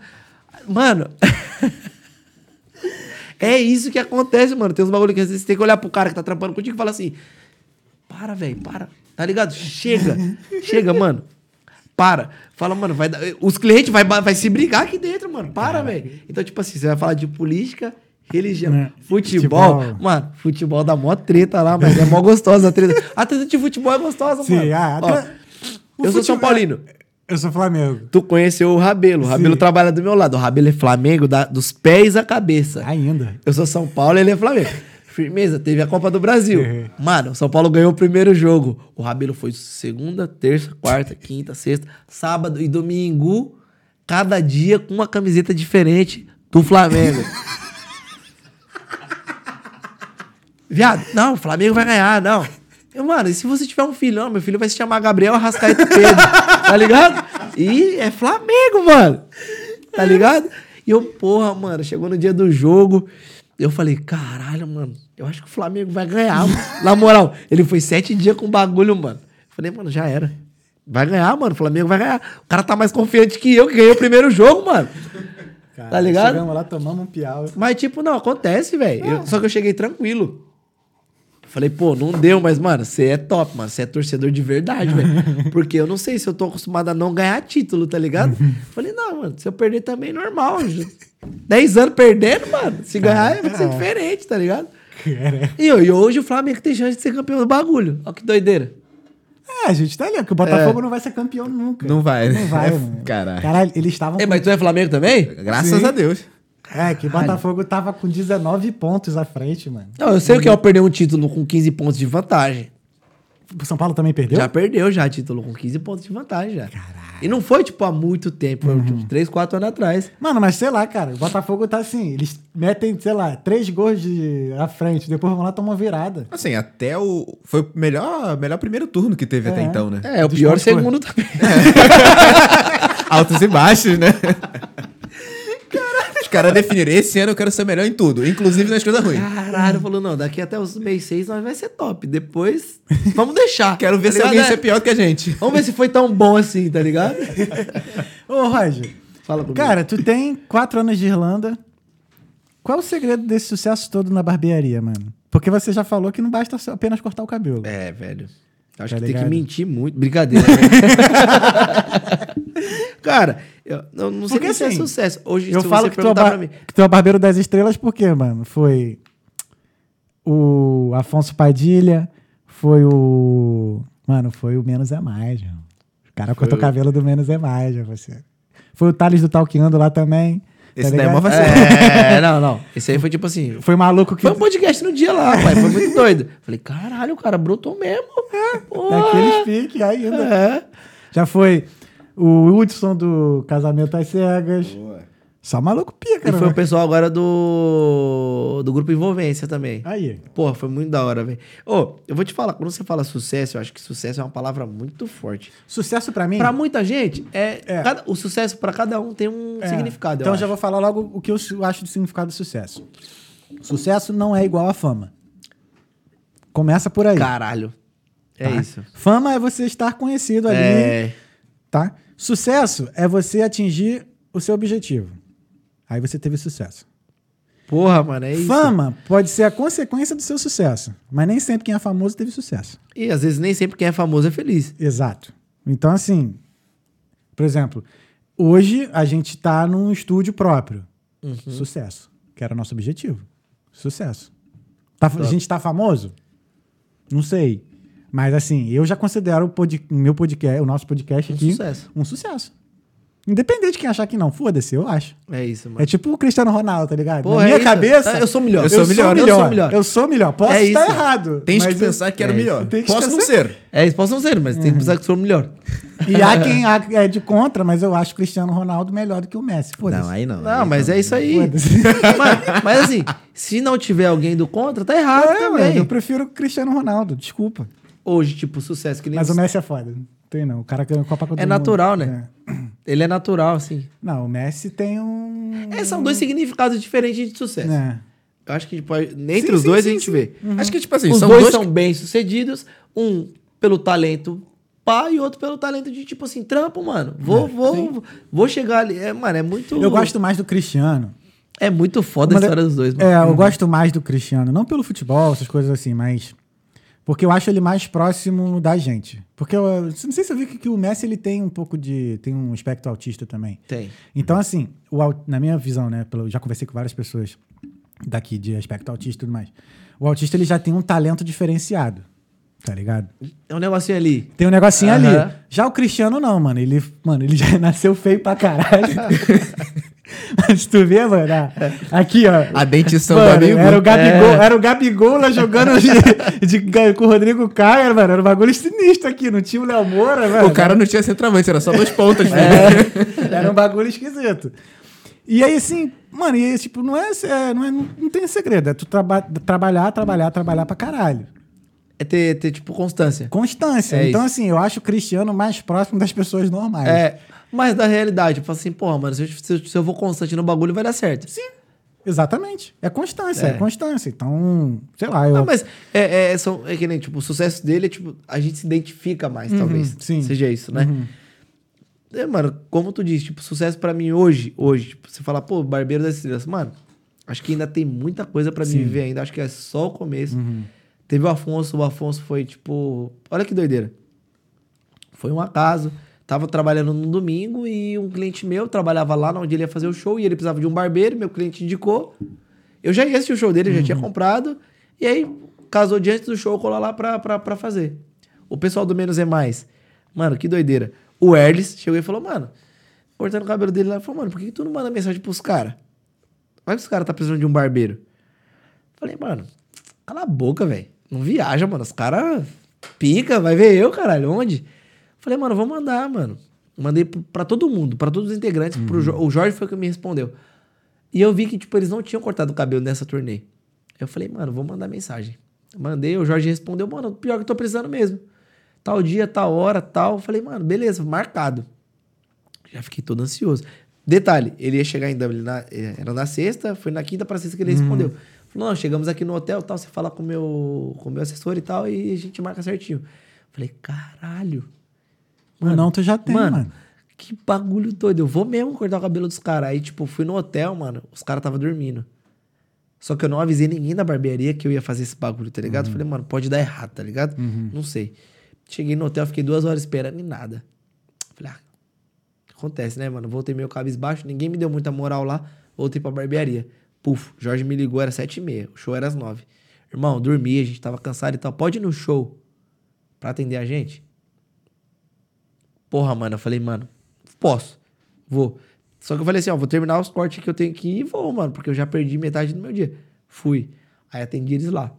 Speaker 3: Mano. é isso que acontece, mano. Tem uns bagulho que às vezes você tem que olhar pro cara que tá trampando contigo e falar assim: Para, velho, para. Tá ligado? Chega. Chega, mano. Para. Fala, mano, vai dar- os clientes vai, vai se brigar aqui dentro, mano. Para, velho. Então, tipo assim, você vai falar de política, religião,
Speaker 1: É,
Speaker 3: futebol.
Speaker 1: futebol.
Speaker 3: Mano, futebol dá mó treta lá, mas é mó gostosa a treta. A treta de futebol é gostosa,
Speaker 1: Sim,
Speaker 3: mano.
Speaker 1: ah,
Speaker 3: Ó, eu sou São
Speaker 1: futebol-
Speaker 3: Paulino.
Speaker 1: Eu sou Flamengo.
Speaker 3: Tu conheceu o Rabelo. O Rabelo
Speaker 1: Sim.
Speaker 3: trabalha do meu lado. O Rabelo é Flamengo da- dos pés à cabeça.
Speaker 1: Ainda.
Speaker 3: Eu sou São Paulo, ele é Flamengo. Firmeza, teve a Copa do Brasil.
Speaker 1: Uhum.
Speaker 3: Mano, o São Paulo ganhou o primeiro jogo. O Rabelo foi segunda, terça, quarta, quinta, sexta, sábado e domingo, cada dia com uma camiseta diferente do Flamengo. Viado, não, o Flamengo vai ganhar, não. Eu, mano, e se você tiver um filho? Não, meu filho vai se chamar Gabriel Arrascaeta Pedro, tá ligado? E é Flamengo, mano. Tá ligado? E eu, porra, mano, chegou no dia do jogo, eu falei, caralho, mano, eu acho que o Flamengo vai ganhar, mano. Na moral, ele foi sete dias com bagulho, mano. Eu falei, mano, já era. Vai ganhar, mano, o Flamengo vai ganhar. O cara tá mais confiante que eu, que ganhei o primeiro jogo, mano.
Speaker 1: Cara,
Speaker 3: Tá ligado?
Speaker 1: Chegamos lá, tomamos um piau.
Speaker 3: Mas, tipo, não, acontece, velho. Eu- Só que eu cheguei tranquilo. Falei, pô, não deu, mas, mano, você é top, mano. Você é torcedor de verdade, velho. Porque eu não sei se eu tô acostumado a não ganhar título, tá ligado? Falei, não, mano, se eu perder também é normal. Dez anos perdendo, mano. Se ganhar vai ser diferente, tá ligado? E, e hoje o Flamengo tem chance de ser campeão do bagulho. Ó que doideira.
Speaker 1: É, a gente tá ali, que o Botafogo não vai ser campeão nunca.
Speaker 2: Não vai, né?
Speaker 1: Não vai,
Speaker 2: É,
Speaker 1: mano.
Speaker 2: caralho.
Speaker 1: Caralho, eles estavam.
Speaker 3: É, mas tu é Flamengo também?
Speaker 2: Graças
Speaker 1: Sim.
Speaker 2: a Deus.
Speaker 1: É, que o Botafogo tava com 19 pontos à frente, mano.
Speaker 3: Não, eu sei o que é perder um título com 15 pontos de vantagem.
Speaker 1: O São Paulo também perdeu?
Speaker 3: Já perdeu já título com 15 pontos de vantagem já. E não foi, tipo, há muito tempo. Foi, tipo, 3, 4 anos atrás.
Speaker 1: Mano, mas sei lá, cara. O Botafogo tá assim. Eles metem, sei lá, três gols de... à frente. Depois vão lá e tomam virada.
Speaker 2: Assim, até o. Foi o melhor, melhor primeiro turno que teve até
Speaker 1: É.
Speaker 2: então, né?
Speaker 3: É, o
Speaker 1: Dos
Speaker 3: pior segundo também.
Speaker 2: Altos e baixos, né? Os caras definiram. Esse ano eu quero ser melhor em tudo, inclusive nas coisas ruins.
Speaker 3: Caralho, falou, não, daqui até os mês 6 nós vai ser top. Depois, vamos deixar.
Speaker 2: Quero ver
Speaker 3: Tá
Speaker 2: se
Speaker 3: ligado?
Speaker 2: alguém
Speaker 3: É,
Speaker 2: ser pior que a gente.
Speaker 3: Vamos ver se foi tão bom assim, tá ligado?
Speaker 1: Ô, Roger.
Speaker 3: Fala comigo.
Speaker 1: Cara, tu tem quatro anos de Irlanda. Qual é o segredo desse sucesso todo na barbearia, mano? Porque você já falou que não basta apenas cortar o cabelo.
Speaker 3: É, velho. Acho
Speaker 1: Tá
Speaker 3: que tem
Speaker 1: ligado?
Speaker 3: que mentir muito. Brincadeira. Cara, eu, eu não sei
Speaker 1: Porque,
Speaker 3: se é
Speaker 1: assim,
Speaker 3: sucesso. Hoje,
Speaker 1: Eu falo que tu, é que tu é o barbeiro das estrelas porque, mano, foi o Afonso Padilha, foi o... Mano, foi o Menos é Mais, mano. O cara cortou o cabelo do Menos é Mais, você. Foi o Thales do Talqueando lá também.
Speaker 2: Esse
Speaker 1: tá
Speaker 2: daí é vacilo.
Speaker 3: É, não, não. Esse aí foi tipo assim...
Speaker 1: Foi maluco que...
Speaker 3: Foi um podcast no dia lá, pai. Foi muito doido. Falei, caralho, o cara brotou mesmo. Porra.
Speaker 1: Daqueles piques ainda.
Speaker 3: É.
Speaker 1: Já foi o Hudson do Casamento às Cegas. Só maluco pica,
Speaker 3: E
Speaker 1: né?
Speaker 3: foi o pessoal agora do, do grupo Envolvência também.
Speaker 1: Aí.
Speaker 3: Porra, foi muito da hora, velho. Ô, eu vou te falar, quando você fala sucesso, eu acho que sucesso é uma palavra muito forte.
Speaker 1: Sucesso pra mim...
Speaker 3: Pra muita gente, é,
Speaker 1: É.
Speaker 3: cada- o sucesso pra cada um tem um
Speaker 1: É.
Speaker 3: significado.
Speaker 1: Então
Speaker 3: eu
Speaker 1: já
Speaker 3: acho.
Speaker 1: vou falar logo o que eu acho de significado de sucesso. Sucesso não é igual a fama. Começa por aí.
Speaker 3: Caralho. É
Speaker 1: tá?
Speaker 3: isso.
Speaker 1: Fama é você estar conhecido ali,
Speaker 3: É.
Speaker 1: tá? Sucesso é você atingir o seu objetivo. Aí você teve sucesso.
Speaker 3: Porra, mano, é isso.
Speaker 1: Fama pode ser a consequência do seu sucesso, mas nem sempre quem é famoso teve sucesso.
Speaker 3: E às vezes nem sempre quem é famoso é feliz.
Speaker 1: Exato. Então, assim, por exemplo, hoje a gente tá num estúdio próprio.
Speaker 3: Uhum.
Speaker 1: Sucesso. Que era o nosso objetivo. Sucesso. Tá- a gente tá famoso? Não sei. Mas, assim, eu já considero o pod- meu podcast, o nosso podcast
Speaker 3: Um
Speaker 1: aqui
Speaker 3: sucesso.
Speaker 1: um sucesso. Independente de quem achar que não, foda-se, eu acho.
Speaker 3: É isso, mano.
Speaker 1: É tipo o Cristiano Ronaldo, tá ligado?
Speaker 3: Porra,
Speaker 1: Na
Speaker 3: é
Speaker 1: minha
Speaker 3: isso.
Speaker 1: cabeça.
Speaker 3: É, eu sou melhor.
Speaker 1: Eu,
Speaker 2: Eu
Speaker 1: sou,
Speaker 2: sou
Speaker 1: melhor,
Speaker 2: melhor.
Speaker 3: eu sou melhor.
Speaker 1: Eu sou melhor. Posso
Speaker 3: É
Speaker 1: estar
Speaker 3: isso.
Speaker 1: errado. Mas
Speaker 2: que pensar que era
Speaker 3: é
Speaker 2: melhor.
Speaker 1: Tem que
Speaker 2: Posso não
Speaker 1: pensar-
Speaker 2: ser.
Speaker 3: É, isso posso não ser, mas tem que pensar que sou melhor.
Speaker 1: E há quem é de contra, mas eu acho o Cristiano Ronaldo melhor do que o Messi. Foda-se.
Speaker 2: Não, aí não.
Speaker 3: Não,
Speaker 2: aí
Speaker 3: mas é isso aí. Mas, mas assim, se não tiver alguém do contra, tá errado
Speaker 1: É,
Speaker 3: também.
Speaker 1: mano, eu prefiro o Cristiano Ronaldo, desculpa.
Speaker 3: Hoje, tipo, sucesso que nem
Speaker 1: Mas o Messi é foda. Não tem não. O cara ganhou Copa com
Speaker 3: É natural,
Speaker 1: mundo.
Speaker 3: né? Ele é natural, assim.
Speaker 1: É. Não, o Messi tem um.
Speaker 3: É, são dois significados diferentes de sucesso.
Speaker 1: É.
Speaker 3: Eu acho que tipo, entre
Speaker 1: Sim,
Speaker 3: os
Speaker 1: sim,
Speaker 3: dois
Speaker 1: sim,
Speaker 3: a gente
Speaker 1: sim.
Speaker 3: vê.
Speaker 2: Acho que, tipo assim,
Speaker 3: Os
Speaker 2: são
Speaker 3: dois,
Speaker 2: dois.
Speaker 3: são bem sucedidos, um pelo talento pá e outro pelo talento de tipo assim, trampo, mano. Vou, vou, vou chegar ali. É, mano, é muito.
Speaker 1: Eu gosto mais do Cristiano.
Speaker 3: É muito foda a
Speaker 1: Mas
Speaker 3: história dos dois, mano.
Speaker 1: É, eu gosto mais do Cristiano. Não pelo futebol, essas coisas assim, mas Porque eu acho ele mais próximo da gente. Porque eu não sei se eu vi que, que o Messi ele tem um pouco de. tem um espectro autista também.
Speaker 3: Tem.
Speaker 1: Então, assim, o na minha visão, né? Pelo, já conversei com várias pessoas daqui de aspecto autista e tudo mais. O autista ele já tem um talento diferenciado. Tá ligado?
Speaker 3: É um negocinho ali.
Speaker 1: Tem um negocinho
Speaker 3: Aham.
Speaker 1: ali. Já o Cristiano não, mano. Ele, mano, ele já nasceu feio pra caralho. Mas tu vê, mano, a- aqui, ó.
Speaker 2: A dentição do
Speaker 1: Mano,
Speaker 2: amigo.
Speaker 1: Era o Gabigol,
Speaker 3: É.
Speaker 1: era o Gabigol lá jogando de, de- com o Rodrigo Caio, mano. Era um bagulho sinistro aqui. Não tinha o Léo Moura, mano.
Speaker 2: O cara não tinha centroavante, era só dois pontas.
Speaker 1: É, era um bagulho esquisito. E aí, assim, mano, e aí, tipo, não é, é- não, é- não tem segredo. É tu traba trabalhar, trabalhar, trabalhar pra caralho.
Speaker 3: É ter, ter tipo, constância.
Speaker 1: Constância.
Speaker 3: É
Speaker 1: então,
Speaker 3: isso.
Speaker 1: assim, eu acho o Cristiano mais próximo das pessoas normais.
Speaker 3: É, mas da realidade, eu falo assim, porra, mano, se eu, se eu- vou constante no bagulho, vai dar certo.
Speaker 1: Sim. Exatamente. É constância, é,
Speaker 3: É.
Speaker 1: constância. Então, sei lá, eu.
Speaker 3: Não, mas é, é, são, é que nem, tipo, o sucesso dele é, tipo, a gente se identifica mais, talvez.
Speaker 1: sim.
Speaker 3: Seja isso, né?
Speaker 1: Uhum.
Speaker 3: É, mano, como tu disse, tipo, sucesso pra mim hoje, hoje, tipo, você fala, pô, Barbeiro das Estrelas, mano, acho que ainda tem muita coisa pra mim viver ainda, acho que é só o começo.
Speaker 1: Uhum.
Speaker 3: Teve o Afonso, o Afonso foi, tipo, olha que doideira. Foi um acaso. Tava trabalhando no domingo e um cliente meu trabalhava lá onde ele ia fazer o show e ele precisava de um barbeiro, meu cliente indicou. Eu já ia assistir o show dele, eu já tinha comprado. E aí, casou diante do show, colou lá pra, pra, pra fazer. O pessoal do Menos é Mais. Mano, que doideira. O Erlis chegou e falou, mano, cortando o cabelo dele lá, falou, mano, por que, que tu não manda mensagem pros caras? Vai que os caras tá precisando de um barbeiro. Falei, mano, cala a boca, velho. Não viaja, mano. Os caras pica, vai ver eu, caralho. Onde? Falei, mano, vou mandar, mano. Mandei pra todo mundo, pra todos os integrantes. Pro Jo- o Jorge foi que me respondeu. E eu vi que, tipo, eles não tinham cortado o cabelo nessa turnê. Eu falei, mano, vou mandar mensagem. Mandei, o Jorge respondeu, mano, pior que eu tô precisando mesmo. Tal dia, tal hora, tal. Falei, mano, beleza, marcado. Já fiquei todo ansioso. Detalhe, ele ia chegar em Dublin, na, eh, era na sexta, foi na quinta pra sexta que ele respondeu. Falou, não, chegamos aqui no hotel, tal, você fala com o meu, com o meu assessor e tal, e a gente marca certinho. Falei, caralho.
Speaker 1: Ou não, tu já tem, mano.
Speaker 3: Que bagulho doido. Eu vou mesmo cortar o cabelo dos caras. Aí, tipo, fui no hotel, mano, os caras estavam dormindo. Só que eu não avisei ninguém da barbearia que eu ia fazer esse bagulho, tá ligado? Falei, mano, pode dar errado, tá ligado? Não sei. Cheguei no hotel, fiquei duas horas esperando e nada. Falei, ah, acontece, né, mano? Voltei meio cabisbaixo, ninguém me deu muita moral lá. Voltei pra barbearia. Puf, Jorge me ligou, era sete e meia. O show era às nove. Irmão, dormi, a gente tava cansado e tal. Pode ir no show pra atender a gente? Porra, mano, eu falei, mano, posso, vou. Só que eu falei assim, ó, vou terminar os cortes que eu tenho que ir e vou, mano, porque eu já perdi metade do meu dia. Fui. Aí atendi eles lá.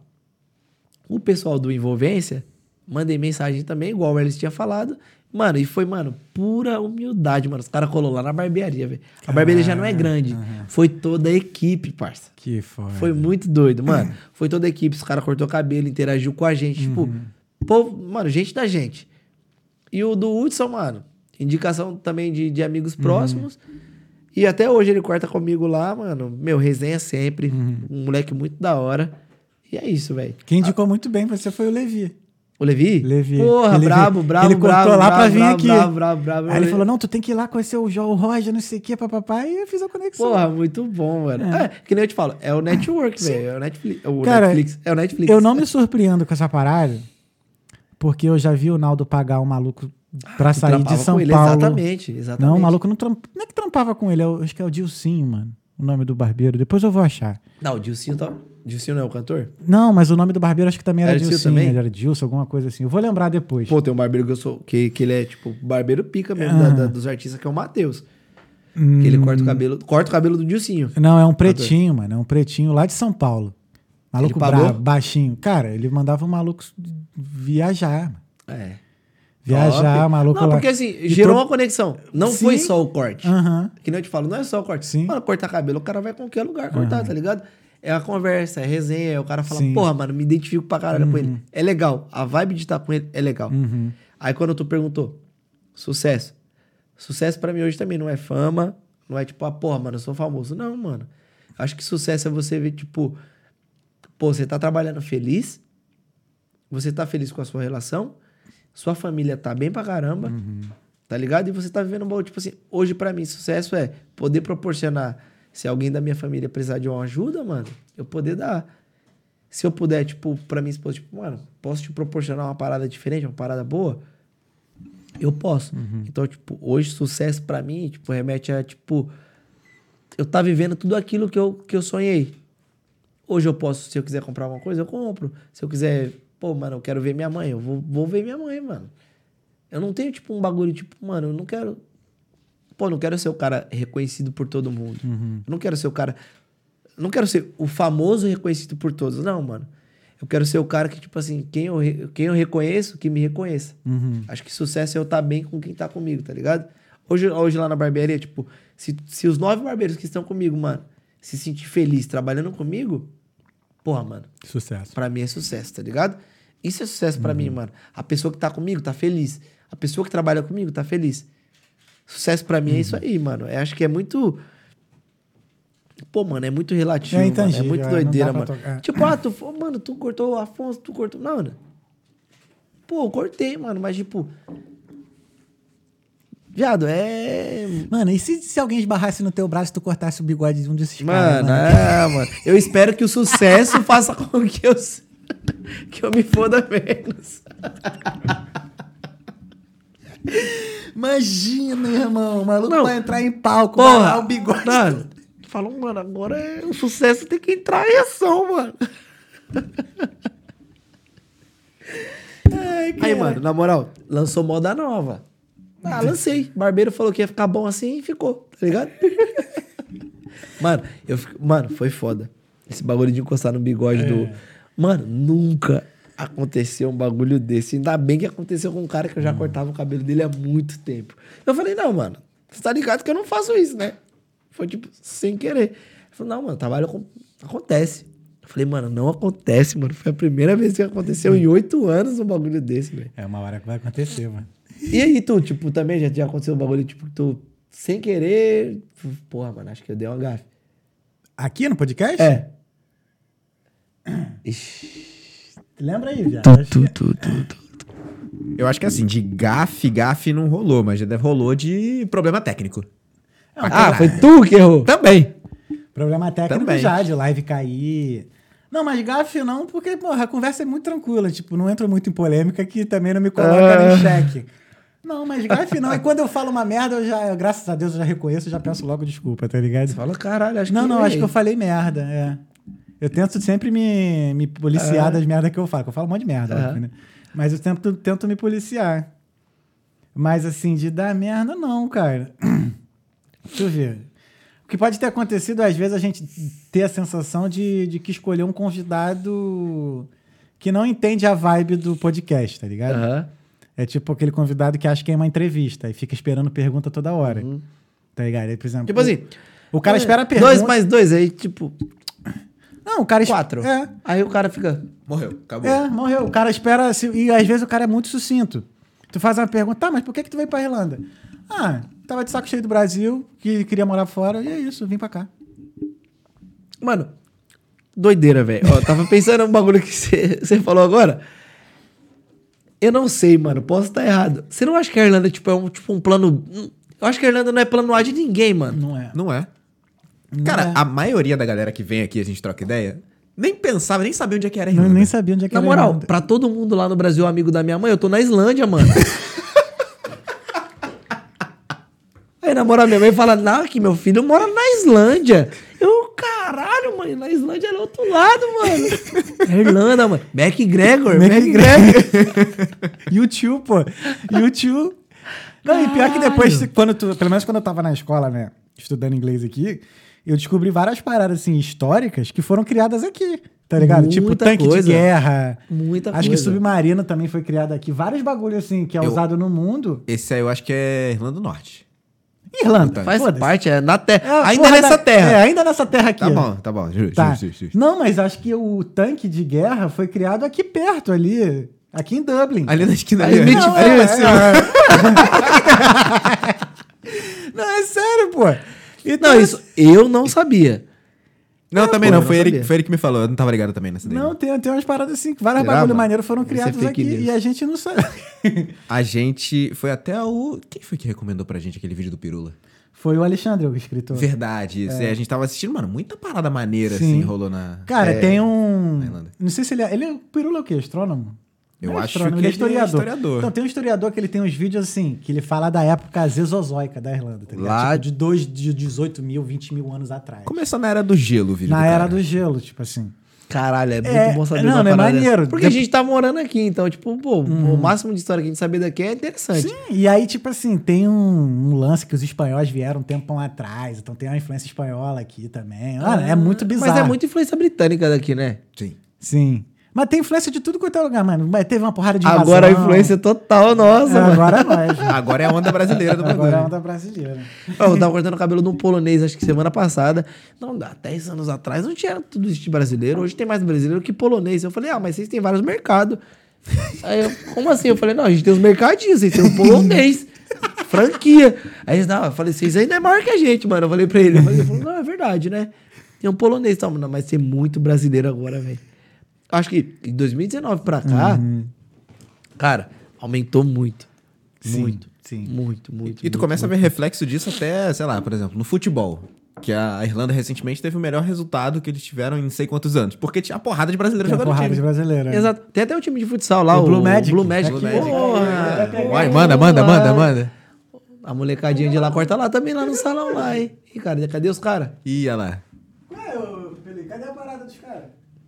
Speaker 3: O pessoal do Envolvência, mandei mensagem também, igual eles tinha falado. Mano, e foi, mano, pura humildade, mano. Os caras colou lá na barbearia, velho. A barbearia já não é grande. Foi toda a equipe, parça.
Speaker 1: Que foda.
Speaker 3: Foi muito doido, mano. Foi toda a equipe, os caras cortou cabelo, interagiu com a gente. Tipo, povo, mano, gente da gente. E o do Hudson, mano, indicação também de, de amigos próximos. E até hoje ele corta comigo lá, mano. Meu, resenha sempre. Um moleque muito da hora. E é isso, velho.
Speaker 1: Quem indicou muito bem você foi o Levi.
Speaker 3: O Levi?
Speaker 1: Levi.
Speaker 3: Porra,
Speaker 1: Ele-
Speaker 3: brabo, brabo,
Speaker 1: ele
Speaker 3: brabo.
Speaker 1: cortou lá pra vir aqui.
Speaker 3: Brabo, brabo, brabo.
Speaker 1: Aí ele falou: não, tu tem que ir lá conhecer o João Roger, não sei o que, papapá. E eu fiz a conexão.
Speaker 3: Porra, muito bom, mano. É. que nem eu te falo, é o network, velho. É o Netflix. O
Speaker 1: Cara,
Speaker 3: Netflix. É o Netflix.
Speaker 1: Eu não me surpreendo com essa parada, porque eu já vi o Naldo pagar um maluco pra
Speaker 3: Tu
Speaker 1: sair de São
Speaker 3: com ele,
Speaker 1: Paulo.
Speaker 3: Exatamente, exatamente.
Speaker 1: Não, o maluco não, tramp... não é que trampava com ele, eu acho que é o Dilcinho, mano. O nome do barbeiro. Depois eu vou achar.
Speaker 3: Não, o Dilcinho tá. Dilcinho não é o cantor?
Speaker 1: Não, mas o nome do barbeiro acho que também era,
Speaker 3: Era Dilcinho também?
Speaker 1: Ele era Dilson, alguma coisa assim. Eu vou lembrar depois.
Speaker 3: Pô, tem um barbeiro que eu sou. Que, que ele é, tipo, barbeiro pica mesmo da- da- dos artistas, que é o Matheus. Que ele corta o cabelo. Corta o cabelo do Dilcinho.
Speaker 1: Não, é um pretinho, mano. É um pretinho lá de São Paulo. Maluco brabo, baixinho. Cara, ele mandava o maluco viajar.
Speaker 3: É.
Speaker 1: Viajar,
Speaker 3: Top.
Speaker 1: maluco
Speaker 3: Não,
Speaker 1: lá.
Speaker 3: porque assim,
Speaker 1: E
Speaker 3: gerou
Speaker 1: tro-
Speaker 3: uma conexão. Não
Speaker 1: Sim.
Speaker 3: foi só o corte.
Speaker 1: Aham.
Speaker 3: Que nem eu te falo, não é só o corte.
Speaker 1: Sim.
Speaker 3: Mano, cortar cabelo, o cara vai a qualquer lugar cortar, tá ligado? É a conversa, é resenha, é o cara fala,
Speaker 1: Sim.
Speaker 3: porra, mano, me identifico pra caralho com ele. É legal. A vibe de estar com ele é legal.
Speaker 1: Uhum.
Speaker 3: Aí quando tu perguntou, sucesso. Sucesso pra mim hoje também não é fama, não é tipo, ah, porra, mano, eu sou famoso. Não, mano. Acho que sucesso é você ver, tipo, pô, você tá trabalhando feliz, você tá feliz com a sua relação, sua família tá bem pra caramba, tá ligado? E você tá vivendo um bom, tipo assim, hoje pra mim, sucesso é poder proporcionar, se alguém da minha família precisar de uma ajuda, mano, eu poder dar. Se eu puder, tipo, pra minha esposa, tipo, mano, posso te proporcionar uma parada diferente, uma parada boa? Eu posso. Então, tipo, hoje sucesso pra mim, tipo, remete a, tipo, eu tá vivendo tudo aquilo que eu, que eu sonhei. Hoje eu posso, se eu quiser comprar alguma coisa, eu compro. Se eu quiser, pô, mano, eu quero ver minha mãe, eu vou, vou ver minha mãe, mano. Eu não tenho, tipo, um bagulho, tipo, mano, eu não quero. Pô, eu não quero ser o cara reconhecido por todo mundo. Eu não quero ser o cara. eu não quero ser o famoso reconhecido por todos. Não, mano. Eu quero ser o cara que, tipo assim, quem eu, re- quem eu reconheço, que me reconheça. Acho que sucesso é eu estar bem com quem tá comigo, tá ligado? Hoje, hoje lá na barbearia, tipo, se, se os nove barbeiros que estão comigo, mano, se sentir feliz trabalhando comigo, porra, mano,
Speaker 1: Sucesso.
Speaker 3: Pra mim é sucesso, tá ligado? Isso é sucesso pra mim, mano. A pessoa que tá comigo tá feliz. A pessoa que trabalha comigo tá feliz. Sucesso pra mim é isso aí, mano. Eu acho que é muito. Pô, mano, é muito relativo.
Speaker 1: É
Speaker 3: mano. É muito
Speaker 1: é,
Speaker 3: doideira, mano.
Speaker 1: tocar.
Speaker 3: Tipo, ah, tu, pô, mano, tu cortou o Afonso, tu cortou. Não, mano. Pô, eu cortei, mano, mas tipo. Viado, é.
Speaker 1: Mano, e se, se alguém esbarrasse no teu braço e tu cortasse o bigode de um desses caras?
Speaker 3: Mano, é, mano. Eu espero que o sucesso faça com que eu, que eu me foda menos.
Speaker 1: Imagina, irmão. O maluco
Speaker 3: Não.
Speaker 1: vai entrar em palco,
Speaker 3: Porra,
Speaker 1: barrar o bigode.
Speaker 3: Mano, falam, mano, agora é, o sucesso tem que entrar em ação, mano.
Speaker 1: Ai,
Speaker 3: Aí, mano, na moral, lançou moda nova. Ah, lancei. Barbeiro falou que ia ficar bom assim e ficou, tá ligado? mano, eu fico- mano, foi foda. Esse bagulho de encostar no bigode do. Mano, nunca aconteceu um bagulho desse. Ainda bem que aconteceu com um cara que eu já cortava o cabelo dele há muito tempo. Eu falei, não, mano, você tá ligado que eu não faço isso, né? Foi tipo, sem querer. Ele falou, não, mano, trabalho com... acontece. Eu falei, mano, não acontece, mano. Foi a primeira vez que aconteceu em oito anos um bagulho desse, velho.
Speaker 1: É uma hora que vai acontecer, mano.
Speaker 3: E aí, tu, tipo, também já, já aconteceu um bagulho, tipo, que tu, sem querer. Porra, mano, acho que eu dei uma gafe.
Speaker 1: Aqui no podcast?
Speaker 3: É. Ixi.
Speaker 1: Lembra aí, viado.
Speaker 3: Tu,
Speaker 1: Acho
Speaker 3: tu, tu, tu, tu.
Speaker 2: Eu acho que assim, de gafe, gafe não rolou, mas já rolou de problema técnico.
Speaker 3: Ah, foi tu que errou?
Speaker 2: Também.
Speaker 1: Problema técnico
Speaker 2: Também.
Speaker 1: já, de live cair. Não, mas gafe não, porque, porra, a conversa é muito tranquila. Tipo, não entro muito em polêmica que também não me coloca
Speaker 3: Ah.
Speaker 1: em xeque. Não, mas gafe não. E quando eu falo uma merda, eu já, graças a Deus, eu já reconheço, eu já peço logo desculpa, tá ligado?
Speaker 3: Fala, caralho, acho
Speaker 1: Não,
Speaker 3: que.
Speaker 1: não, acho que eu falei merda, é. Eu tento sempre me, me policiar
Speaker 3: Ah.
Speaker 1: das merdas que eu falo, que eu falo um monte de merda, óbvio, né? Mas eu tento, tento me policiar. Mas assim, de dar merda, não, cara. Deixa eu ver. O que pode ter acontecido, às vezes, a gente ter a sensação de, de que escolheu um convidado que não entende a vibe do podcast, tá ligado?
Speaker 3: Aham.
Speaker 1: É tipo aquele convidado que acha que é uma entrevista e fica esperando pergunta toda hora. Tá ligado? Aí, por exemplo,
Speaker 3: Tipo assim.
Speaker 1: o cara espera a pergunta.
Speaker 3: Dois mais dois, aí, tipo,
Speaker 1: Não, o cara
Speaker 3: quatro.
Speaker 1: É.
Speaker 3: Aí o cara fica.
Speaker 2: Morreu, acabou.
Speaker 1: É, morreu. O cara espera. E às vezes o cara é muito sucinto. Tu faz uma pergunta, tá, mas por que, que tu veio pra Irlanda? Ah, tava de saco cheio do Brasil, que queria morar fora, e é isso, vim pra cá.
Speaker 3: Mano, doideira, velho. Ó, tava pensando num bagulho que você falou agora. Eu não sei, mano. Posso estar errado. Você não acha que a Irlanda tipo, é um, tipo, um plano. Eu acho que a Irlanda não é plano A de ninguém, mano.
Speaker 1: Não é.
Speaker 2: Não é.
Speaker 1: Não
Speaker 2: Cara,
Speaker 1: é.
Speaker 2: a maioria da galera que vem aqui, a gente troca ideia, nem pensava, nem sabia onde é que era a
Speaker 1: Não,
Speaker 2: Irlanda.
Speaker 1: nem sabia onde é que
Speaker 3: Na
Speaker 1: era
Speaker 3: moral,
Speaker 1: Irlanda.
Speaker 3: pra todo mundo lá no Brasil, amigo da minha mãe, eu tô na Islândia, mano. Aí, na moral, minha mãe fala, não, que meu filho mora na Islândia. Eu, caralho, mãe, na Islândia é do outro lado, mano. É Irlanda, mano. MacGregor, MacGregor.
Speaker 1: YouTube, pô. YouTube. Não, e pior que depois, quando tu, pelo menos quando eu tava na escola, né, estudando inglês aqui, eu descobri várias paradas, assim, históricas que foram criadas aqui, tá ligado? tipo,
Speaker 3: Muita
Speaker 1: tanque
Speaker 3: coisa.
Speaker 1: de guerra.
Speaker 3: Muita
Speaker 1: Acho que
Speaker 3: coisa.
Speaker 1: submarino também foi criado aqui. Vários bagulhos, assim, que é
Speaker 2: Eu-
Speaker 1: usado no mundo.
Speaker 2: Esse aí eu acho que é Irlanda do Norte.
Speaker 1: Irlanda.
Speaker 3: Faz parte, é na terra.
Speaker 1: É,
Speaker 3: ainda nessa
Speaker 1: da-
Speaker 3: terra.
Speaker 1: É, ainda nessa terra aqui.
Speaker 2: Tá bom, tá bom. Justo,
Speaker 1: Tá.
Speaker 2: justo, justo.
Speaker 1: Não, mas acho que o tanque de guerra foi criado aqui perto, ali. Aqui em Dublin.
Speaker 2: Ali na esquina ali. ó.
Speaker 1: Não,
Speaker 3: Ali
Speaker 1: é,
Speaker 3: ser-
Speaker 1: é. Não, é sério, pô. Então,
Speaker 3: Não, isso eu não sabia.
Speaker 2: Não, também
Speaker 3: pô,
Speaker 2: não. Foi
Speaker 3: não
Speaker 2: ele, foi ele que me falou. Eu não tava ligado também nessa daí.
Speaker 1: Não,
Speaker 2: não.
Speaker 1: tem, tem umas paradas assim,
Speaker 3: Será,
Speaker 1: bagulho
Speaker 3: mano?
Speaker 1: maneiros foram
Speaker 3: ser
Speaker 1: criados
Speaker 3: fake
Speaker 1: aqui
Speaker 3: news.
Speaker 1: e a gente não sabe.
Speaker 2: A gente foi até o. Quem foi que recomendou pra gente aquele vídeo do Pirula?
Speaker 1: Foi o Alexandre, o escritor.
Speaker 2: Verdade, isso. É, a gente tava assistindo, mano, muita parada maneira,
Speaker 1: Sim.
Speaker 2: assim, rolou na.
Speaker 1: Cara,
Speaker 3: É,
Speaker 1: tem um. Não sei se ele é. Ele é. Pirula é o quê? Astrônomo?
Speaker 2: Eu
Speaker 1: Não é
Speaker 2: acho que
Speaker 1: ele é
Speaker 2: é
Speaker 1: historiador.
Speaker 2: historiador.
Speaker 1: Então tem um historiador que ele tem uns vídeos assim, que ele fala da época zezozoica da Irlanda, tá?
Speaker 2: Lá-
Speaker 1: Tipo, de, dois, de 18 mil, 20 mil anos atrás.
Speaker 2: Começou na era do gelo, o vídeo.
Speaker 1: Na
Speaker 2: do
Speaker 1: era do gelo, tipo assim.
Speaker 3: Caralho, é muito
Speaker 1: É,
Speaker 3: bom saber
Speaker 1: não, não é maneiro.
Speaker 3: dessa. Porque a
Speaker 1: Dep-
Speaker 3: gente tá morando aqui, então, tipo, pô, o máximo de história que a gente saber daqui é interessante.
Speaker 1: Sim, e aí, tipo assim, tem um, um lance que os espanhóis vieram um tempão atrás, então tem uma influência espanhola aqui também. Mano, é muito bizarro.
Speaker 3: Mas é muito influência britânica daqui, né?
Speaker 2: Sim.
Speaker 1: Sim. Mas tem influência de tudo quanto é lugar, mano. Mas teve uma porrada de
Speaker 3: Agora a influência total nossa,
Speaker 1: É,
Speaker 3: mano.
Speaker 1: agora é nós.
Speaker 2: Agora é a onda brasileira do bagulho.
Speaker 1: Agora é a onda brasileira.
Speaker 3: Eu tava cortando o cabelo num polonês, acho que semana passada. Não, há 10 anos atrás não tinha tudo isso de brasileiro. Hoje tem mais brasileiro que polonês. Eu falei, ah, mas vocês têm vários mercados. Aí eu, como assim? Eu falei, não, a gente tem os mercadinhos, vocês têm um polonês. franquia. Aí eles, não, eu falei, vocês ainda é maior que a gente, mano. Eu falei pra ele. Ele falou, não, é verdade, né? Tem um polonês, tá, mano, mas tem muito brasileiro agora, velho. Acho que de 2019 pra cá, cara, aumentou muito.
Speaker 1: Sim,
Speaker 3: muito.
Speaker 1: sim.
Speaker 3: Muito, muito.
Speaker 2: E tu
Speaker 3: muito,
Speaker 2: começa
Speaker 3: muito.
Speaker 2: a ver reflexo disso até, sei lá, por exemplo, no futebol. Que a Irlanda recentemente teve o melhor resultado que eles tiveram em não sei quantos anos. Porque tinha a porrada de brasileiro jogando
Speaker 1: porrada de
Speaker 2: time.
Speaker 1: brasileira. é.
Speaker 3: Exato. Tem até o time de futsal lá,
Speaker 1: O
Speaker 3: o,
Speaker 1: Blue Magic.
Speaker 3: Blue Magic.
Speaker 1: Blue
Speaker 2: Magic.
Speaker 3: Porra.
Speaker 2: Vai, manda, manda, manda, manda.
Speaker 3: A molecadinha de lá corta lá também, lá no salão lá, hein? E, cara, cadê os caras?
Speaker 2: Ih, olha lá.
Speaker 1: Ué, Felipe, cadê a parada dos caras?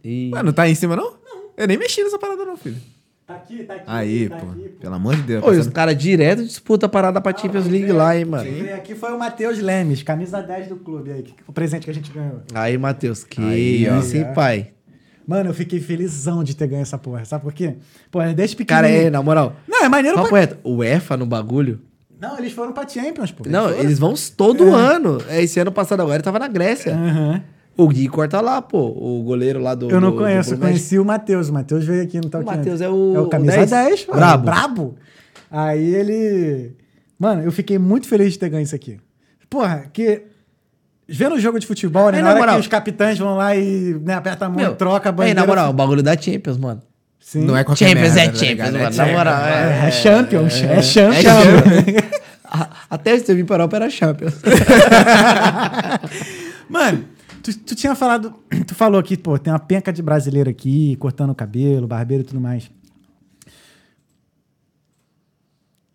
Speaker 3: E...
Speaker 2: Ué, não tá aí em cima, não? Não. Eu nem mexi nessa parada, não, filho.
Speaker 1: Tá aqui, tá aqui.
Speaker 2: Aí,
Speaker 1: tá
Speaker 2: pô.
Speaker 1: aqui, pô.
Speaker 2: Pelo amor de Deus.
Speaker 3: Pô, e os
Speaker 2: passando-
Speaker 3: caras direto disputam a parada pra Champions League lá, hein, mano?
Speaker 1: Quem veio aqui foi o Matheus Lemes, camisa 10 do clube aí, o presente que a gente ganhou.
Speaker 3: Aí, Matheus, que
Speaker 2: Aí, ó.
Speaker 3: isso, hein, pai?
Speaker 1: Mano, eu fiquei felizão de ter ganho essa porra. Sabe por quê? Pô, desde
Speaker 3: Cara,
Speaker 1: pequenininho...
Speaker 3: é, na moral.
Speaker 1: Não, é maneiro
Speaker 3: Papo
Speaker 1: pra...
Speaker 3: reto, o EFA no bagulho.
Speaker 1: Não, eles foram pra Champions, pô.
Speaker 3: Não,
Speaker 1: foram.
Speaker 3: eles vão todo ano. É, Esse ano passado agora ele tava na Grécia.
Speaker 1: Aham.
Speaker 3: O Gui corta lá, pô. O goleiro lá do.
Speaker 1: Eu não
Speaker 3: do-
Speaker 1: conheço,
Speaker 3: do
Speaker 1: eu conheci o Matheus. O Matheus veio aqui no Talk
Speaker 3: Matheus é o-
Speaker 1: É o camisa
Speaker 3: o 10.
Speaker 1: 10, mano.
Speaker 3: Brabo.
Speaker 1: Brabo. Aí ele... Mano, eu fiquei muito feliz de ter ganho isso aqui. Porra, que... Vendo o jogo de futebol, né?
Speaker 3: Aí,
Speaker 1: na
Speaker 3: na
Speaker 1: hora
Speaker 3: moral-
Speaker 1: que os capitães vão lá e né, aperta a mão,
Speaker 3: Meu,
Speaker 1: troca a
Speaker 3: Aí,
Speaker 1: bandeira...
Speaker 3: na moral, o bagulho da Champions, mano.
Speaker 1: Sim.
Speaker 2: Não é qualquer
Speaker 3: Champions
Speaker 2: merda,
Speaker 3: é
Speaker 2: tá
Speaker 3: Champions, mano.
Speaker 2: É
Speaker 3: Na moral,
Speaker 1: É,
Speaker 3: é.
Speaker 1: é Champions, é, Champions.
Speaker 3: Champions. A- Até esse teve para era Champions.
Speaker 1: Mano, tu, tu tinha falado. Tu falou aqui, pô, tem uma penca de brasileiro aqui, cortando o cabelo, barbeiro e tudo mais.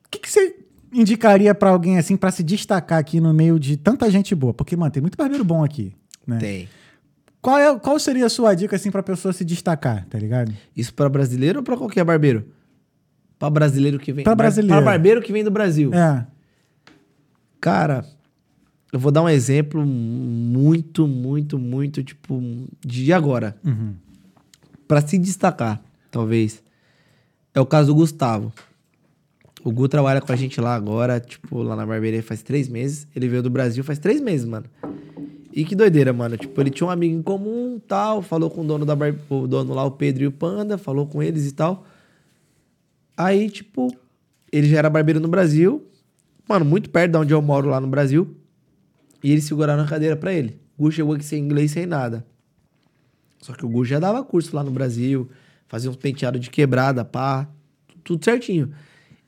Speaker 1: O que, que você indicaria pra alguém assim pra se destacar aqui no meio de tanta gente boa? Porque, mano, tem muito barbeiro bom aqui. Né?
Speaker 3: Tem.
Speaker 1: Qual, é, qual seria a sua dica assim pra pessoa se destacar, tá ligado?
Speaker 3: Isso pra brasileiro ou pra qualquer barbeiro? Pra brasileiro que vem.
Speaker 1: Pra brasileiro.
Speaker 3: Pra barbeiro que vem do Brasil.
Speaker 1: É.
Speaker 3: Cara, eu vou dar um exemplo muito, muito, muito, tipo, de agora.
Speaker 1: Uhum.
Speaker 3: Pra se destacar, talvez. É o caso do Gustavo. O Gu trabalha com a gente lá agora, tipo, lá na barbearia faz três meses. Ele veio do Brasil faz três meses, mano. E que doideira, mano. Tipo, ele tinha um amigo em comum tal. Falou com o dono da bar... o dono lá, o Pedro e o Panda, falou com eles e tal. Aí, tipo, ele já era barbeiro no Brasil. Mano, muito perto de onde eu moro lá no Brasil. E eles seguraram a cadeira pra ele. O Gu chegou aqui sem inglês, sem nada. Só que o Gu já dava curso lá no Brasil, fazia uns penteados de quebrada, pá, tudo certinho.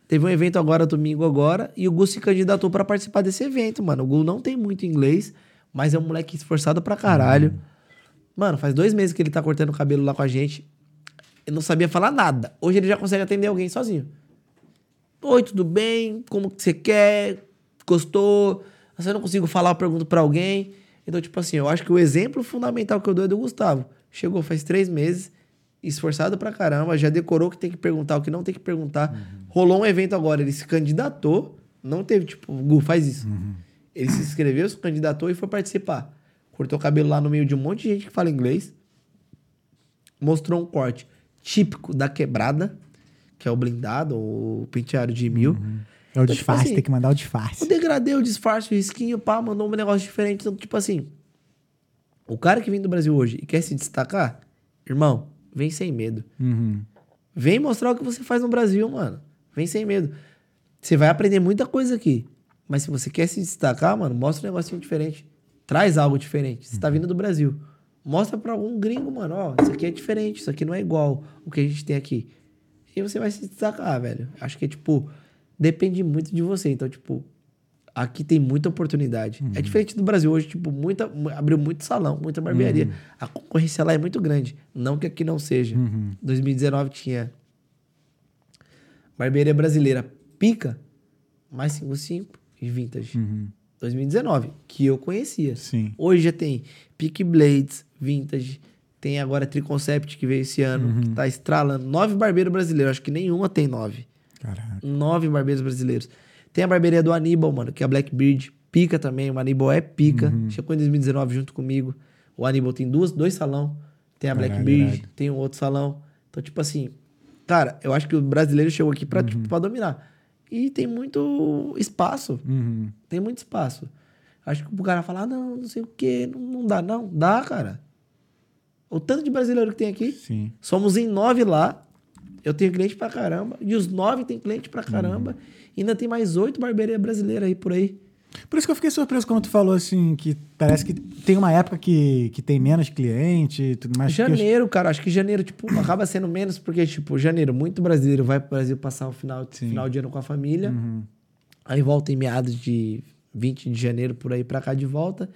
Speaker 3: Teve um evento agora, domingo agora, e o Gu se candidatou pra participar desse evento, mano. O Gu não tem muito inglês, mas é um moleque esforçado pra caralho. Mano, faz dois meses que ele tá cortando o cabelo lá com a gente. Ele não sabia falar nada. Hoje ele já consegue atender alguém sozinho. Oi, tudo bem? Como que você quer? Gostou? Se eu não consigo falar, eu pergunto pra alguém. Então, tipo assim, eu acho que o exemplo fundamental que eu dou é do Gustavo. Chegou faz três meses, esforçado pra caramba, já decorou o que tem que perguntar, o que não tem que perguntar. Rolou um evento agora, ele se candidatou, não teve, tipo, Gu, faz isso. Ele se inscreveu, se candidatou e foi participar. Cortou o cabelo lá no meio de um monte de gente que fala inglês. Mostrou um corte típico da quebrada, que é o blindado, o penteado de mil.
Speaker 1: É o
Speaker 3: Então, tipo
Speaker 1: disfarce,
Speaker 3: assim,
Speaker 1: tem que mandar o
Speaker 3: O
Speaker 1: disfarce.
Speaker 3: degradê, o disfarce, o risquinho, pá, mandou um negócio diferente. Então, tipo assim, o cara que vem do Brasil hoje e quer se destacar, irmão, vem sem medo.
Speaker 1: Uhum.
Speaker 3: Vem mostrar o que você faz no Brasil, mano. Vem sem medo. Você vai aprender muita coisa aqui. Mas se você quer se destacar, mano, mostra um negocinho diferente. Traz algo diferente. Você tá vindo do Brasil. Mostra pra algum gringo, mano, ó, isso aqui é diferente, isso aqui não é igual o que a gente tem aqui. E você vai se destacar, velho. Acho que, tipo, depende muito de você. Então, tipo, Aqui tem muita oportunidade. É diferente do Brasil hoje, tipo, muita, mu- abriu muito salão, muita barbearia. A concorrência lá é muito grande. Não que aqui não seja. 2019 tinha barbearia brasileira pica, mais 55 e vintage. 2019, que eu conhecia.
Speaker 1: Sim.
Speaker 3: Hoje já tem Peak Blades, Vintage. Tem agora Triconcept que veio esse ano, que tá estralando. Nove barbeiros brasileiros. Acho que nenhuma tem nove.
Speaker 1: Caraca.
Speaker 3: Nove barbeiros brasileiros. Tem a barbearia do Aníbal, mano, que é a Blackbeard. Pica também. O Aníbal é pica. Chegou em 2019 junto comigo. O Aníbal tem duas, dois salão. Tem a Blackbeard, tem um outro salão. Então, tipo assim, cara, eu acho que o brasileiro chegou aqui pra, tipo, pra dominar. E tem muito espaço.
Speaker 1: Uhum.
Speaker 3: Tem muito espaço. Acho que o cara fala, ah, não, não sei o quê, não, não dá, não. Dá, cara. O tanto de brasileiro que tem aqui.
Speaker 1: Sim.
Speaker 3: Somos em nove lá. Eu tenho cliente pra caramba. E os nove tem cliente pra caramba. E ainda tem mais oito barbearias brasileiras aí por aí.
Speaker 1: Por isso que eu fiquei surpreso quando tu falou assim, que parece que tem uma época que, que tem menos cliente e tudo mais. que eu-
Speaker 3: janeiro, cara, acho que janeiro, tipo, acaba sendo menos, porque, tipo, janeiro, muito brasileiro vai pro Brasil passar o final,
Speaker 1: Sim.
Speaker 3: final de ano com a família.
Speaker 1: Uhum.
Speaker 3: Aí volta em meados de 20 de janeiro, por aí pra cá de volta.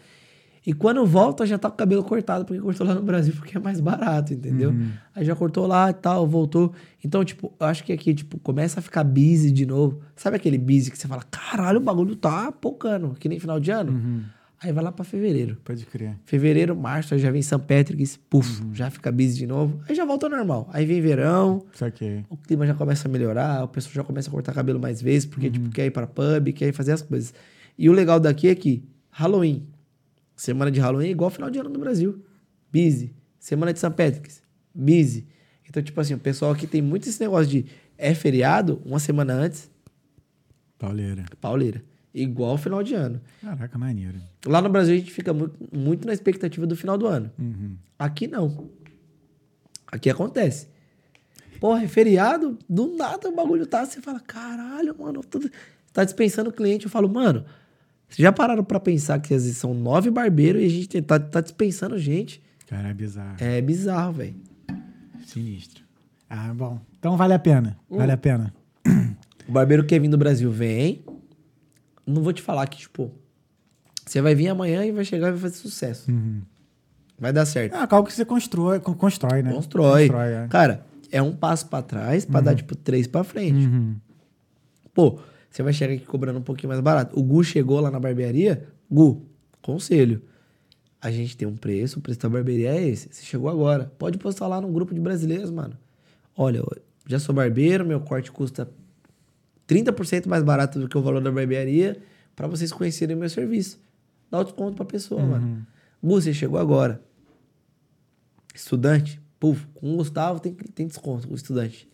Speaker 3: E quando volta, já tá com o cabelo cortado, porque cortou lá no Brasil, porque é mais barato, entendeu? Aí já cortou lá e tal, voltou. Então, tipo, eu acho que aqui, tipo, começa a ficar busy de novo. Sabe aquele busy que você fala, caralho, o bagulho tá pocando, que nem final de ano? Aí vai lá pra fevereiro.
Speaker 1: Pode crer.
Speaker 3: Fevereiro, março, aí já vem St. Patrick's, puf, já fica busy de novo. Aí já volta ao normal. Aí vem verão,
Speaker 1: Saquei.
Speaker 3: o clima já começa a melhorar, o pessoal já começa a cortar cabelo mais vezes, porque tipo, quer ir para pub, quer ir fazer as coisas. E o legal daqui é que Halloween, semana de Halloween é igual final de ano no Brasil. Busy. Semana de St. Patrick's, busy. Então, tipo assim, o pessoal aqui tem muito esse negócio de é feriado, uma semana antes,
Speaker 1: Pauleira.
Speaker 3: pauleira. Igual final de ano.
Speaker 1: Caraca, maneiro.
Speaker 3: Lá no Brasil a gente fica muito, muito na expectativa do final do ano.
Speaker 1: Uhum.
Speaker 3: Aqui não. Aqui acontece. Porra, é feriado, do nada o bagulho tá, você fala, caralho, mano, tudo... tá dispensando o cliente. Eu falo, mano, vocês já pararam pra pensar que às vezes são nove barbeiros e a gente tá, tá dispensando gente?
Speaker 1: Cara, é bizarro.
Speaker 3: É bizarro, velho.
Speaker 1: Sinistro. Ah, bom. Então vale a pena. Vale a pena.
Speaker 3: O barbeiro que vir do Brasil vem. Não vou te falar que, tipo, você vai vir amanhã e vai chegar e vai fazer sucesso. Vai dar certo.
Speaker 1: É algo que você constrói, con- constrói né?
Speaker 3: Constrói.
Speaker 1: Constrói, é.
Speaker 3: Cara, é um passo pra trás pra dar, tipo, três pra frente.
Speaker 1: Uhum.
Speaker 3: Pô, você vai chegar aqui cobrando um pouquinho mais barato. O Gu chegou lá na barbearia. Gu, conselho. A gente tem um preço, o preço da barbearia é esse. Você chegou agora. Pode postar lá no grupo de brasileiros, mano. Olha, já sou barbeiro, meu corte custa 30% mais barato do que o valor da barbearia pra vocês conhecerem o meu serviço. Dá o desconto pra pessoa, mano. Gu, você chegou agora. Estudante, puf, com o Gustavo tem, tem desconto, o estudante.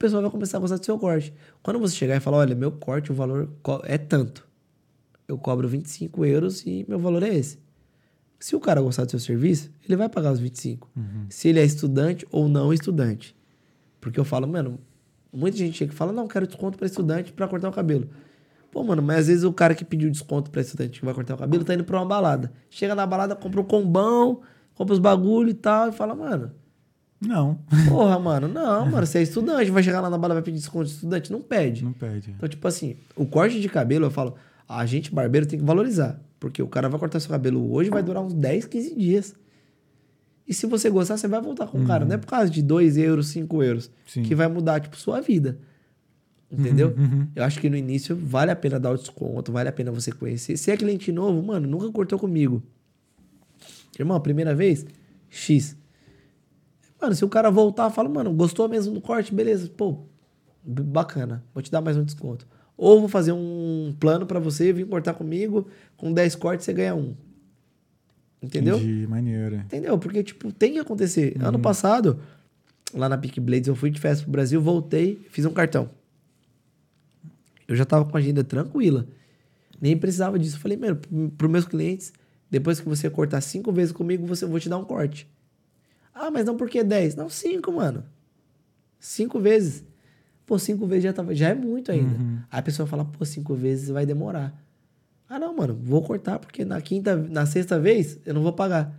Speaker 3: O pessoal vai começar a gostar do seu corte. Quando você chegar e falar, olha, meu corte, o valor é tanto. Eu cobro 25 euros e meu valor é esse. Se o cara gostar do seu serviço, ele vai pagar os 25. Se ele é estudante ou não estudante. Porque eu falo, mano, muita gente chega e fala, não, quero desconto para estudante para cortar o cabelo. Pô, mano, mas às vezes o cara que pediu desconto para estudante que vai cortar o cabelo tá indo pra uma balada. Chega na balada, compra um combão, compra os bagulho e tal, e fala, mano,
Speaker 1: Não.
Speaker 3: porra, mano, não, mano, você é estudante, vai chegar lá na balada vai pedir desconto de estudante? Não pede.
Speaker 1: Não pede.
Speaker 3: Então, tipo assim, o corte de cabelo, eu falo, a gente barbeiro tem que valorizar. Porque o cara vai cortar seu cabelo hoje vai durar uns 10, 15 dias. E se você gostar, você vai voltar com o cara. Não é por causa de 2 euros, 5 euros.
Speaker 1: Sim.
Speaker 3: Que vai mudar, tipo, sua vida. Entendeu? Eu acho que no início vale a pena dar o desconto, vale a pena você conhecer. Se é cliente novo, mano, nunca cortou comigo. Irmão, a primeira vez, X. Mano, se o cara voltar, fala, mano, gostou mesmo do corte? Beleza, pô, bacana, vou te dar mais um desconto. Ou vou fazer um plano pra você vir cortar comigo, com 10 cortes você ganha um. Entendeu?
Speaker 1: Entendi, maneiro.
Speaker 3: Entendeu? Porque, tipo, tem que acontecer. Ano passado, lá na Peak Blades, eu fui de festa pro Brasil, voltei, fiz um cartão. Eu já tava com a agenda tranquila. Nem precisava disso. Eu falei, mano, pro- pros meus clientes, depois que você cortar cinco vezes comigo, você eu vou te dar um corte. Ah, mas não por que 10? Não, cinco, mano. Cinco vezes. Pô, cinco vezes já, tava, já é muito ainda. Aí a pessoa fala, pô, cinco vezes vai demorar. Ah, não, mano, vou cortar, porque na quinta, na sexta vez eu não vou pagar.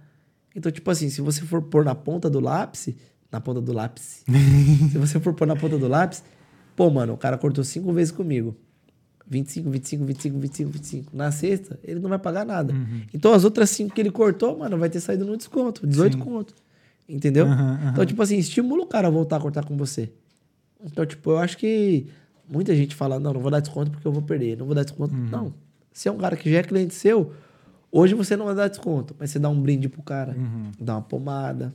Speaker 3: Então, tipo assim, se você for pôr na ponta do lápis, na ponta do lápis, se você for pôr na ponta do lápis, pô, mano, o cara cortou cinco vezes comigo. 25, 25, 25, 25, 25. Na sexta, ele não vai pagar nada. Então as outras cinco que ele cortou, mano, vai ter saído no desconto, 18
Speaker 1: Sim.
Speaker 3: conto. Entendeu?
Speaker 1: Aham, aham.
Speaker 3: Então, tipo assim, estimula o cara a voltar a cortar com você. Então, tipo, eu acho que muita gente fala, não, não vou dar desconto porque eu vou perder, não vou dar desconto.
Speaker 1: Uhum.
Speaker 3: Não. Se é um cara que já é cliente seu, hoje você não vai dar desconto, mas você dá um brinde pro cara,
Speaker 1: Uhum.
Speaker 3: dá uma pomada,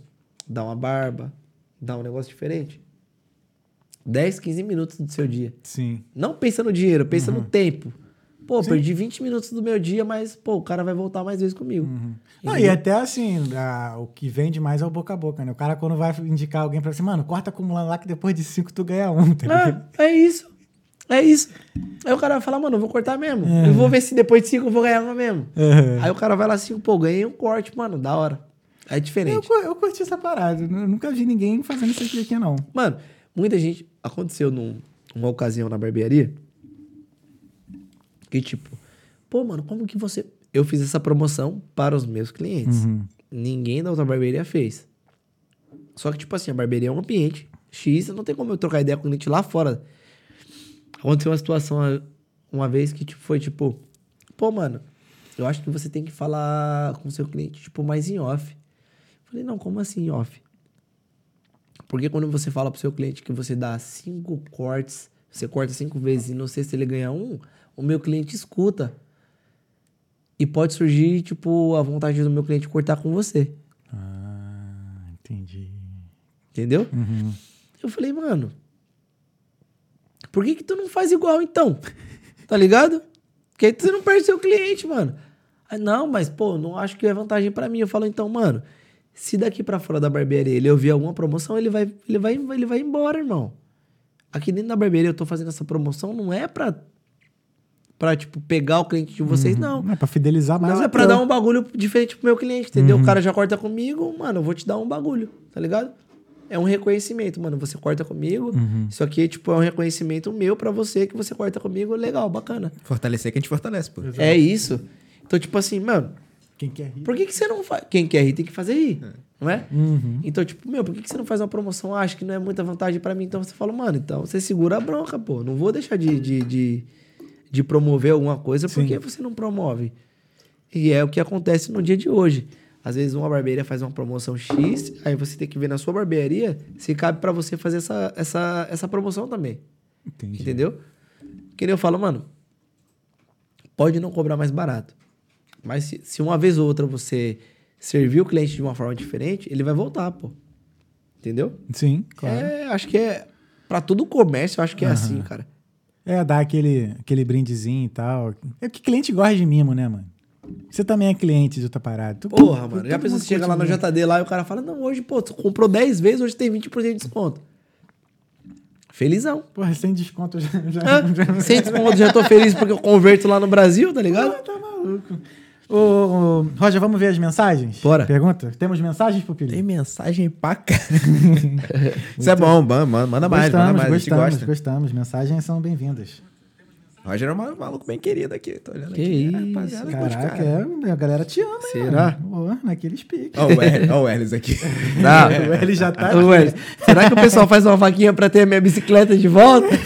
Speaker 3: dá uma barba, dá um negócio diferente. 10, 15 minutos do seu dia.
Speaker 1: Sim.
Speaker 3: Não pensa no dinheiro, pensa
Speaker 1: Uhum.
Speaker 3: no tempo. Pô, perdi 20 minutos do meu dia, mas, pô, o cara vai voltar mais vezes comigo.
Speaker 1: Uhum. Não, e até assim, a- o que vende mais é o boca a boca, né? O cara, quando vai indicar alguém pra você, mano, corta acumulando lá que depois de cinco tu ganha um, tá ligado?
Speaker 3: É, é isso. É isso. Aí o cara vai falar, mano, eu vou cortar mesmo.
Speaker 1: É.
Speaker 3: Eu vou ver se depois de cinco eu vou ganhar uma mesmo.
Speaker 1: Uhum.
Speaker 3: Aí o cara vai lá cinco, pô, ganhei um corte, mano, da hora. É
Speaker 1: Eu,
Speaker 3: diferente.
Speaker 1: cu- eu curti essa parada. Eu nunca vi ninguém fazendo isso aqui, aqui não.
Speaker 3: Mano, muita gente. Aconteceu num, numa ocasião na barbearia. Que tipo, pô, mano, como que você. Eu fiz essa promoção para os meus clientes.
Speaker 1: Uhum.
Speaker 3: Ninguém da outra barbearia fez. Só que, tipo assim, a barbearia é um ambiente X, não tem como eu trocar ideia com o cliente lá fora. Aconteceu uma situação ah, uma vez que tipo, foi tipo, pô, mano, eu acho que você tem que falar com o seu cliente, tipo, mais em off. Falei, não, como assim em off? Porque quando você fala pro seu cliente que você dá cinco cortes, você corta cinco vezes e no sexto ele ganha um, o meu cliente escuta. E pode surgir, tipo, a vontade do meu cliente cortar com você.
Speaker 1: Ah, entendi.
Speaker 3: Entendeu?
Speaker 1: Uhum.
Speaker 3: Eu falei, mano, por que que tu não faz igual então? Tá ligado? Porque aí você não perde seu cliente, mano. Aí, não, mas, pô, não acho que é vantagem pra mim. Eu falo, então, mano, se daqui pra fora da barbearia ele ouvir alguma promoção, ele vai, ele vai, ele vai embora, irmão. Aqui dentro da barbearia eu tô fazendo essa promoção, não é pra, pra tipo, pegar o cliente de vocês, não.
Speaker 1: Não é pra fidelizar mais.
Speaker 3: Não, é pra
Speaker 1: teu.
Speaker 3: dar um bagulho diferente pro meu cliente, entendeu? O cara já corta comigo, mano, eu vou te dar um bagulho, tá ligado? É um reconhecimento, mano. Você corta comigo. Isso aqui, tipo, é um reconhecimento meu pra você que você corta comigo. Legal, bacana.
Speaker 2: Fortalecer que a gente fortalece, pô.
Speaker 3: É isso. Então, tipo assim, mano,
Speaker 1: Quem quer rir?
Speaker 3: por que, que você não faz? Quem quer rir tem que fazer rir, não é?
Speaker 1: Uhum.
Speaker 3: Então, tipo, meu, por que, que você não faz uma promoção? Ah, acho que não é muita vantagem pra mim. Então você fala, mano, então você segura a bronca, pô. Não vou deixar de, de, de, de promover alguma coisa
Speaker 1: Sim.
Speaker 3: porque você não promove. E é o que acontece no dia de hoje. Às vezes uma barbearia faz uma promoção X, aí você tem que ver na sua barbearia se cabe pra você fazer essa, essa, essa promoção também.
Speaker 1: Entendi.
Speaker 3: Entendeu? Que nem eu falo, mano, pode não cobrar mais barato. Mas se, se uma vez ou outra você servir o cliente de uma forma diferente, ele vai voltar, pô. Entendeu?
Speaker 1: Sim, claro.
Speaker 3: É, acho que é. Pra todo comércio, eu acho que é assim, cara.
Speaker 1: É, dar aquele, aquele brindezinho e tal. É que cliente gosta de mimo, né, mano? Você também é cliente de outra parada. Tu-
Speaker 3: Porra,
Speaker 1: tu-
Speaker 3: mano.
Speaker 1: todo
Speaker 3: Já pensou você chega lá no. JD lá e o cara fala: Não, hoje, pô, tu comprou 10 vezes, hoje tem 20% de desconto. Felizão.
Speaker 1: Porra, sem desconto já. já,
Speaker 3: Ah,
Speaker 1: já-
Speaker 3: sem desconto, já tô feliz porque eu converto lá no Brasil, tá ligado?
Speaker 1: tá maluco. Ô, ô, Roger, vamos ver as mensagens?
Speaker 3: Bora.
Speaker 1: Pergunta? Temos mensagens, Pupilho?
Speaker 2: Tem mensagem pra cá. Isso é bom, manda, manda mais, manda
Speaker 1: Gostamos,
Speaker 2: mais,
Speaker 1: gostamos,
Speaker 2: gosta.
Speaker 1: gostamos. Mensagens são bem-vindas.
Speaker 2: Roger é um maluco bem querido aqui, tô olhando
Speaker 3: Que
Speaker 2: aqui.
Speaker 3: isso,
Speaker 2: Rapaziada,
Speaker 1: Caraca,
Speaker 2: cara.
Speaker 1: é, a galera te ama, hein,
Speaker 3: Será?
Speaker 1: mano? Piques.
Speaker 2: Ó o Erlis, o Erlis aqui.
Speaker 3: Não.
Speaker 1: O L já tá.
Speaker 3: Ué, será que o pessoal faz uma vaquinha pra ter a minha bicicleta de volta?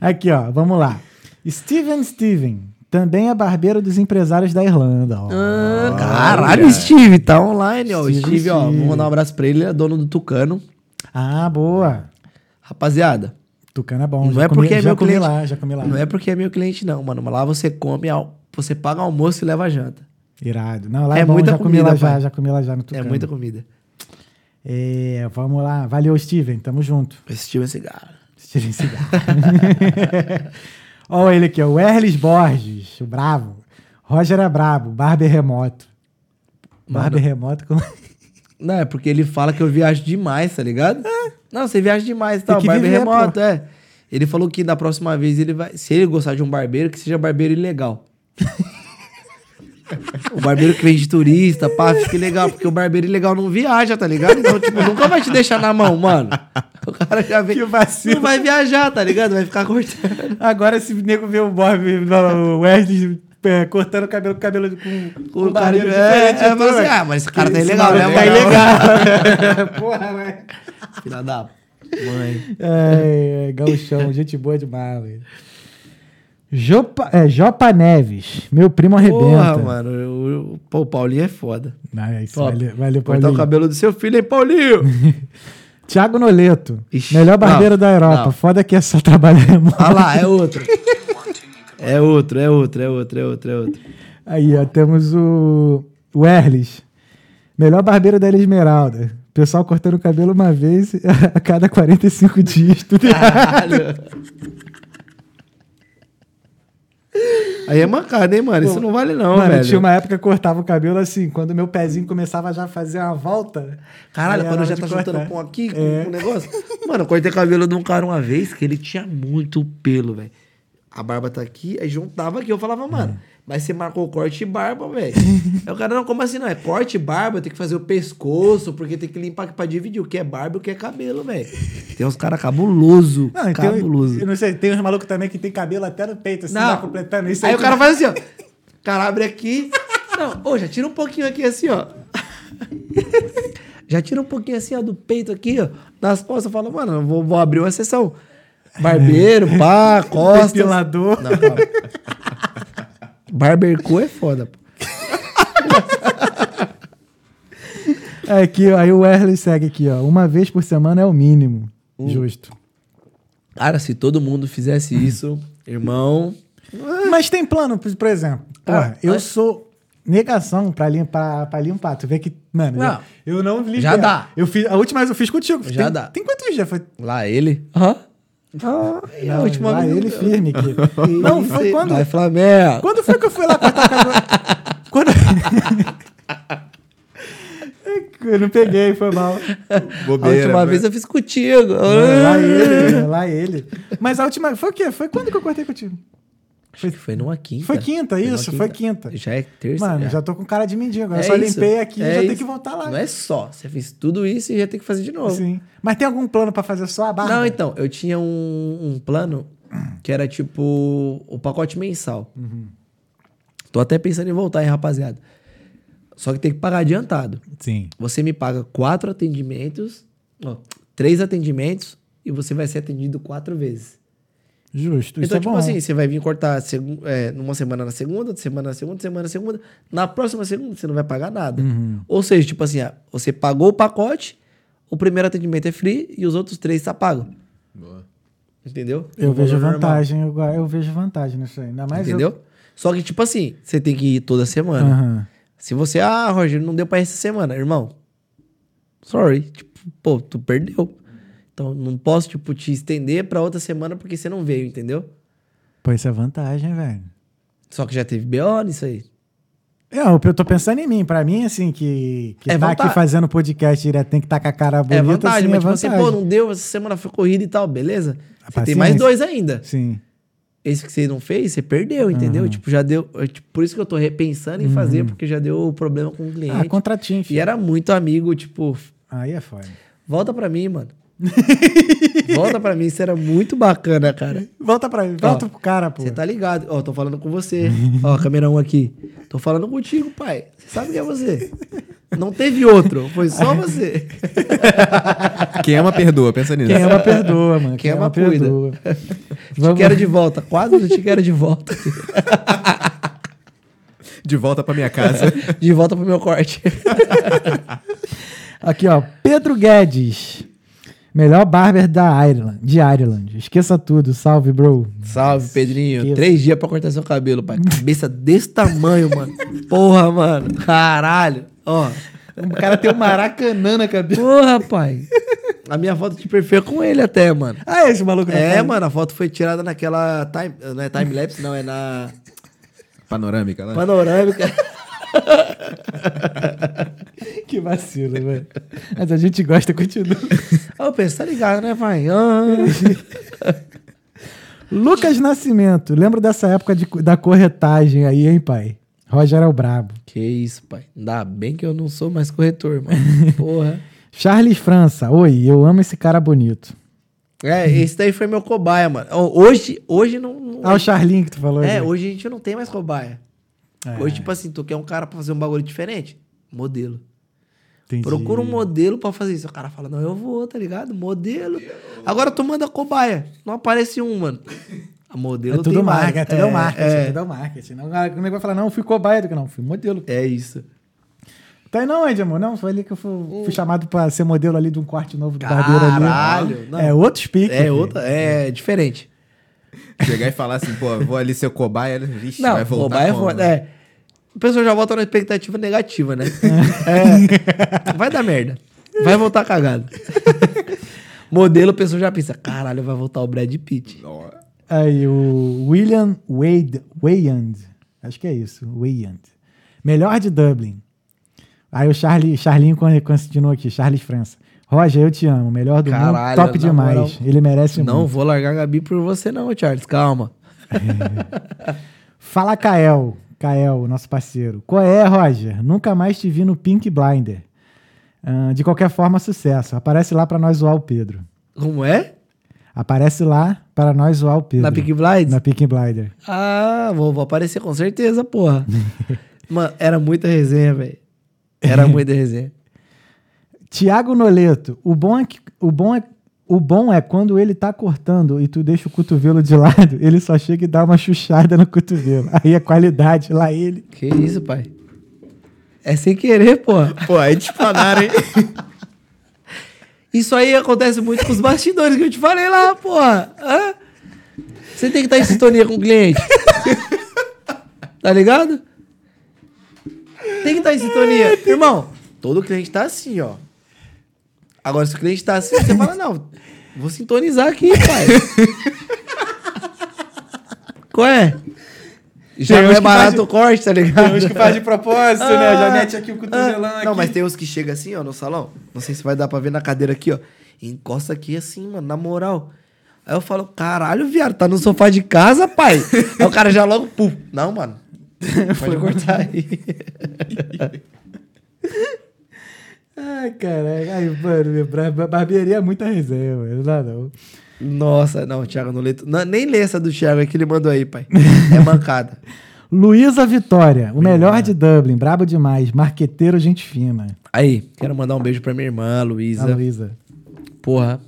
Speaker 1: Aqui, ó, vamos lá. Steven Steven, também é barbeiro dos empresários da Irlanda. Ó.
Speaker 3: Ah, caralho, Steve, tá online, ó.
Speaker 1: Steve,
Speaker 3: Steve, ó, vou mandar um abraço pra ele, ele é dono do Tucano.
Speaker 1: Ah, boa.
Speaker 3: Rapaziada,
Speaker 1: Tucano é bom.
Speaker 3: Não
Speaker 1: já
Speaker 3: é
Speaker 1: comi,
Speaker 3: porque é
Speaker 1: já
Speaker 3: meu
Speaker 1: comi
Speaker 3: cliente.
Speaker 1: lá, já comi lá.
Speaker 3: não é porque é meu cliente, não, mano. Mas lá você come, você paga almoço e leva janta.
Speaker 1: Irado. Não, lá é,
Speaker 3: É
Speaker 1: bom,
Speaker 3: muita
Speaker 1: já comi
Speaker 3: comida,
Speaker 1: lá já,
Speaker 3: pai.
Speaker 1: já comi lá já no Tucano.
Speaker 3: É muita comida.
Speaker 1: É, vamos lá. Valeu, Steven. Tamo junto.
Speaker 3: Esse Steve é cigarro.
Speaker 1: Steven Cigarro. Olha ele aqui. O Erlis Borges, o bravo. Roger é brabo, Barber remoto. Barber remoto com...
Speaker 3: Não, é porque ele fala que eu viajo demais, tá ligado? Não, você viaja demais e tal.
Speaker 1: que
Speaker 3: Barbeiro
Speaker 1: viver,
Speaker 3: remoto, é. Ele falou que da próxima vez ele vai. Se ele gostar de um barbeiro, que seja barbeiro ilegal. o barbeiro que vem de turista, pá, fica legal, porque o barbeiro ilegal não viaja, tá ligado? Então, tipo, nunca vai te deixar na mão, mano. O cara já vem.
Speaker 1: Que vacilo.
Speaker 3: Não vai viajar, tá ligado? Vai ficar cortando.
Speaker 1: Agora, se o nego vê o Bob, o Wesley é, cortando o cabelo com cabelo com, com
Speaker 3: O cara é,
Speaker 1: diferente,
Speaker 3: é, mas assim, ah, mas esse cara tá ilegal, né?
Speaker 1: Tá ilegal. Porra, velho.
Speaker 3: Filha da mãe.
Speaker 1: É, é, gauchão, gente boa demais, velho. Jopa, é, Jopa Neves. Meu primo arrebenta.
Speaker 3: Porra, mano. eu- eu- o Paulinho é foda.
Speaker 1: Não, é isso,
Speaker 3: Top.
Speaker 1: valeu, valeu
Speaker 3: Cortar o
Speaker 1: Paulinho.
Speaker 3: cabelo do seu filho, hein, Paulinho?
Speaker 1: Thiago Noleto.
Speaker 3: Ixi,
Speaker 1: melhor barbeiro
Speaker 3: não,
Speaker 1: da Europa.
Speaker 3: não.
Speaker 1: Foda que é só trabalhar remoto.
Speaker 3: Ah lá, é outro. É outro, é outro, é outro, é outro, é outro.
Speaker 1: Aí, ó, temos o, o Erles. Melhor barbeiro da Ilha Esmeralda. Pessoal cortando o cabelo uma vez a cada 45 dias. Tudo
Speaker 3: Caralho. Aí é mancada, hein, mano? Isso não vale não,
Speaker 1: Mano,
Speaker 3: velho.
Speaker 1: tinha uma época que eu cortava o cabelo assim, quando meu pezinho começava já a fazer uma volta.
Speaker 3: Caralho, quando já tá
Speaker 1: cortar.
Speaker 3: juntando com aqui, com
Speaker 1: É.
Speaker 3: o negócio. Mano, eu cortei cabelo de um cara uma vez que ele tinha muito pelo, velho. A barba tá aqui, aí juntava aqui. Eu falava, mano, mas você marcou corte e barba, velho. aí o cara, não, como assim? Não, é corte e barba, tem que fazer o pescoço, porque tem que limpar pra dividir o que é barba e o que é cabelo, velho. Tem uns caras cabuloso,
Speaker 1: Não, e tem,
Speaker 3: cabuloso.
Speaker 1: eu não sei, tem uns malucos também que tem cabelo até no peito, assim,
Speaker 3: Não.
Speaker 1: vai completando isso
Speaker 3: Aí o
Speaker 1: que-
Speaker 3: cara faz assim, ó. O cara abre aqui. Não, ô, já tira um pouquinho aqui assim, ó. Já tira um pouquinho assim, ó, do peito aqui, ó. Nas costas. Fala, mano, eu vou, vou abrir uma sessão. Barbeiro, pá, costas.
Speaker 1: Depilador.
Speaker 3: Não, calma. Barberco é foda, pô.
Speaker 1: É aqui, ó, aí o Erles segue aqui, ó. Uma vez por semana é o mínimo.
Speaker 3: Hum.
Speaker 1: Justo.
Speaker 3: Cara, se todo mundo fizesse isso, irmão.
Speaker 1: Mas tem plano, por exemplo. Porra,
Speaker 3: Ah,
Speaker 1: eu
Speaker 3: mas-
Speaker 1: sou negação pra limpar, pra limpar. Tu vê que, mano,
Speaker 3: Não.
Speaker 1: eu, eu não limpei.
Speaker 3: Já dá.
Speaker 1: Eu fiz, a última vez eu fiz contigo.
Speaker 3: Já
Speaker 1: tem,
Speaker 3: dá.
Speaker 1: Tem quantos dias? Foi
Speaker 3: Lá ele. Hã? Ah, e a última
Speaker 1: lá
Speaker 3: vez.
Speaker 1: ele firme aqui. não, foi quando...
Speaker 3: Vai, Flamengo.
Speaker 1: Quando foi que eu fui lá cabelo? Quando... eu não peguei, foi mal.
Speaker 3: A
Speaker 2: Bobeira.
Speaker 3: última
Speaker 2: foi-
Speaker 3: vez eu fiz contigo.
Speaker 1: É, lá ele, é, lá ele. Mas a última. Foi o quê? Foi quando que eu cortei contigo?
Speaker 3: Acho que foi numa quinta.
Speaker 1: Foi quinta,
Speaker 3: numa
Speaker 1: isso, foi quinta.
Speaker 3: Já é terça.
Speaker 1: Mano,
Speaker 3: já.
Speaker 1: já tô com cara de mendigo. Eu
Speaker 3: É
Speaker 1: só
Speaker 3: isso,
Speaker 1: limpei aqui
Speaker 3: é
Speaker 1: e já
Speaker 3: isso.
Speaker 1: que voltar lá.
Speaker 3: Não é só. Você fez tudo isso e já tem que fazer de novo.
Speaker 1: Sim. Mas tem algum plano pra fazer só a barba?
Speaker 3: Não, então, eu tinha um, um plano que era tipo o pacote mensal.
Speaker 1: Uhum.
Speaker 3: Tô até pensando em voltar, hein, rapaziada. Só que tem que pagar adiantado.
Speaker 1: Sim.
Speaker 3: Você me paga quatro atendimentos, ó, três atendimentos e você vai ser atendido quatro vezes.
Speaker 1: Justo. Isso
Speaker 3: então,
Speaker 1: é
Speaker 3: tipo
Speaker 1: bom.
Speaker 3: assim, você vai vir cortar é, numa semana na segunda, outra semana na segunda, semana na segunda. Na próxima segunda, você não vai pagar nada.
Speaker 1: Uhum.
Speaker 3: Ou seja, tipo assim, ah, você pagou o pacote, o primeiro atendimento é free e os outros três tá pago.
Speaker 2: Boa.
Speaker 3: Entendeu?
Speaker 1: Eu
Speaker 3: O
Speaker 1: vejo vantagem, eu, eu vejo vantagem nisso aí. Ainda mais eu-
Speaker 3: Entendeu? Só que, tipo assim, você tem que ir toda semana.
Speaker 1: Aham.
Speaker 3: Se você, ah, Roger, não deu pra ir essa semana, irmão. Sorry. Tipo, pô, tu perdeu. Então, não posso, tipo, te estender pra outra semana porque você não veio, entendeu?
Speaker 1: Pô, isso é vantagem, velho.
Speaker 3: Só que já teve BO nisso aí.
Speaker 1: É, eu tô pensando em mim. Pra mim, assim, que, que
Speaker 3: É
Speaker 1: tá
Speaker 3: vantagem.
Speaker 1: aqui fazendo podcast direto, tem que estar com a cara bonita,
Speaker 3: é vantagem,
Speaker 1: assim,
Speaker 3: mas
Speaker 1: é
Speaker 3: tipo assim,
Speaker 1: vantagem.
Speaker 3: pô, não deu, essa semana foi corrida e tal, beleza?
Speaker 1: A
Speaker 3: Você tem mais dois ainda.
Speaker 1: Sim.
Speaker 3: Esse que você não fez, você perdeu, entendeu? Tipo, já deu. é, tipo, por isso que eu tô repensando em fazer, porque já deu problema com o cliente.
Speaker 1: Ah, contratinho,
Speaker 3: E
Speaker 1: filho.
Speaker 3: era muito amigo, tipo,
Speaker 1: Aí é foda.
Speaker 3: volta pra mim, mano. volta pra mim, isso era muito bacana, cara.
Speaker 1: Volta pra mim, volta pro cara, pô.
Speaker 3: Você tá ligado? Ó, tô falando com você. Ó, câmera 1 aqui. Tô falando contigo, pai. Você sabe que é você. Não teve outro, foi só você.
Speaker 2: Quem ama, perdoa. Pensa nisso.
Speaker 1: Quem ama, perdoa, mano.
Speaker 3: Quem ama, cuida.
Speaker 1: perdoa.
Speaker 3: Te quero de volta. Quase eu te quero de volta.
Speaker 2: De volta pra minha casa.
Speaker 3: De volta pro meu corte.
Speaker 1: Aqui, ó. Pedro Guedes. Melhor barber da Ireland, de Ireland. Esqueça tudo. Salve, bro.
Speaker 3: Salve, Pedrinho.
Speaker 1: Esqueça.
Speaker 3: Três dias pra cortar seu cabelo, pai. Cabeça desse tamanho, mano. Porra, mano. Caralho. Ó.
Speaker 1: O cara tem um maracanã na cabeça.
Speaker 3: Porra, pai. A minha foto de perfil é com ele até, mano.
Speaker 1: Ah, esse maluco da
Speaker 3: É,
Speaker 1: cara.
Speaker 3: mano, a foto foi tirada naquela time, não é time lapse, não, é na
Speaker 2: Panorâmica, né?
Speaker 3: panorâmica.
Speaker 1: Que vacilo, velho. Mas a gente gosta, continua.
Speaker 3: Eu penso, tá ligado, né, pai? Ah.
Speaker 1: Lucas Nascimento. Lembro dessa época de- da corretagem aí, hein, pai? Roger é o brabo.
Speaker 3: Que isso, pai. Ainda bem que eu não sou mais corretor, mano. Porra.
Speaker 1: Charles França. Oi, eu amo esse cara bonito.
Speaker 3: É, esse daí foi meu cobaia, mano. Hoje, hoje não. não-
Speaker 1: Ah, o Charlinho que tu falou.
Speaker 3: é,
Speaker 1: né?
Speaker 3: hoje a gente não tem mais cobaia.
Speaker 1: É,
Speaker 3: Hoje, tipo assim, tu quer um cara pra fazer um bagulho diferente? Modelo.
Speaker 1: entendi.
Speaker 3: Procura um modelo pra fazer isso. O cara fala, não, eu vou, tá ligado? Modelo. Agora tu manda cobaia. Não aparece um, mano. A modelo
Speaker 1: É tudo
Speaker 3: tem mais.
Speaker 1: marketing, é tudo
Speaker 3: É,
Speaker 1: marketing,
Speaker 3: é.
Speaker 1: tudo marketing. Não, o vai falar, não, fui cobaia do que não, fui modelo.
Speaker 3: É isso.
Speaker 1: Tá aí não, onde, amor? Não, foi ali que eu fui, fui chamado pra ser modelo ali de um corte novo do barbeiro ali.
Speaker 3: Caralho, não.
Speaker 1: É outro speak.
Speaker 3: É outra, é diferente.
Speaker 2: Chegar e falar assim, pô, vou ali ser cobaia, vixe,
Speaker 3: Não,
Speaker 2: vai voltar
Speaker 3: roubar é
Speaker 2: como?
Speaker 3: foda. É. O pessoal já volta na expectativa negativa, né? É. Vai dar merda. Vai voltar cagado. Modelo, o pessoal já pensa, caralho, vai voltar o Brad Pitt.
Speaker 1: Aí o William Wade, Wayand, acho que é isso, Wayand. Melhor de Dublin. Aí o Charlie, Charlinho con- continuou aqui, Charles França. Roger, eu te amo, melhor do
Speaker 3: Caralho,
Speaker 1: mundo, top demais.
Speaker 3: moral.
Speaker 1: Ele merece
Speaker 3: Não
Speaker 1: muito.
Speaker 3: vou largar a Gabi por você não, Charles. Calma.
Speaker 1: Fala Kael, Kael, nosso parceiro. Qual é, Roger? Nunca mais te vi no Pink Blinder. Ah, de qualquer forma, sucesso. Aparece lá pra nós zoar o Pedro.
Speaker 3: Como é?
Speaker 1: Aparece lá para nós zoar o Pedro.
Speaker 3: Na Pink Blind?
Speaker 1: Na Pink Blinder.
Speaker 3: Ah, vou, vou aparecer com certeza, porra. Mano, era muita resenha, velho. Era muita resenha.
Speaker 1: Tiago Noleto, o bom é que o bom é o bom é quando ele tá cortando e tu deixa o cotovelo de lado, ele só chega e dá uma chuchada no cotovelo. Aí a qualidade lá ele.
Speaker 3: Que isso, pai? É sem querer, porra.
Speaker 2: Pô, aí te falaram, hein?
Speaker 3: Isso aí acontece muito com os bastidores que eu te falei lá, porra. Hã? Você tem que estar em sintonia com o cliente. tá ligado? Tem que estar em sintonia. Irmão, todo cliente tá assim, ó. Agora, se o cliente tá assim, você fala, não, vou sintonizar aqui, pai. Qual é? Já
Speaker 1: Tem
Speaker 3: não
Speaker 1: uns
Speaker 3: é
Speaker 1: que
Speaker 3: barato
Speaker 1: faz
Speaker 3: o corte, tá ligado?
Speaker 1: de propósito,
Speaker 3: Ah,
Speaker 1: aqui o
Speaker 3: ah, Não, mas tem uns que chegam assim, ó, no salão. Não sei se vai dar pra ver na cadeira aqui, ó. Encosta aqui assim, mano, na moral. Aí eu falo, caralho, viado, tá no sofá de casa, pai? Aí o cara já logo, pum. Não, mano. Pode cortar aí.
Speaker 1: Ai, caralho. Ai, mano, barbearia é muita resenha, mano. Não dá não.
Speaker 3: Nossa, não, Thiago, não lê. não, nem lê essa do Thiago aí que ele mandou aí, pai. É mancada.
Speaker 1: Luísa Vitória, o melhor de Dublin, brabo demais, marqueteiro, gente fina.
Speaker 3: Aí, quero mandar um beijo pra minha irmã, Luísa.
Speaker 1: Luísa.
Speaker 3: Porra.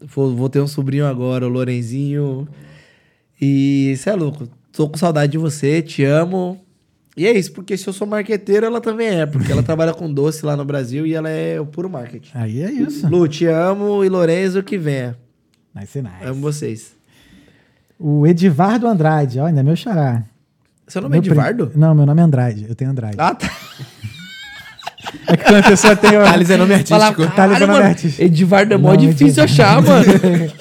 Speaker 3: Vou, vou ter um sobrinho agora, o Lorenzinho. E você é louco. Tô com saudade de você, te amo. E é isso, porque se eu sou marqueteiro, ela também é. Porque ela trabalha com doce lá no Brasil e ela é o puro marketing.
Speaker 1: Aí é isso.
Speaker 3: Lu, te amo e Lorenzo que venha.
Speaker 1: Nice, nice.
Speaker 3: Amo vocês.
Speaker 1: O Edivardo Andrade, ó, ainda é meu xará.
Speaker 3: Seu nome é
Speaker 1: Meu pri-
Speaker 3: Edivardo?
Speaker 1: Não, meu nome é Andrade. Eu tenho Andrade.
Speaker 3: Ah, tá.
Speaker 1: É que quando a pessoa tem o...
Speaker 2: Thales é nome artístico.
Speaker 3: Fala,
Speaker 1: Thales é nome artístico.
Speaker 3: Edivardo é mó difícil
Speaker 1: Edivardo.
Speaker 3: achar, mano.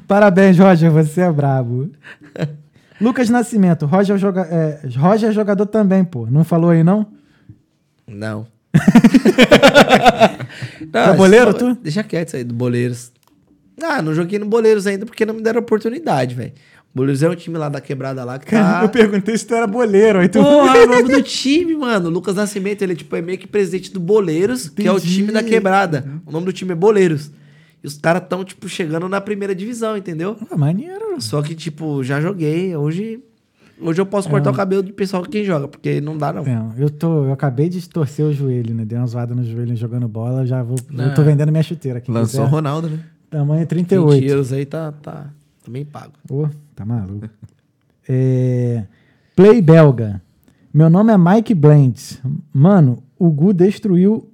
Speaker 1: Parabéns, Roger, você é brabo. Lucas Nascimento, Roger é, joga... é, Roger é jogador também, pô. Não falou aí, não?
Speaker 3: Não.
Speaker 1: é boleiro, tu?
Speaker 3: Deixa quieto isso aí, do Boleiros. Ah, não joguei no Boleiros ainda porque não me deram oportunidade, velho. Boleiros é um time lá da quebrada lá que tá...
Speaker 1: Eu perguntei se tu era boleiro. Aí tu...
Speaker 3: Porra, é o nome do time, mano. O Lucas Nascimento, ele tipo, é meio que presidente do Boleiros, que é o
Speaker 1: Entendi.
Speaker 3: time da quebrada. O nome do time é Boleiros. E os caras tão, tipo, chegando na primeira divisão, entendeu?
Speaker 1: Ah, maneiro.
Speaker 3: Só que, tipo, já joguei. Hoje, hoje eu posso cortar o cabelo do pessoal quem joga, porque não dá, não.
Speaker 1: Não, eu, tô, eu acabei de torcer o joelho, né? Dei uma zoada no joelho jogando bola, já vou. Eu
Speaker 3: Não.
Speaker 1: tô vendendo minha chuteira aqui.
Speaker 2: Lançou o. Ronaldo, né?
Speaker 1: Tamanho
Speaker 3: 20
Speaker 1: 38.
Speaker 3: euros aí tá, tá, tá bem pago.
Speaker 1: Ô, tá maluco. É, Play Belga. Meu nome é Mike Blends. Mano, o Gu destruiu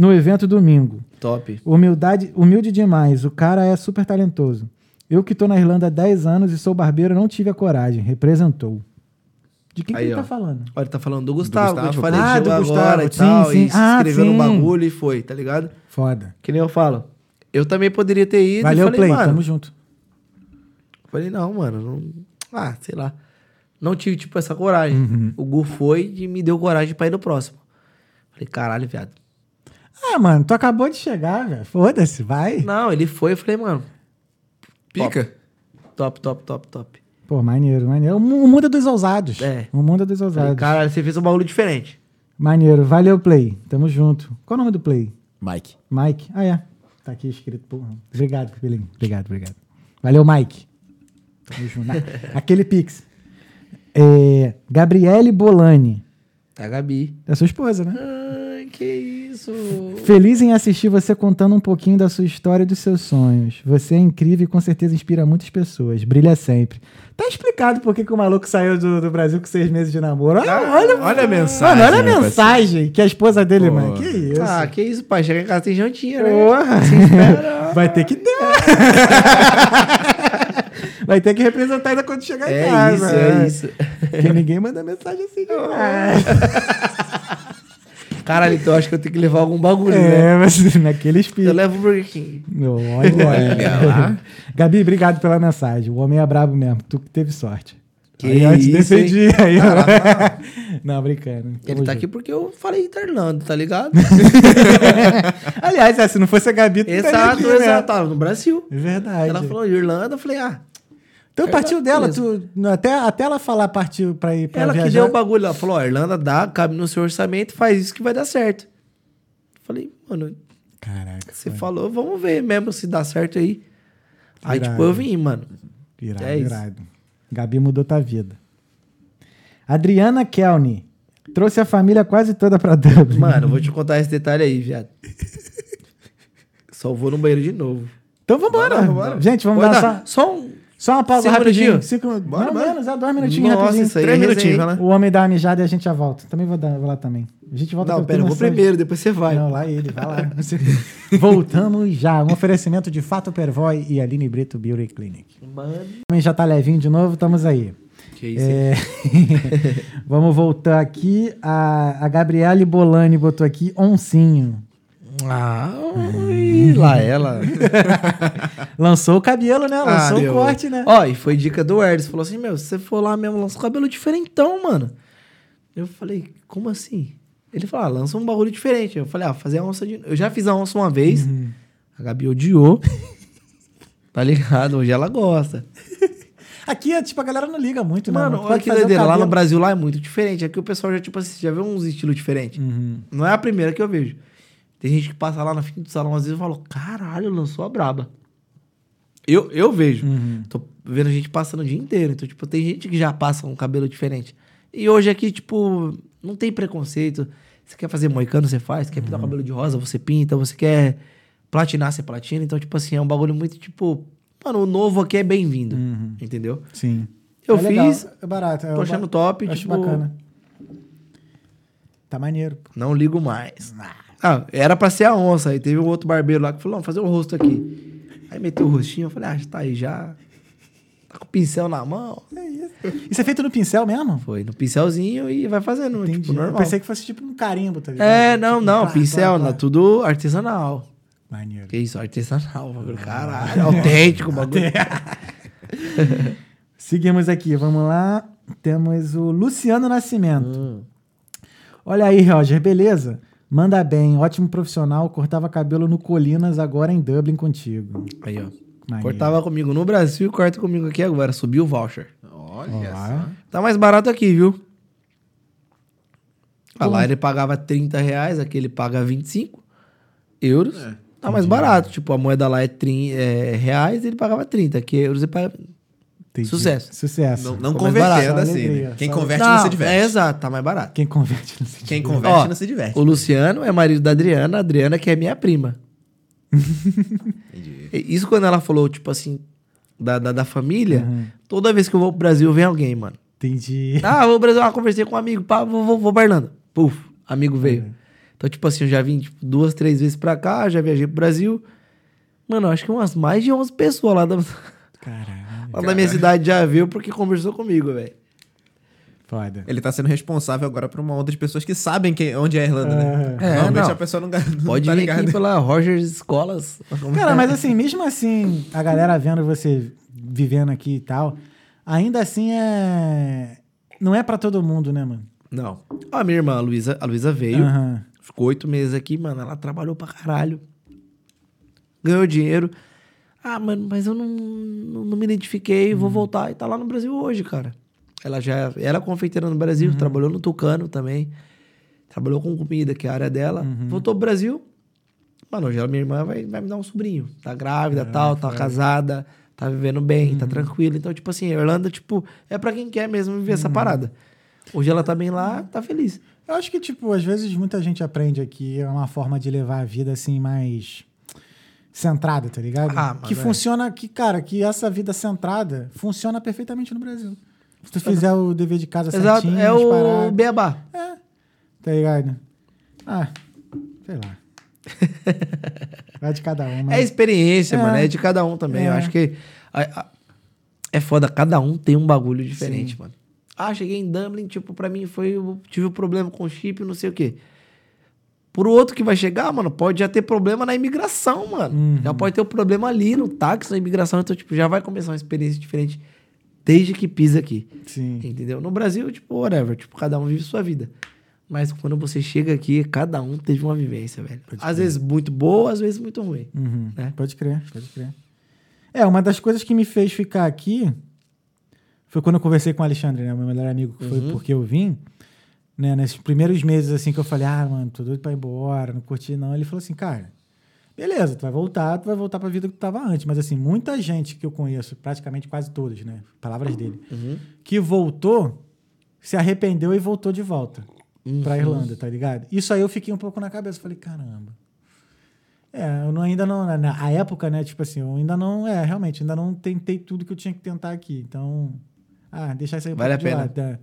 Speaker 1: no evento domingo.
Speaker 3: Top.
Speaker 1: Humildade, humilde demais. O cara é super talentoso. Eu que tô na Irlanda há 10 anos e sou barbeiro, não tive a coragem. Representou. De quem que
Speaker 3: Aí,
Speaker 1: ele
Speaker 3: ó.
Speaker 1: tá falando?
Speaker 3: Olha, ele tá falando do Gustavo, que eu te
Speaker 2: Gustavo.
Speaker 3: falei
Speaker 1: Ah,
Speaker 3: que
Speaker 1: do
Speaker 3: chegou
Speaker 1: Gustavo,
Speaker 3: agora e
Speaker 1: sim,
Speaker 3: tal,
Speaker 1: sim.
Speaker 3: e se
Speaker 1: Ah,
Speaker 3: inscreveu no
Speaker 1: sim.
Speaker 3: bagulho e foi, tá ligado?
Speaker 1: Foda.
Speaker 3: Que nem eu falo. Eu também poderia ter ido
Speaker 1: Valeu,
Speaker 3: e falei,
Speaker 1: Play.
Speaker 3: mano...
Speaker 1: Tamo junto.
Speaker 3: Falei, não, mano, não... Ah, sei lá. Não tive, tipo, essa coragem.
Speaker 1: Uhum.
Speaker 3: O Gu foi e me deu coragem pra ir no próximo. Falei, caralho, viado.
Speaker 1: Ah, mano, tu acabou de chegar, velho. Foda-se, vai.
Speaker 3: Não, ele foi, eu falei, mano,
Speaker 2: Pica.
Speaker 3: top, top, top, top.
Speaker 1: Pô, maneiro, maneiro. O mu- o mundo é dos ousados.
Speaker 3: É.
Speaker 1: O mundo é dos ousados.
Speaker 3: caralho, você fez um bagulho diferente.
Speaker 1: Maneiro. Valeu, Play. Tamo junto. Qual o nome do Play?
Speaker 2: Mike.
Speaker 1: Mike. Ah, é. Tá aqui escrito. Porra. Obrigado, Pepelinho. Obrigado, obrigado. Valeu, Mike. Tamo junto. Aquele Pix. É, Gabriele Bolani.
Speaker 3: A Gabi.
Speaker 1: É sua esposa, né?
Speaker 3: Ai, que isso.
Speaker 1: Feliz em assistir você contando um pouquinho da sua história e dos seus sonhos. Você é incrível e com certeza inspira muitas pessoas. Brilha sempre. Tá explicado por que, que o maluco saiu do, do Brasil com seis meses de namoro. Olha,
Speaker 2: Ah,
Speaker 1: olha,
Speaker 2: olha a mensagem,
Speaker 1: Mano, olha a mensagem que a esposa dele,
Speaker 2: Pô.
Speaker 1: mano. Que isso?
Speaker 3: Ah, que isso, pai. Chega em casa tem jantinha, né?
Speaker 1: Porra.
Speaker 3: Se espera.
Speaker 1: Vai ter que ter. Vai ter que representar ainda quando chegar em
Speaker 3: É
Speaker 1: casa.
Speaker 3: isso, é isso.
Speaker 1: Porque ninguém manda mensagem assim demais.
Speaker 3: Caralho, então eu acho que eu tenho que levar algum bagulho, né?
Speaker 1: É, mas naquele
Speaker 3: Eu
Speaker 1: espírito.
Speaker 3: levo o Burger King.
Speaker 1: Olha,
Speaker 2: Olha lá.
Speaker 1: Gabi, obrigado pela mensagem. O homem é brabo mesmo. Tu que teve sorte.
Speaker 3: Que
Speaker 1: aí eu te
Speaker 3: isso,
Speaker 1: defendi. Aí, não, brincando.
Speaker 3: Ele
Speaker 1: Tamo
Speaker 3: tá
Speaker 1: junto.
Speaker 3: aqui porque eu falei da Irlanda, tá ligado?
Speaker 1: Aliás, é, se não fosse a Gabi, tu estaria
Speaker 3: exato,
Speaker 1: aqui, né?
Speaker 3: exato. Tava no Brasil.
Speaker 1: É verdade.
Speaker 3: Ela falou Irlanda, eu falei, ah,
Speaker 1: então partiu dela. Tu, até, até ela falar partiu pra ir pra
Speaker 3: ela
Speaker 1: viajar.
Speaker 3: que deu o bagulho. Ela falou, ó, Irlanda dá, cabe no seu orçamento, faz isso que vai dar certo. Falei, mano,
Speaker 1: Caraca.
Speaker 3: você falou, vamos ver mesmo se dá certo aí. Aí,
Speaker 1: Irado.
Speaker 3: tipo, eu vim, mano.
Speaker 1: Irado,
Speaker 3: É isso.
Speaker 1: irado. Gabi mudou tua vida. Adriana Kelny. Trouxe a família quase toda pra Dublin.
Speaker 3: Mano, eu vou te contar esse detalhe aí, viado. Só vou no banheiro de novo.
Speaker 1: Então vambora.
Speaker 2: Bora, vambora.
Speaker 1: Gente, vamos
Speaker 3: Pode
Speaker 1: dar
Speaker 3: dar
Speaker 1: só,
Speaker 3: só um...
Speaker 1: só uma pausa
Speaker 3: Cinco
Speaker 1: rapidinho.
Speaker 3: minutinhos?
Speaker 1: Cinco,
Speaker 2: Bora,
Speaker 1: não,
Speaker 2: bora.
Speaker 1: menos, já dois minutinhos
Speaker 3: Nossa,
Speaker 1: rapidinho.
Speaker 3: isso aí
Speaker 2: Três
Speaker 3: é
Speaker 2: minutinhos, vai lá.
Speaker 1: O homem dá uma mijada e a gente já volta. Também vou, dar, vou lá também. A gente volta
Speaker 3: Não, pera, eu vou primeiro, depois você vai.
Speaker 1: Não, lá ele, vai lá. Voltamos já. Um oferecimento de Fato Pervoy e Aline Brito Beauty Clinic.
Speaker 3: Mano,
Speaker 1: O homem já tá levinho de novo, estamos aí.
Speaker 3: que isso?
Speaker 1: É, Vamos voltar aqui. A, a Gabriele Bolani botou aqui oncinho.
Speaker 3: Ah, ui, lá ela.
Speaker 1: Lançou o cabelo, né? Lançou
Speaker 3: Ah,
Speaker 1: o corte, né?
Speaker 3: Ó, e foi dica do Erdis. Falou assim, meu, se você for lá mesmo, lança um cabelo diferentão, mano. Eu falei, como assim? Ele falou, ah, lança um bagulho diferente. Eu falei, ah, fazer a onça de... Eu já fiz a onça uma vez.
Speaker 1: Uhum.
Speaker 3: A Gabi odiou. tá ligado? Hoje ela gosta.
Speaker 1: Aqui, tipo, a galera não liga muito, né?
Speaker 3: Mano,
Speaker 1: Tu
Speaker 3: olha
Speaker 1: pode
Speaker 3: que
Speaker 1: fazer o
Speaker 3: doideira. Lá no. Brasil, lá é muito diferente. Aqui o pessoal já, tipo assim, já vê uns estilos diferentes.
Speaker 1: Uhum.
Speaker 3: Não é a primeira que eu vejo. Tem gente que passa lá na fim do salão, às vezes, e fala, caralho, lançou a braba. Eu, eu vejo.
Speaker 1: Uhum.
Speaker 3: Tô vendo gente passando o dia inteiro. Então, tipo, tem gente que já passa um cabelo diferente. E hoje aqui, tipo, não tem preconceito. Você quer fazer moicano, você faz. Quer
Speaker 1: Uhum.
Speaker 3: pintar o cabelo de rosa, você pinta. Você quer platinar, você platina. Então, tipo assim, é um bagulho muito, tipo... Mano, o novo aqui é bem-vindo.
Speaker 1: Uhum.
Speaker 3: Entendeu?
Speaker 1: Sim.
Speaker 3: Eu
Speaker 1: É legal,
Speaker 3: fiz,
Speaker 1: É barato. É
Speaker 3: tô achando
Speaker 1: ba-
Speaker 3: top.
Speaker 1: Acho
Speaker 3: tipo,
Speaker 1: bacana. Tá maneiro.
Speaker 3: Não ligo mais. Ah, era pra ser a onça. Aí teve um outro barbeiro lá que falou, não, fazer o rosto aqui. Aí meteu o rostinho, eu falei, ah, tá aí já. Tá com o pincel na mão.
Speaker 1: É isso. Isso é feito no pincel mesmo?
Speaker 3: Foi no pincelzinho e vai fazendo,
Speaker 1: Entendi.
Speaker 3: tipo, normal.
Speaker 1: Eu pensei que fosse tipo um carimbo, tá ligado?
Speaker 3: É, não,
Speaker 1: Tipo,
Speaker 3: não,
Speaker 1: pá,
Speaker 3: pincel,
Speaker 1: pá,
Speaker 3: não,
Speaker 1: pá.
Speaker 3: tudo artesanal.
Speaker 1: Maneiro.
Speaker 3: Que isso, artesanal, bagulho, caralho, autêntico, bagulho.
Speaker 1: Seguimos aqui, vamos lá. Temos o Luciano Nascimento.
Speaker 3: Hum.
Speaker 1: Olha aí, Roger, beleza? Manda bem, ótimo profissional. Cortava cabelo no Colinas, agora em Dublin contigo.
Speaker 3: Aí, ó.
Speaker 1: Maneiro.
Speaker 3: Cortava comigo no Brasil e corta comigo aqui agora, subiu o voucher.
Speaker 2: Olha só.
Speaker 3: Tá mais barato aqui, viu? Ah, lá ele pagava 30 reais, aqui ele paga 25 euros.
Speaker 2: É.
Speaker 3: Tá mais barato. Tipo, a moeda lá é, 30, é reais, ele pagava 30. Aqui euros ele paga...
Speaker 1: Entendi.
Speaker 3: Sucesso.
Speaker 1: Sucesso.
Speaker 2: Não, não convertendo
Speaker 1: barato.
Speaker 2: assim.
Speaker 1: Alegria,
Speaker 2: né? Quem converte
Speaker 3: Não,
Speaker 2: não se diverte.
Speaker 3: É exato, tá mais barato.
Speaker 1: Quem converte não se
Speaker 2: Quem
Speaker 1: diverte.
Speaker 2: converte
Speaker 3: Ó,
Speaker 2: não se diverte.
Speaker 3: O Luciano é marido da Adriana, a Adriana que é minha prima.
Speaker 2: Entendi.
Speaker 3: Isso quando ela falou, tipo assim, da, da, da família,
Speaker 1: Uhum.
Speaker 3: toda vez que eu vou pro Brasil vem alguém, mano.
Speaker 1: Entendi.
Speaker 3: Ah, vou pro Brasil, ah, conversei com um amigo, pá, vou, vou, vou pra Irlanda. Puf, amigo veio. Então, tipo assim, eu já vim tipo, duas, três vezes pra cá, já viajei pro Brasil. Mano, acho que umas mais de 11 pessoas lá da,
Speaker 1: Caralho.
Speaker 3: Lá da minha cidade já viu porque conversou comigo, velho.
Speaker 1: Foda.
Speaker 2: Ele tá sendo responsável agora por uma onda de pessoas que sabem que, onde é a Irlanda, né?
Speaker 3: É,
Speaker 2: Normalmente
Speaker 3: não.
Speaker 2: a pessoa não, não
Speaker 3: Pode
Speaker 2: tá
Speaker 3: vir
Speaker 2: ligada.
Speaker 3: aqui pela Rogers Escolas.
Speaker 1: Cara, mas assim, mesmo assim, a galera vendo você vivendo aqui e tal, ainda assim é. Não é pra todo mundo, né, mano?
Speaker 3: Não. A minha irmã, a Luísa, a Luísa veio. Ficou oito meses aqui, mano. Ela trabalhou pra caralho. Ganhou dinheiro. Ah, mano, mas eu não, não, não me identifiquei, vou voltar. E tá lá no Brasil hoje, cara. Ela já era confeiteira no Brasil, trabalhou no Tucano também. Trabalhou com comida, que é a área dela. Voltou pro Brasil. Mano, hoje ela, minha irmã vai, vai me dar um sobrinho. Tá grávida, tal, tá casada, tá vivendo bem, tá tranquila. Então, tipo assim, a Irlanda, tipo, é pra quem quer mesmo viver essa parada. Hoje ela tá bem lá, tá feliz.
Speaker 1: Eu acho que, tipo, às vezes muita gente aprende aqui é uma forma de levar a vida assim mais centrada, tá ligado?
Speaker 3: Ah,
Speaker 1: que
Speaker 3: é.
Speaker 1: funciona, que, cara, que essa vida centrada funciona perfeitamente no Brasil. Se tu fizer o dever de casa
Speaker 3: Exato,
Speaker 1: certinho,
Speaker 3: é o beabá.
Speaker 1: tá ligado? Ah, sei lá. Vai de cada um, mas...
Speaker 3: É experiência,
Speaker 1: É.
Speaker 3: mano. É de cada um também. Eu
Speaker 1: É.
Speaker 3: acho que a- a- é foda. Cada um tem um bagulho diferente, mano. Ah, cheguei em Dublin, tipo, pra mim foi. Eu tive um problema com chip, não sei o quê. Pro outro que vai chegar, mano, pode já ter problema na imigração, mano.
Speaker 1: Uhum.
Speaker 3: Já pode ter um problema ali no táxi, na imigração. Então, tipo, já vai começar uma experiência diferente desde que pisa aqui.
Speaker 1: Sim.
Speaker 3: Entendeu? No Brasil, tipo, whatever. Tipo, cada um vive sua vida. Mas quando você chega aqui, cada um teve uma vivência, velho. Às vezes muito boa, às vezes muito ruim.
Speaker 1: Uhum.
Speaker 3: né?
Speaker 1: Pode crer, pode crer. É, uma das coisas que me fez ficar aqui foi quando eu conversei com o Alexandre, né? Meu melhor amigo, que foi porque eu vim. Né, nesses primeiros meses, assim, que eu falei, ah, mano, tô doido pra ir embora, não curti não. Ele falou assim, cara, beleza, tu vai voltar, tu vai voltar pra vida que tu tava antes. Mas, assim, muita gente que eu conheço, praticamente quase todos, né? Palavras dele, que voltou, se arrependeu e voltou de volta pra Irlanda, tá ligado? Isso aí eu fiquei um pouco na cabeça. Falei, caramba. É, eu não, ainda não. Na, na época, né? Tipo assim, eu ainda não. É, realmente, ainda não tentei tudo que eu tinha que tentar aqui. Então. Ah, deixar isso aí
Speaker 3: Vale a pena.
Speaker 1: lado, é.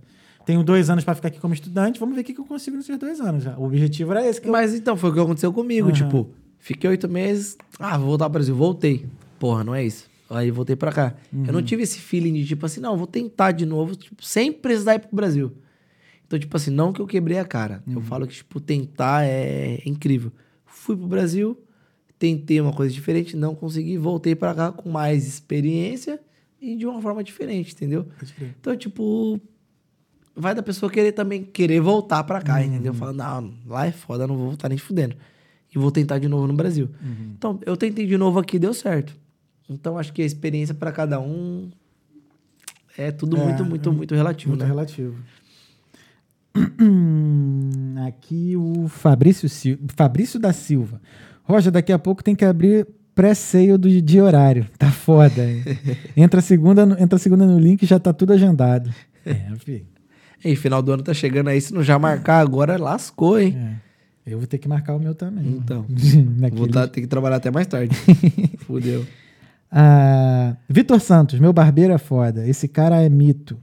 Speaker 1: Tenho dois anos pra ficar aqui como estudante. Vamos ver o que, que eu consigo nesses dois anos já. O objetivo era esse. Que eu-
Speaker 3: Mas então, foi o que aconteceu comigo.
Speaker 1: Aham.
Speaker 3: Tipo, fiquei oito meses. Ah, vou voltar pro Brasil. Voltei. Porra, não é isso. Aí voltei pra cá. Eu
Speaker 1: Uhum.
Speaker 3: não tive esse feeling de tipo assim, não, vou tentar de novo, tipo, sem precisar ir pro Brasil. Então, tipo assim, não que eu quebrei a cara.
Speaker 1: Uhum.
Speaker 3: Eu falo que, tipo, tentar é incrível. Fui pro Brasil, tentei uma coisa diferente, não consegui, voltei pra cá com mais experiência e de uma forma diferente, entendeu? Então, tipo, vai da pessoa querer também querer voltar pra
Speaker 1: Uhum.
Speaker 3: cá, entendeu? Fala, não, lá é foda, não vou voltar nem fudendo. E vou tentar de novo no Brasil.
Speaker 1: Uhum.
Speaker 3: Então, eu tentei de novo aqui, deu certo. Então, acho que a experiência pra cada um é tudo
Speaker 1: É,
Speaker 3: muito, muito, muito relativo,
Speaker 1: Muito
Speaker 3: né?
Speaker 1: relativo. Aqui o Fabrício, Sil- Fabrício da Silva. Roger, daqui a pouco tem que abrir pré-sale do- de horário. Tá foda. hein? entra, segunda no, entra segunda no link e já tá tudo agendado. É, filho.
Speaker 3: E final do ano tá chegando aí, se não já marcar agora, lascou, hein?
Speaker 1: É. Eu vou ter que marcar o meu também.
Speaker 3: Então. Vou tá, ter que trabalhar até mais tarde. Fudeu.
Speaker 1: Ah, Vitor Santos, meu barbeiro é foda. Esse cara é mito.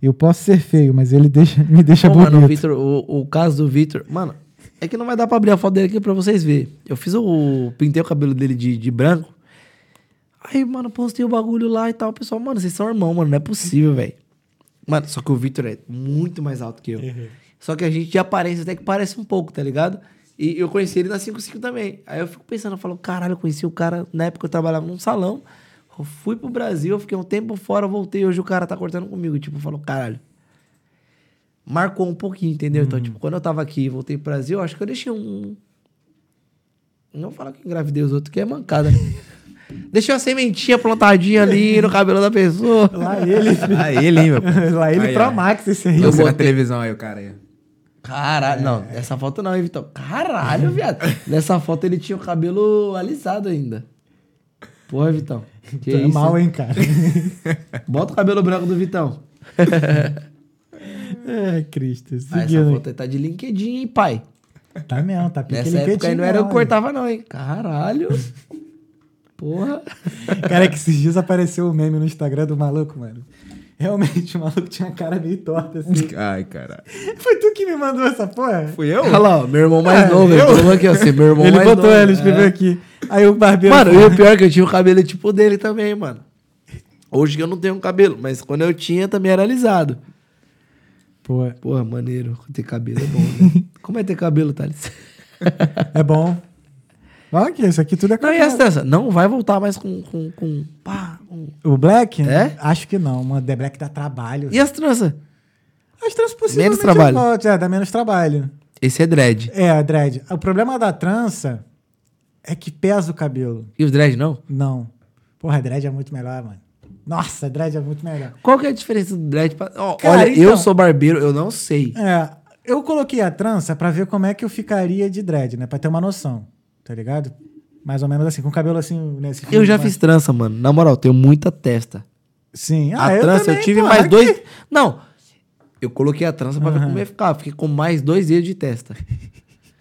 Speaker 1: Eu posso ser feio, mas ele deixa, me deixa
Speaker 3: Pô,
Speaker 1: bonito.
Speaker 3: mano, o, Vitor, o, o caso do Vitor. Mano, é que não vai dar pra abrir a foto dele aqui pra vocês verem. Eu fiz o. Pintei o cabelo dele de, de branco. Aí, mano, postei o bagulho lá e tal. O pessoal, mano, vocês são irmãos, mano. Não é possível, velho. Mano, só que o Vitor é muito mais alto que eu. Só que a gente de aparência até que parece um pouco, tá ligado? E eu conheci ele na 55 também. Aí eu fico pensando, eu falo, caralho, eu conheci o cara na época eu trabalhava num salão. Eu fui pro Brasil, eu fiquei um tempo fora, voltei. Hoje o cara tá cortando comigo. Tipo, eu falo, caralho. Marcou um pouquinho, entendeu? Então, tipo, quando eu tava aqui e voltei pro Brasil, eu acho que eu deixei um. Não vou falar que engravidei os outros, que é mancada, né? Deixei uma sementinha plantadinha ali no cabelo da pessoa.
Speaker 1: Lá ele, filho.
Speaker 2: Ah, ele, hein, meu pô.
Speaker 1: Lá ele
Speaker 2: Aí,
Speaker 1: Pro
Speaker 2: ó.
Speaker 1: Max, esse aí.
Speaker 2: Você
Speaker 3: Eu
Speaker 2: na
Speaker 3: botei-
Speaker 2: televisão aí, o cara aí.
Speaker 3: Caralho, não, essa foto não, hein, Vitão? Caralho, viado. Nessa foto ele tinha o cabelo alisado ainda. Porra, Vitão. Que
Speaker 1: é
Speaker 3: isso?
Speaker 1: mal, hein, cara?
Speaker 3: Bota o cabelo branco do Vitão.
Speaker 1: é, Cristo.
Speaker 3: Ah, essa
Speaker 1: Seguindo.
Speaker 3: foto aí tá de LinkedIn, hein, pai?
Speaker 1: Tá mesmo, tá pique
Speaker 3: Nessa época aí não era eu cortava, não, hein? Caralho. Porra.
Speaker 1: Cara, é que esses dias apareceu o meme no Instagram do maluco, mano. Realmente, o maluco tinha a cara meio torta, assim.
Speaker 2: Ai, caralho.
Speaker 1: Foi tu que me mandou essa porra?
Speaker 2: Fui eu?
Speaker 3: Olha lá, ó, meu irmão mais
Speaker 1: É,
Speaker 3: novo. Ele colocou aqui, assim, meu irmão
Speaker 1: ele
Speaker 3: mais
Speaker 1: botou,
Speaker 3: novo.
Speaker 1: ele escreveu
Speaker 3: É.
Speaker 1: aqui. Aí o barbeiro...
Speaker 3: Mano, e o pior é que eu tinha o cabelo tipo dele também, mano. Hoje que eu não tenho um cabelo, mas quando eu tinha também era alisado.
Speaker 1: Pô,
Speaker 3: Porra, maneiro. Ter cabelo é bom, né? Como é ter cabelo, Thales?
Speaker 1: é bom. Olha aqui, isso aqui tudo é
Speaker 3: Não, e essa dança? Não vai voltar mais com. com, com pá, com-
Speaker 1: O Black?
Speaker 3: É?
Speaker 1: Acho que não, mano. The Black dá trabalho.
Speaker 3: E as tranças?
Speaker 1: As trans possivelmente
Speaker 3: Menos trabalho.
Speaker 1: volte, É, dá menos trabalho.
Speaker 3: Esse é dread.
Speaker 1: É, dread. O problema da trança é que pesa o cabelo.
Speaker 3: E os dread não?
Speaker 1: Não. Porra, dread é muito melhor, mano. Nossa, dread é muito melhor.
Speaker 3: Qual que é a diferença do dread? Pra... Ó,
Speaker 1: Cara,
Speaker 3: olha,
Speaker 1: então-
Speaker 3: eu sou barbeiro, eu não sei.
Speaker 1: É, eu coloquei a trança pra ver como é que eu ficaria de dread, né? Pra ter uma noção, tá ligado? Mais ou menos assim, com o cabelo assim, nesse
Speaker 3: Eu já
Speaker 1: mais-
Speaker 3: fiz trança, mano. Na moral, tenho muita testa.
Speaker 1: Sim.
Speaker 3: a
Speaker 1: Ah,
Speaker 3: trança eu
Speaker 1: também,
Speaker 3: tive
Speaker 1: pô,
Speaker 3: mais
Speaker 1: aqui.
Speaker 3: dois. Não. Eu coloquei a trança pra ver como ia ficar. Fiquei com mais dois dedos de testa.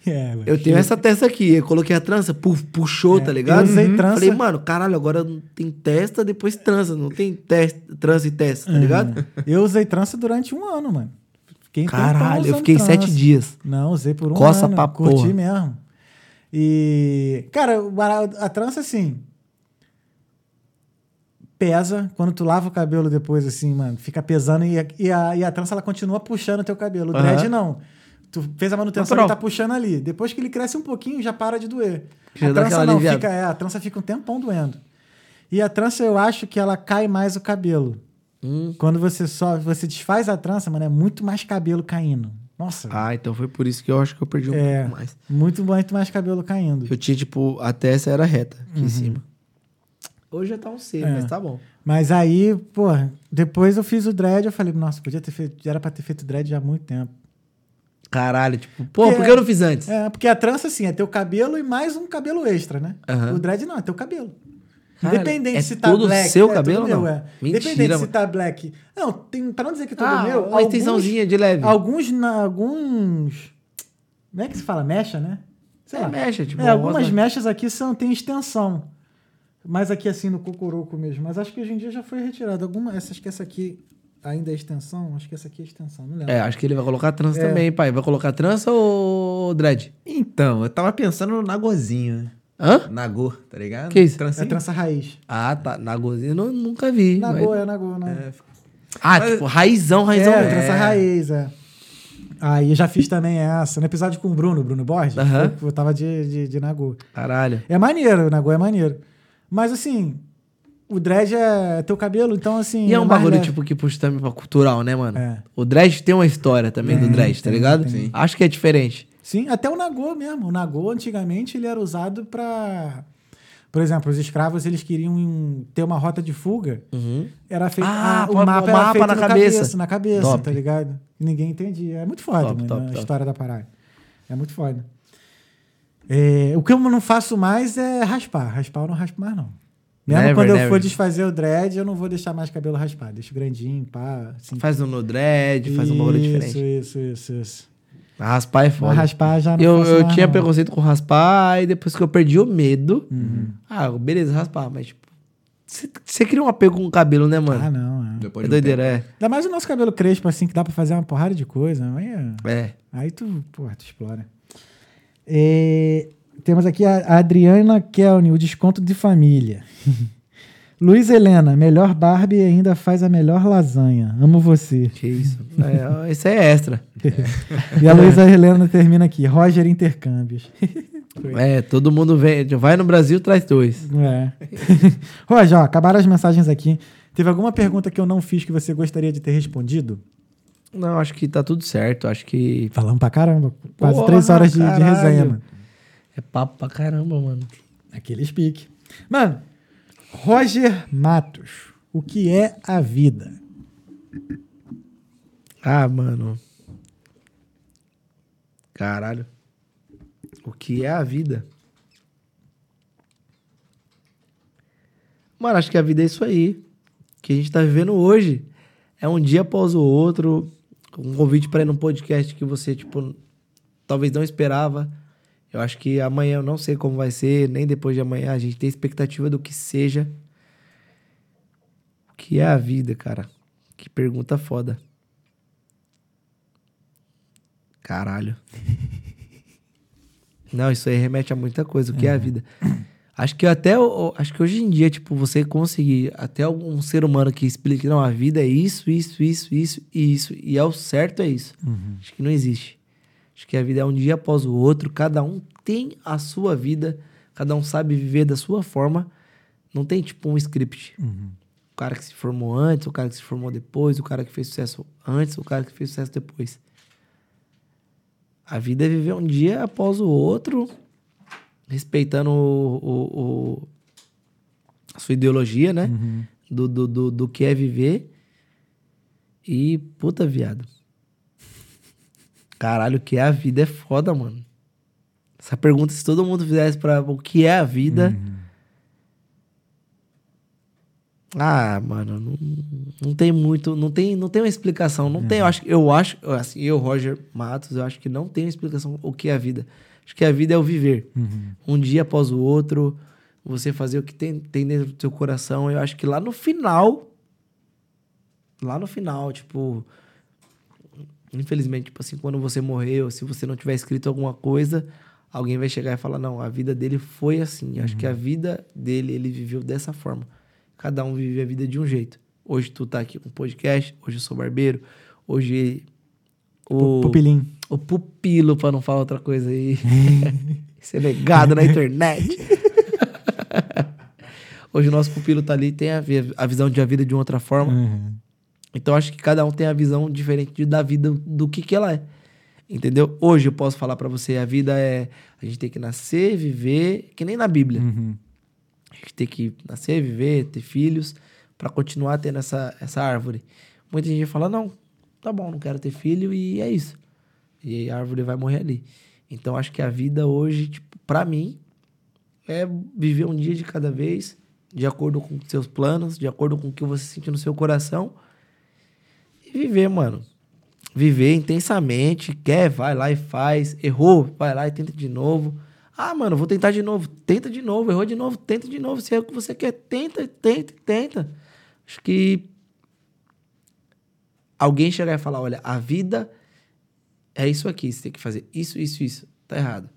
Speaker 1: É.
Speaker 3: Eu tenho essa testa aqui. Eu coloquei a trança, pu- puxou, tá ligado?
Speaker 1: eu usei trança-
Speaker 3: Falei, mano, caralho, agora não tem testa, depois trança. Não tem testa, trança e testa, tá ligado?
Speaker 1: Eu usei trança durante um ano, mano. Fiquei
Speaker 3: Caralho, eu fiquei
Speaker 1: trança.
Speaker 3: sete dias.
Speaker 1: Não, usei por um
Speaker 3: Coça
Speaker 1: ano.
Speaker 3: pra
Speaker 1: curti
Speaker 3: porra.
Speaker 1: mesmo. E, cara, a trança, assim, pesa. Quando tu lava o cabelo depois, assim, mano, fica pesando e a, e a, e a trança, ela continua puxando o teu cabelo. O dread,
Speaker 3: Aham.
Speaker 1: não. Tu fez a manutenção,
Speaker 3: Natural.
Speaker 1: ele tá puxando ali. Depois que ele cresce um pouquinho, já para de doer.
Speaker 3: Já
Speaker 1: a trança não,
Speaker 3: aliviada.
Speaker 1: fica, é, a trança fica um tempão doendo. E a trança, eu acho que ela cai mais o cabelo.
Speaker 3: Hum.
Speaker 1: Quando você só você desfaz a trança, mano, é muito mais cabelo caindo. Nossa,
Speaker 3: Ah, então foi por isso que eu acho que eu perdi um
Speaker 1: É.
Speaker 3: pouco mais.
Speaker 1: muito, muito mais cabelo caindo.
Speaker 3: Eu tinha, tipo, a testa era reta aqui em cima. Hoje já tá um C,
Speaker 1: Uhum. É.
Speaker 3: mas tá bom.
Speaker 1: Mas aí, pô, depois eu fiz o dread, eu falei, nossa, podia ter feito, era pra ter feito dread já há muito tempo.
Speaker 3: Caralho, tipo, pô,
Speaker 1: Porque-
Speaker 3: por que eu não fiz antes?
Speaker 1: É, porque a trança, assim, é teu cabelo e mais um cabelo extra, né?
Speaker 3: Aham.
Speaker 1: O dread não, é teu cabelo.
Speaker 3: Caralho,
Speaker 1: Independente
Speaker 3: é
Speaker 1: se tá
Speaker 3: todo
Speaker 1: black.
Speaker 3: seu
Speaker 1: é,
Speaker 3: cabelo
Speaker 1: meu,
Speaker 3: não?
Speaker 1: é.
Speaker 3: Mentira,
Speaker 1: Independente se
Speaker 3: mano.
Speaker 1: tá black. Não, tem, pra não dizer que é tudo
Speaker 3: ah,
Speaker 1: meu,
Speaker 3: uma extensãozinha de leve.
Speaker 1: Alguns, na- alguns. Como é que se fala? Mecha, né? Sei
Speaker 3: É
Speaker 1: lá.
Speaker 3: mecha, tipo,
Speaker 1: É, algumas mechas aqui são, tem extensão. Mais aqui assim no cocoroco mesmo. Mas acho que hoje em dia já foi retirado. Alguma, essa, acho que essa aqui ainda é extensão. Acho que essa aqui é extensão. Não lembro.
Speaker 3: É, acho que ele vai colocar trança
Speaker 1: É.
Speaker 3: também, pai. Vai colocar trança ou dread?
Speaker 2: Então, eu tava pensando no Nagozinho, né?
Speaker 3: Hã?
Speaker 2: Nagô, tá ligado?
Speaker 3: Que isso?
Speaker 1: É
Speaker 2: Trancinha.
Speaker 1: trança raiz.
Speaker 3: Ah, tá. Nagozinho eu nu- nunca vi.
Speaker 1: Nagô,
Speaker 3: mas-
Speaker 1: é Nagô, né?
Speaker 2: É,
Speaker 3: Ah,
Speaker 2: Mas-
Speaker 3: tipo, raizão, raizão.
Speaker 1: É, trança raiz, é. Aí eu já fiz também essa. No episódio com o Bruno, Bruno Borges, eu, eu tava de, de, de Nagô.
Speaker 3: Caralho.
Speaker 1: É maneiro, o Nagô é maneiro. Mas assim, o dread é teu cabelo, então assim.
Speaker 3: E é um
Speaker 1: mais
Speaker 3: bagulho,
Speaker 1: leve.
Speaker 3: tipo, que puxa também pra cultural, né, mano?
Speaker 1: É.
Speaker 3: O dread tem uma história também do
Speaker 1: Tem,
Speaker 3: dread, tá
Speaker 1: tem,
Speaker 3: ligado?
Speaker 1: tem.
Speaker 3: Acho que é diferente.
Speaker 1: Sim, até o Nagô mesmo. O Nagô, antigamente, ele era usado pra. Por exemplo, os escravos eles queriam ter uma rota de fuga.
Speaker 3: Uhum.
Speaker 1: Era feito.
Speaker 3: Ah,
Speaker 1: ah,
Speaker 3: pô,
Speaker 1: o mapa,
Speaker 3: o mapa na
Speaker 1: no
Speaker 3: cabeça.
Speaker 1: Na cabeça,
Speaker 3: Top.
Speaker 1: tá ligado? Ninguém entendia. É muito foda,
Speaker 3: Top,
Speaker 1: mano,
Speaker 3: top,
Speaker 1: a
Speaker 3: top.
Speaker 1: história da parada. É muito foda. É, o que eu não faço mais é raspar. Raspar eu não raspo mais, não. Mesmo
Speaker 3: Never,
Speaker 1: quando eu
Speaker 3: never.
Speaker 1: for desfazer o dread, eu não vou deixar mais cabelo raspado. Deixo grandinho, pá. Assim.
Speaker 3: Faz um no dread, faz um bagulho diferente.
Speaker 1: Isso, isso, isso, isso.
Speaker 3: Raspar é
Speaker 1: Mas
Speaker 3: foda.
Speaker 1: raspar já não
Speaker 3: Eu, eu
Speaker 1: mais,
Speaker 3: tinha
Speaker 1: não.
Speaker 3: preconceito com raspar, e depois que eu perdi o medo.
Speaker 1: Uhum.
Speaker 3: Ah, beleza, raspar, mas tipo. Você cria um apego com o cabelo, né, mano?
Speaker 1: Ah, não, é.
Speaker 2: depois
Speaker 3: é
Speaker 2: de
Speaker 3: doideira, é.
Speaker 1: Ainda mais o nosso cabelo crespo, assim, que dá pra fazer uma porrada de coisa. Aí, é-
Speaker 3: É.
Speaker 1: aí tu, porra, tu explora. É, temos aqui a Adriana Kelny, o desconto de família. Luiz Helena, melhor Barbie e ainda faz a melhor lasanha. Amo você.
Speaker 3: Que isso. É, isso é extra.
Speaker 1: E a Luísa Helena termina aqui. Roger Intercâmbios.
Speaker 3: É, todo mundo vem. Vai no Brasil, traz dois.
Speaker 1: É. Roger, ó, acabaram as mensagens aqui. Teve alguma pergunta que eu não fiz que você gostaria de ter respondido?
Speaker 3: Não, acho que tá tudo certo. Acho que.
Speaker 1: Falamos pra caramba. Quase
Speaker 3: Porra,
Speaker 1: três horas de, de resenha, mano.
Speaker 3: É papo pra caramba, mano.
Speaker 1: Aquele speak. Mano, Roger Matos. O que é a vida?
Speaker 3: Ah, mano. Caralho. O que é a vida? Mano, acho que a vida é isso aí. Que a gente tá vivendo hoje. É um dia após o outro. Um convite pra ir num podcast que você, tipo, talvez não esperava. Eu acho que amanhã eu não sei como vai ser, nem depois de amanhã. A gente tem expectativa do que seja. O que é a vida, cara? Que pergunta foda. Caralho. Não, isso aí remete a muita coisa. O que é a vida? Acho que até acho que hoje em dia, tipo, você conseguir até algum ser humano que explique, não, a vida é isso, isso, isso, isso e isso, e é o certo é isso. Acho que não existe. Acho que a vida é um dia após o outro, cada um tem a sua vida, cada um sabe viver da sua forma. Não tem tipo um script. O cara que se formou antes, o cara que se formou depois, o cara que fez sucesso antes, o cara que fez sucesso depois. A vida é viver um dia após o outro, respeitando o, o- o- a sua ideologia, né? Do, do, do, do que é viver. E, puta, viado. Caralho, o que é a vida é foda, mano. Essa pergunta, se todo mundo fizesse pra o que é a vida. Ah, mano, não, não tem muito, não tem, não tem uma explicação, não tem, eu acho, eu acho, assim, eu, Roger Matos, eu acho que não tem uma explicação o que é a vida. Acho que a vida é o viver. Um dia após o outro, você fazer o que tem, tem dentro do seu coração. Eu acho que lá no final, lá no final, tipo, infelizmente, tipo assim, quando você morreu, se você não tiver escrito alguma coisa, alguém vai chegar e falar, não, a vida dele foi assim. Eu Acho que a vida dele, ele viveu dessa forma. Cada um vive a vida de um jeito. Hoje tu tá aqui com podcast, hoje eu sou barbeiro, hoje o,
Speaker 1: Pupilim.
Speaker 3: o pupilo, pra não falar outra coisa aí. Ser negado na internet. hoje o nosso pupilo tá ali, tem a, a visão de a vida de uma outra forma.
Speaker 1: Uhum.
Speaker 3: Então acho que cada um tem a visão diferente da vida do que que ela é. Entendeu? Hoje eu posso falar pra você, a vida é a gente tem que nascer, viver, que nem na Bíblia.
Speaker 1: Uhum.
Speaker 3: A gente tem que nascer, viver, ter filhos pra continuar tendo essa, essa árvore. Muita gente fala: "Não, tá bom, não quero ter filho" e é isso. E a árvore vai morrer ali. Então acho que a vida hoje, tipo, para mim é viver um dia de cada vez, de acordo com seus planos, de acordo com o que você sente no seu coração viver, mano. Viver intensamente, quer, vai lá e faz. Errou, vai lá e tenta de novo. Ah, mano, vou tentar de novo. Tenta de novo, errou de novo, tenta de novo. Se é o que você quer, tenta, tenta, tenta. Acho que alguém chegar e falar, olha, a vida é isso aqui, você tem que fazer isso, isso, isso. Tá errado.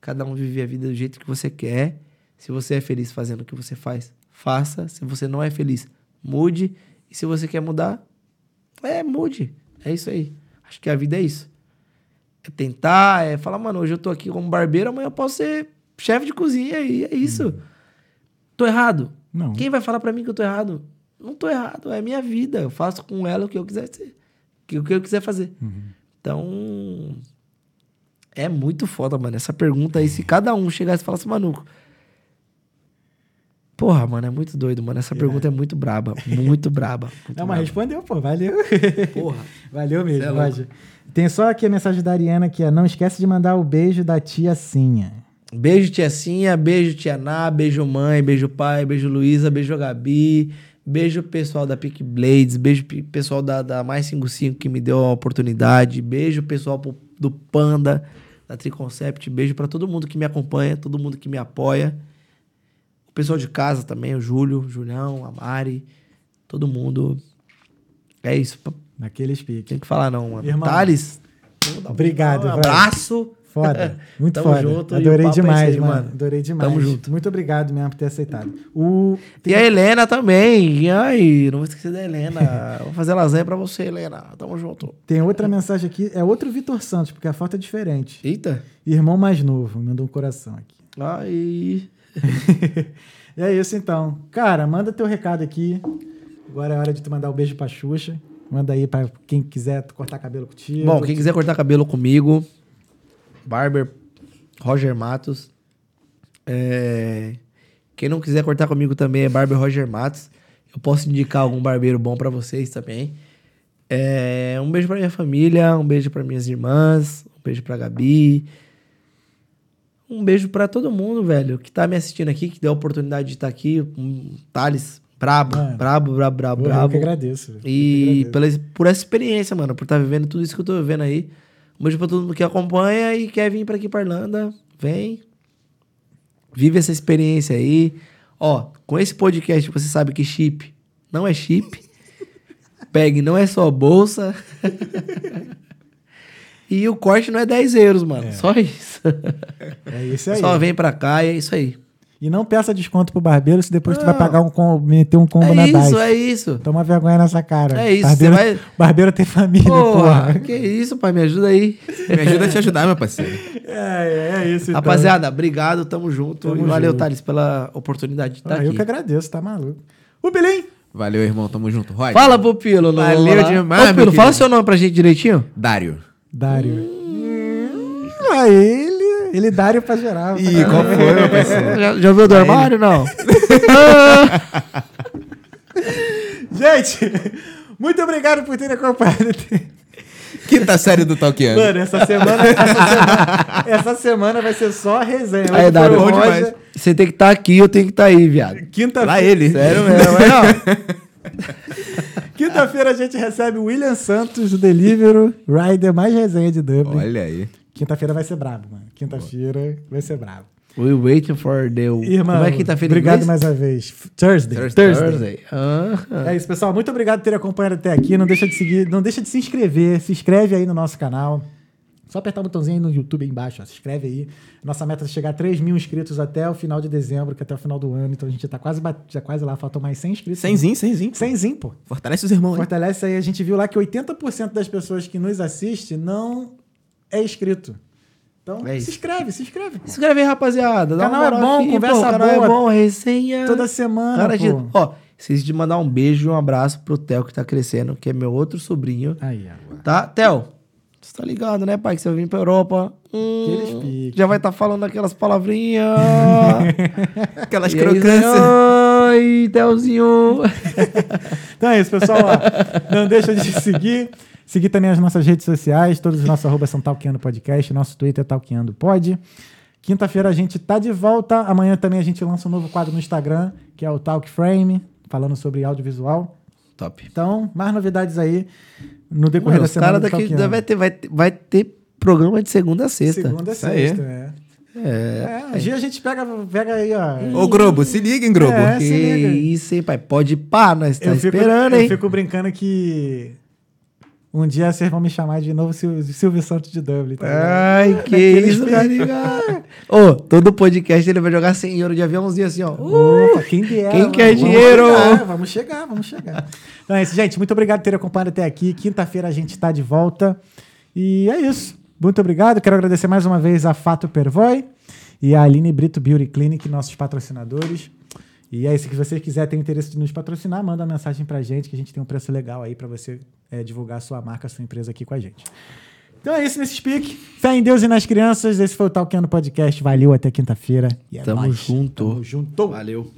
Speaker 3: Cada um vive a vida do jeito que você quer. Se você é feliz fazendo o que você faz, faça. Se você não é feliz, mude. E se você quer mudar, é, mude. É isso aí. Acho que a vida é isso. É tentar, é falar, mano, hoje eu tô aqui como barbeiro, amanhã eu posso ser chefe de cozinha e é isso. Tô errado?
Speaker 1: Não.
Speaker 3: Quem vai falar pra mim que eu tô errado? Não tô errado, é minha vida. Eu faço com ela o que eu quiser ser. O que eu quiser fazer. Então, é muito foda, mano. Essa pergunta aí, se cada um chegasse e falasse, mano. Porra, mano, é muito doido, mano. Essa pergunta é muito braba. Muito braba. Muito
Speaker 1: Não, mas
Speaker 3: braba.
Speaker 1: respondeu, pô. Valeu.
Speaker 3: Porra.
Speaker 1: Valeu mesmo,
Speaker 3: é louco.
Speaker 1: Roger. Tem só aqui a mensagem da Ariana que é: não esquece de mandar o beijo da tia Cinha.
Speaker 3: Beijo, tia Cinha. Beijo, tia Ná. Beijo, mãe. Beijo, pai. Beijo, Luísa. Beijo, Gabi. Beijo, pessoal da Pick Blades. Beijo, pessoal da, da Mais 55 que me deu a oportunidade. Beijo, pessoal pro- do Panda, da Triconcept. Beijo pra todo mundo que me acompanha, todo mundo que me apoia. O pessoal de casa também, o Júlio, o Julião, a Mari. Todo mundo. É isso.
Speaker 1: Naquele speak.
Speaker 3: Tem que falar, não, mano.
Speaker 1: Irmão,
Speaker 3: Thales. um-
Speaker 1: obrigado,
Speaker 3: Um
Speaker 1: velho.
Speaker 3: abraço.
Speaker 1: Foda. Muito
Speaker 3: Tamo
Speaker 1: foda.
Speaker 3: junto,
Speaker 1: Adorei
Speaker 3: é
Speaker 1: demais,
Speaker 3: esse aí,
Speaker 1: mano. Adorei demais.
Speaker 3: Tamo junto.
Speaker 1: Muito obrigado mesmo por ter aceitado. O...
Speaker 3: E a Helena também. E aí, não vou esquecer da Helena. Vou fazer lasanha pra você, Helena. Tamo junto.
Speaker 1: Tem outra mensagem aqui. É outro Vitor Santos, porque a foto é diferente.
Speaker 3: Eita.
Speaker 1: Irmão mais novo. Mandou um coração aqui.
Speaker 3: Ai.
Speaker 1: É isso então. Cara, manda teu recado aqui. Agora é hora de tu mandar o beijo pra Xuxa. Manda aí pra quem quiser cortar cabelo contigo.
Speaker 3: Bom, quem quiser cortar cabelo comigo, Barber Roger Matos. É, Quem não quiser cortar comigo também é Barber Roger Matos. Eu posso indicar algum barbeiro bom pra vocês também. É, Um beijo pra minha família, um beijo pra minhas irmãs, um beijo pra Gabi. Um beijo pra todo mundo, velho, que tá me assistindo aqui, que deu a oportunidade de estar aqui. Um Thales, brabo,
Speaker 1: Mano.
Speaker 3: brabo, brabo, brabo,
Speaker 1: Pô, eu
Speaker 3: brabo.
Speaker 1: que agradeço. velho. Eu que
Speaker 3: E
Speaker 1: agradeço.
Speaker 3: pela, por essa experiência, mano, por estar vivendo tudo isso que eu tô vivendo aí. Um beijo pra todo mundo que acompanha e quer vir pra aqui pra Irlanda. Vem. Vive essa experiência aí. Ó, com esse podcast você sabe que chip não é chip. Bag não é só bolsa. e o corte não é 10 euros, mano. Só isso.
Speaker 1: É isso aí.
Speaker 3: Só vem pra cá e é isso aí.
Speaker 1: E não peça desconto pro barbeiro se depois tu vai pagar um combo, meter um combo na
Speaker 3: É isso,
Speaker 1: DICE.
Speaker 3: é isso.
Speaker 1: Toma vergonha nessa cara.
Speaker 3: É isso,
Speaker 1: Barbeiro,
Speaker 3: você vai-
Speaker 1: barbeiro tem família,
Speaker 3: Porra,
Speaker 1: porra.
Speaker 3: que isso, pai, me ajuda aí.
Speaker 2: Me ajuda a te ajudar, meu parceiro.
Speaker 1: É, é isso então.
Speaker 3: Rapaziada, obrigado, tamo junto.
Speaker 1: Tamo
Speaker 3: e valeu,
Speaker 1: junto.
Speaker 3: Thales, pela oportunidade de estar
Speaker 1: Ah, eu
Speaker 3: aqui.
Speaker 1: que agradeço, tá maluco. O Bilim!
Speaker 2: Valeu, irmão. Tamo junto. Roy.
Speaker 3: Fala, Pupilo. não-
Speaker 2: Valeu demais,
Speaker 3: Ô,
Speaker 2: meu
Speaker 3: Pupilo, fala seu nome pra gente direitinho.
Speaker 2: Dário.
Speaker 1: Dário. Hum, ah, ele. Ele Dário pra geral. tá?
Speaker 2: Ih, qual foi, meu parceiro?
Speaker 3: Já, já viu do armário, não?
Speaker 1: Gente, muito obrigado por terem acompanhado
Speaker 2: Quinta série do Talkiano.
Speaker 1: Mano, essa semana, essa semana, essa semana vai ser só resenha.
Speaker 3: Aí, Dário. Você tem que estar aqui, eu tenho que estar aí, viado.
Speaker 2: Lá
Speaker 1: Quinta-feira,
Speaker 2: ele.
Speaker 3: Sério mesmo, mas não.
Speaker 1: quinta-feira a gente recebe o William Santos do Deliveroo, Rider mais resenha de Dublin.
Speaker 2: Olha aí.
Speaker 1: Quinta-feira vai ser brabo, mano. Quinta-feira vai ser brabo.
Speaker 3: We waiting for the...
Speaker 1: Irmão,
Speaker 3: Como é quinta-feira em
Speaker 1: obrigado mais uma vez. Thursday.
Speaker 2: Thursday.
Speaker 3: Thursday. Ah,
Speaker 1: É isso, pessoal. Muito obrigado por ter acompanhado até aqui. Não deixa de seguir, não deixa de se inscrever. Se inscreve aí no nosso canal. Só apertar o botãozinho aí no YouTube aí embaixo. Ó. Se inscreve aí. Nossa meta é chegar a 3 mil inscritos até o final de dezembro, que é até o final do ano. Então a gente já tá quase, já quase lá. Faltam mais 100 inscritos.
Speaker 2: Cenzinho, cenzinho.
Speaker 1: Cenzinho, pô.
Speaker 2: Fortalece os irmãos.
Speaker 1: Fortalece aí. A gente viu lá que 80% das pessoas que nos assistem não é inscrito. Então,
Speaker 3: É
Speaker 1: se inscreve, se insceve.
Speaker 3: Se inscreve aí, rapaziada. Dá
Speaker 1: Canal é bom,
Speaker 3: aqui,
Speaker 1: conversa
Speaker 3: pô, canal
Speaker 1: boa.
Speaker 3: é bom, resenha.
Speaker 1: Toda semana,
Speaker 3: Cara,
Speaker 1: pô.
Speaker 3: Ó, esqueci de mandar um beijo e um abraço pro Theo que tá crescendo, que é meu outro sobrinho.
Speaker 1: Aí, ó.
Speaker 3: Tá? Theo, você tá ligado, né, pai? Que você vai vir pra Europa. Hum, já vai estar falando aquelas palavrinhas.
Speaker 2: Aquelas crocâncias.
Speaker 3: Oi, Theozinho.
Speaker 1: Então é isso, pessoal. ó. Não deixa de seguir. Seguir também as nossas redes sociais. Todos os nossos arrobas são Talqueando Podcast. Nosso Twitter é Talqueando Pod. Quinta-feira a gente tá de volta. Amanhã também a gente lança um novo quadro no Instagram, que é o Talk Frame, falando sobre audiovisual.
Speaker 3: Top.
Speaker 1: Então, mais novidades aí no decorrer
Speaker 3: Mano,
Speaker 1: da
Speaker 3: os
Speaker 1: semana.
Speaker 3: caras
Speaker 1: do
Speaker 3: daqui vai ter, vai, ter- vai ter programa de segunda a sexta.
Speaker 1: Segunda a sexta, é.
Speaker 3: É.
Speaker 1: É, dia a gente pega, pega aí, ó.
Speaker 2: Ô, Globo, se liga, hein, Globo.
Speaker 1: É,
Speaker 3: Que
Speaker 1: se liga.
Speaker 3: isso, hein, pai? Pode pá, nós tá
Speaker 1: eu fico,
Speaker 3: esperando,
Speaker 1: eu
Speaker 3: hein?
Speaker 1: fico brincando que um dia vocês vão me chamar de novo Sil- Silvio Santos de Dublin. Tá?
Speaker 3: Ai, que isso, cara. Ô, todo podcast ele vai jogar 100 euros de aviãozinho assim, ó.
Speaker 1: Opa, quem dera.
Speaker 3: Quem quer
Speaker 1: Vamos
Speaker 3: dinheiro?
Speaker 1: chegar, vamos chegar, vamos chegar. Então é isso, gente. Muito obrigado por ter acompanhado até aqui. Quinta-feira a gente está de volta. E é isso. Muito obrigado. Quero agradecer mais uma vez a Fato Pervoy e a Aline Brito Beauty Clinic, nossos patrocinadores. E é isso. Se você quiser ter interesse de nos patrocinar, manda uma mensagem pra gente que a gente tem um preço legal aí para você é, divulgar a sua marca, a sua empresa aqui com a gente. Então é isso nesse speak. Fé em Deus e nas crianças. Esse foi o Talkando Podcast. Valeu, até quinta-feira. E é
Speaker 3: Tamo
Speaker 1: nóis.
Speaker 3: junto.
Speaker 1: Tamo junto.
Speaker 3: Valeu.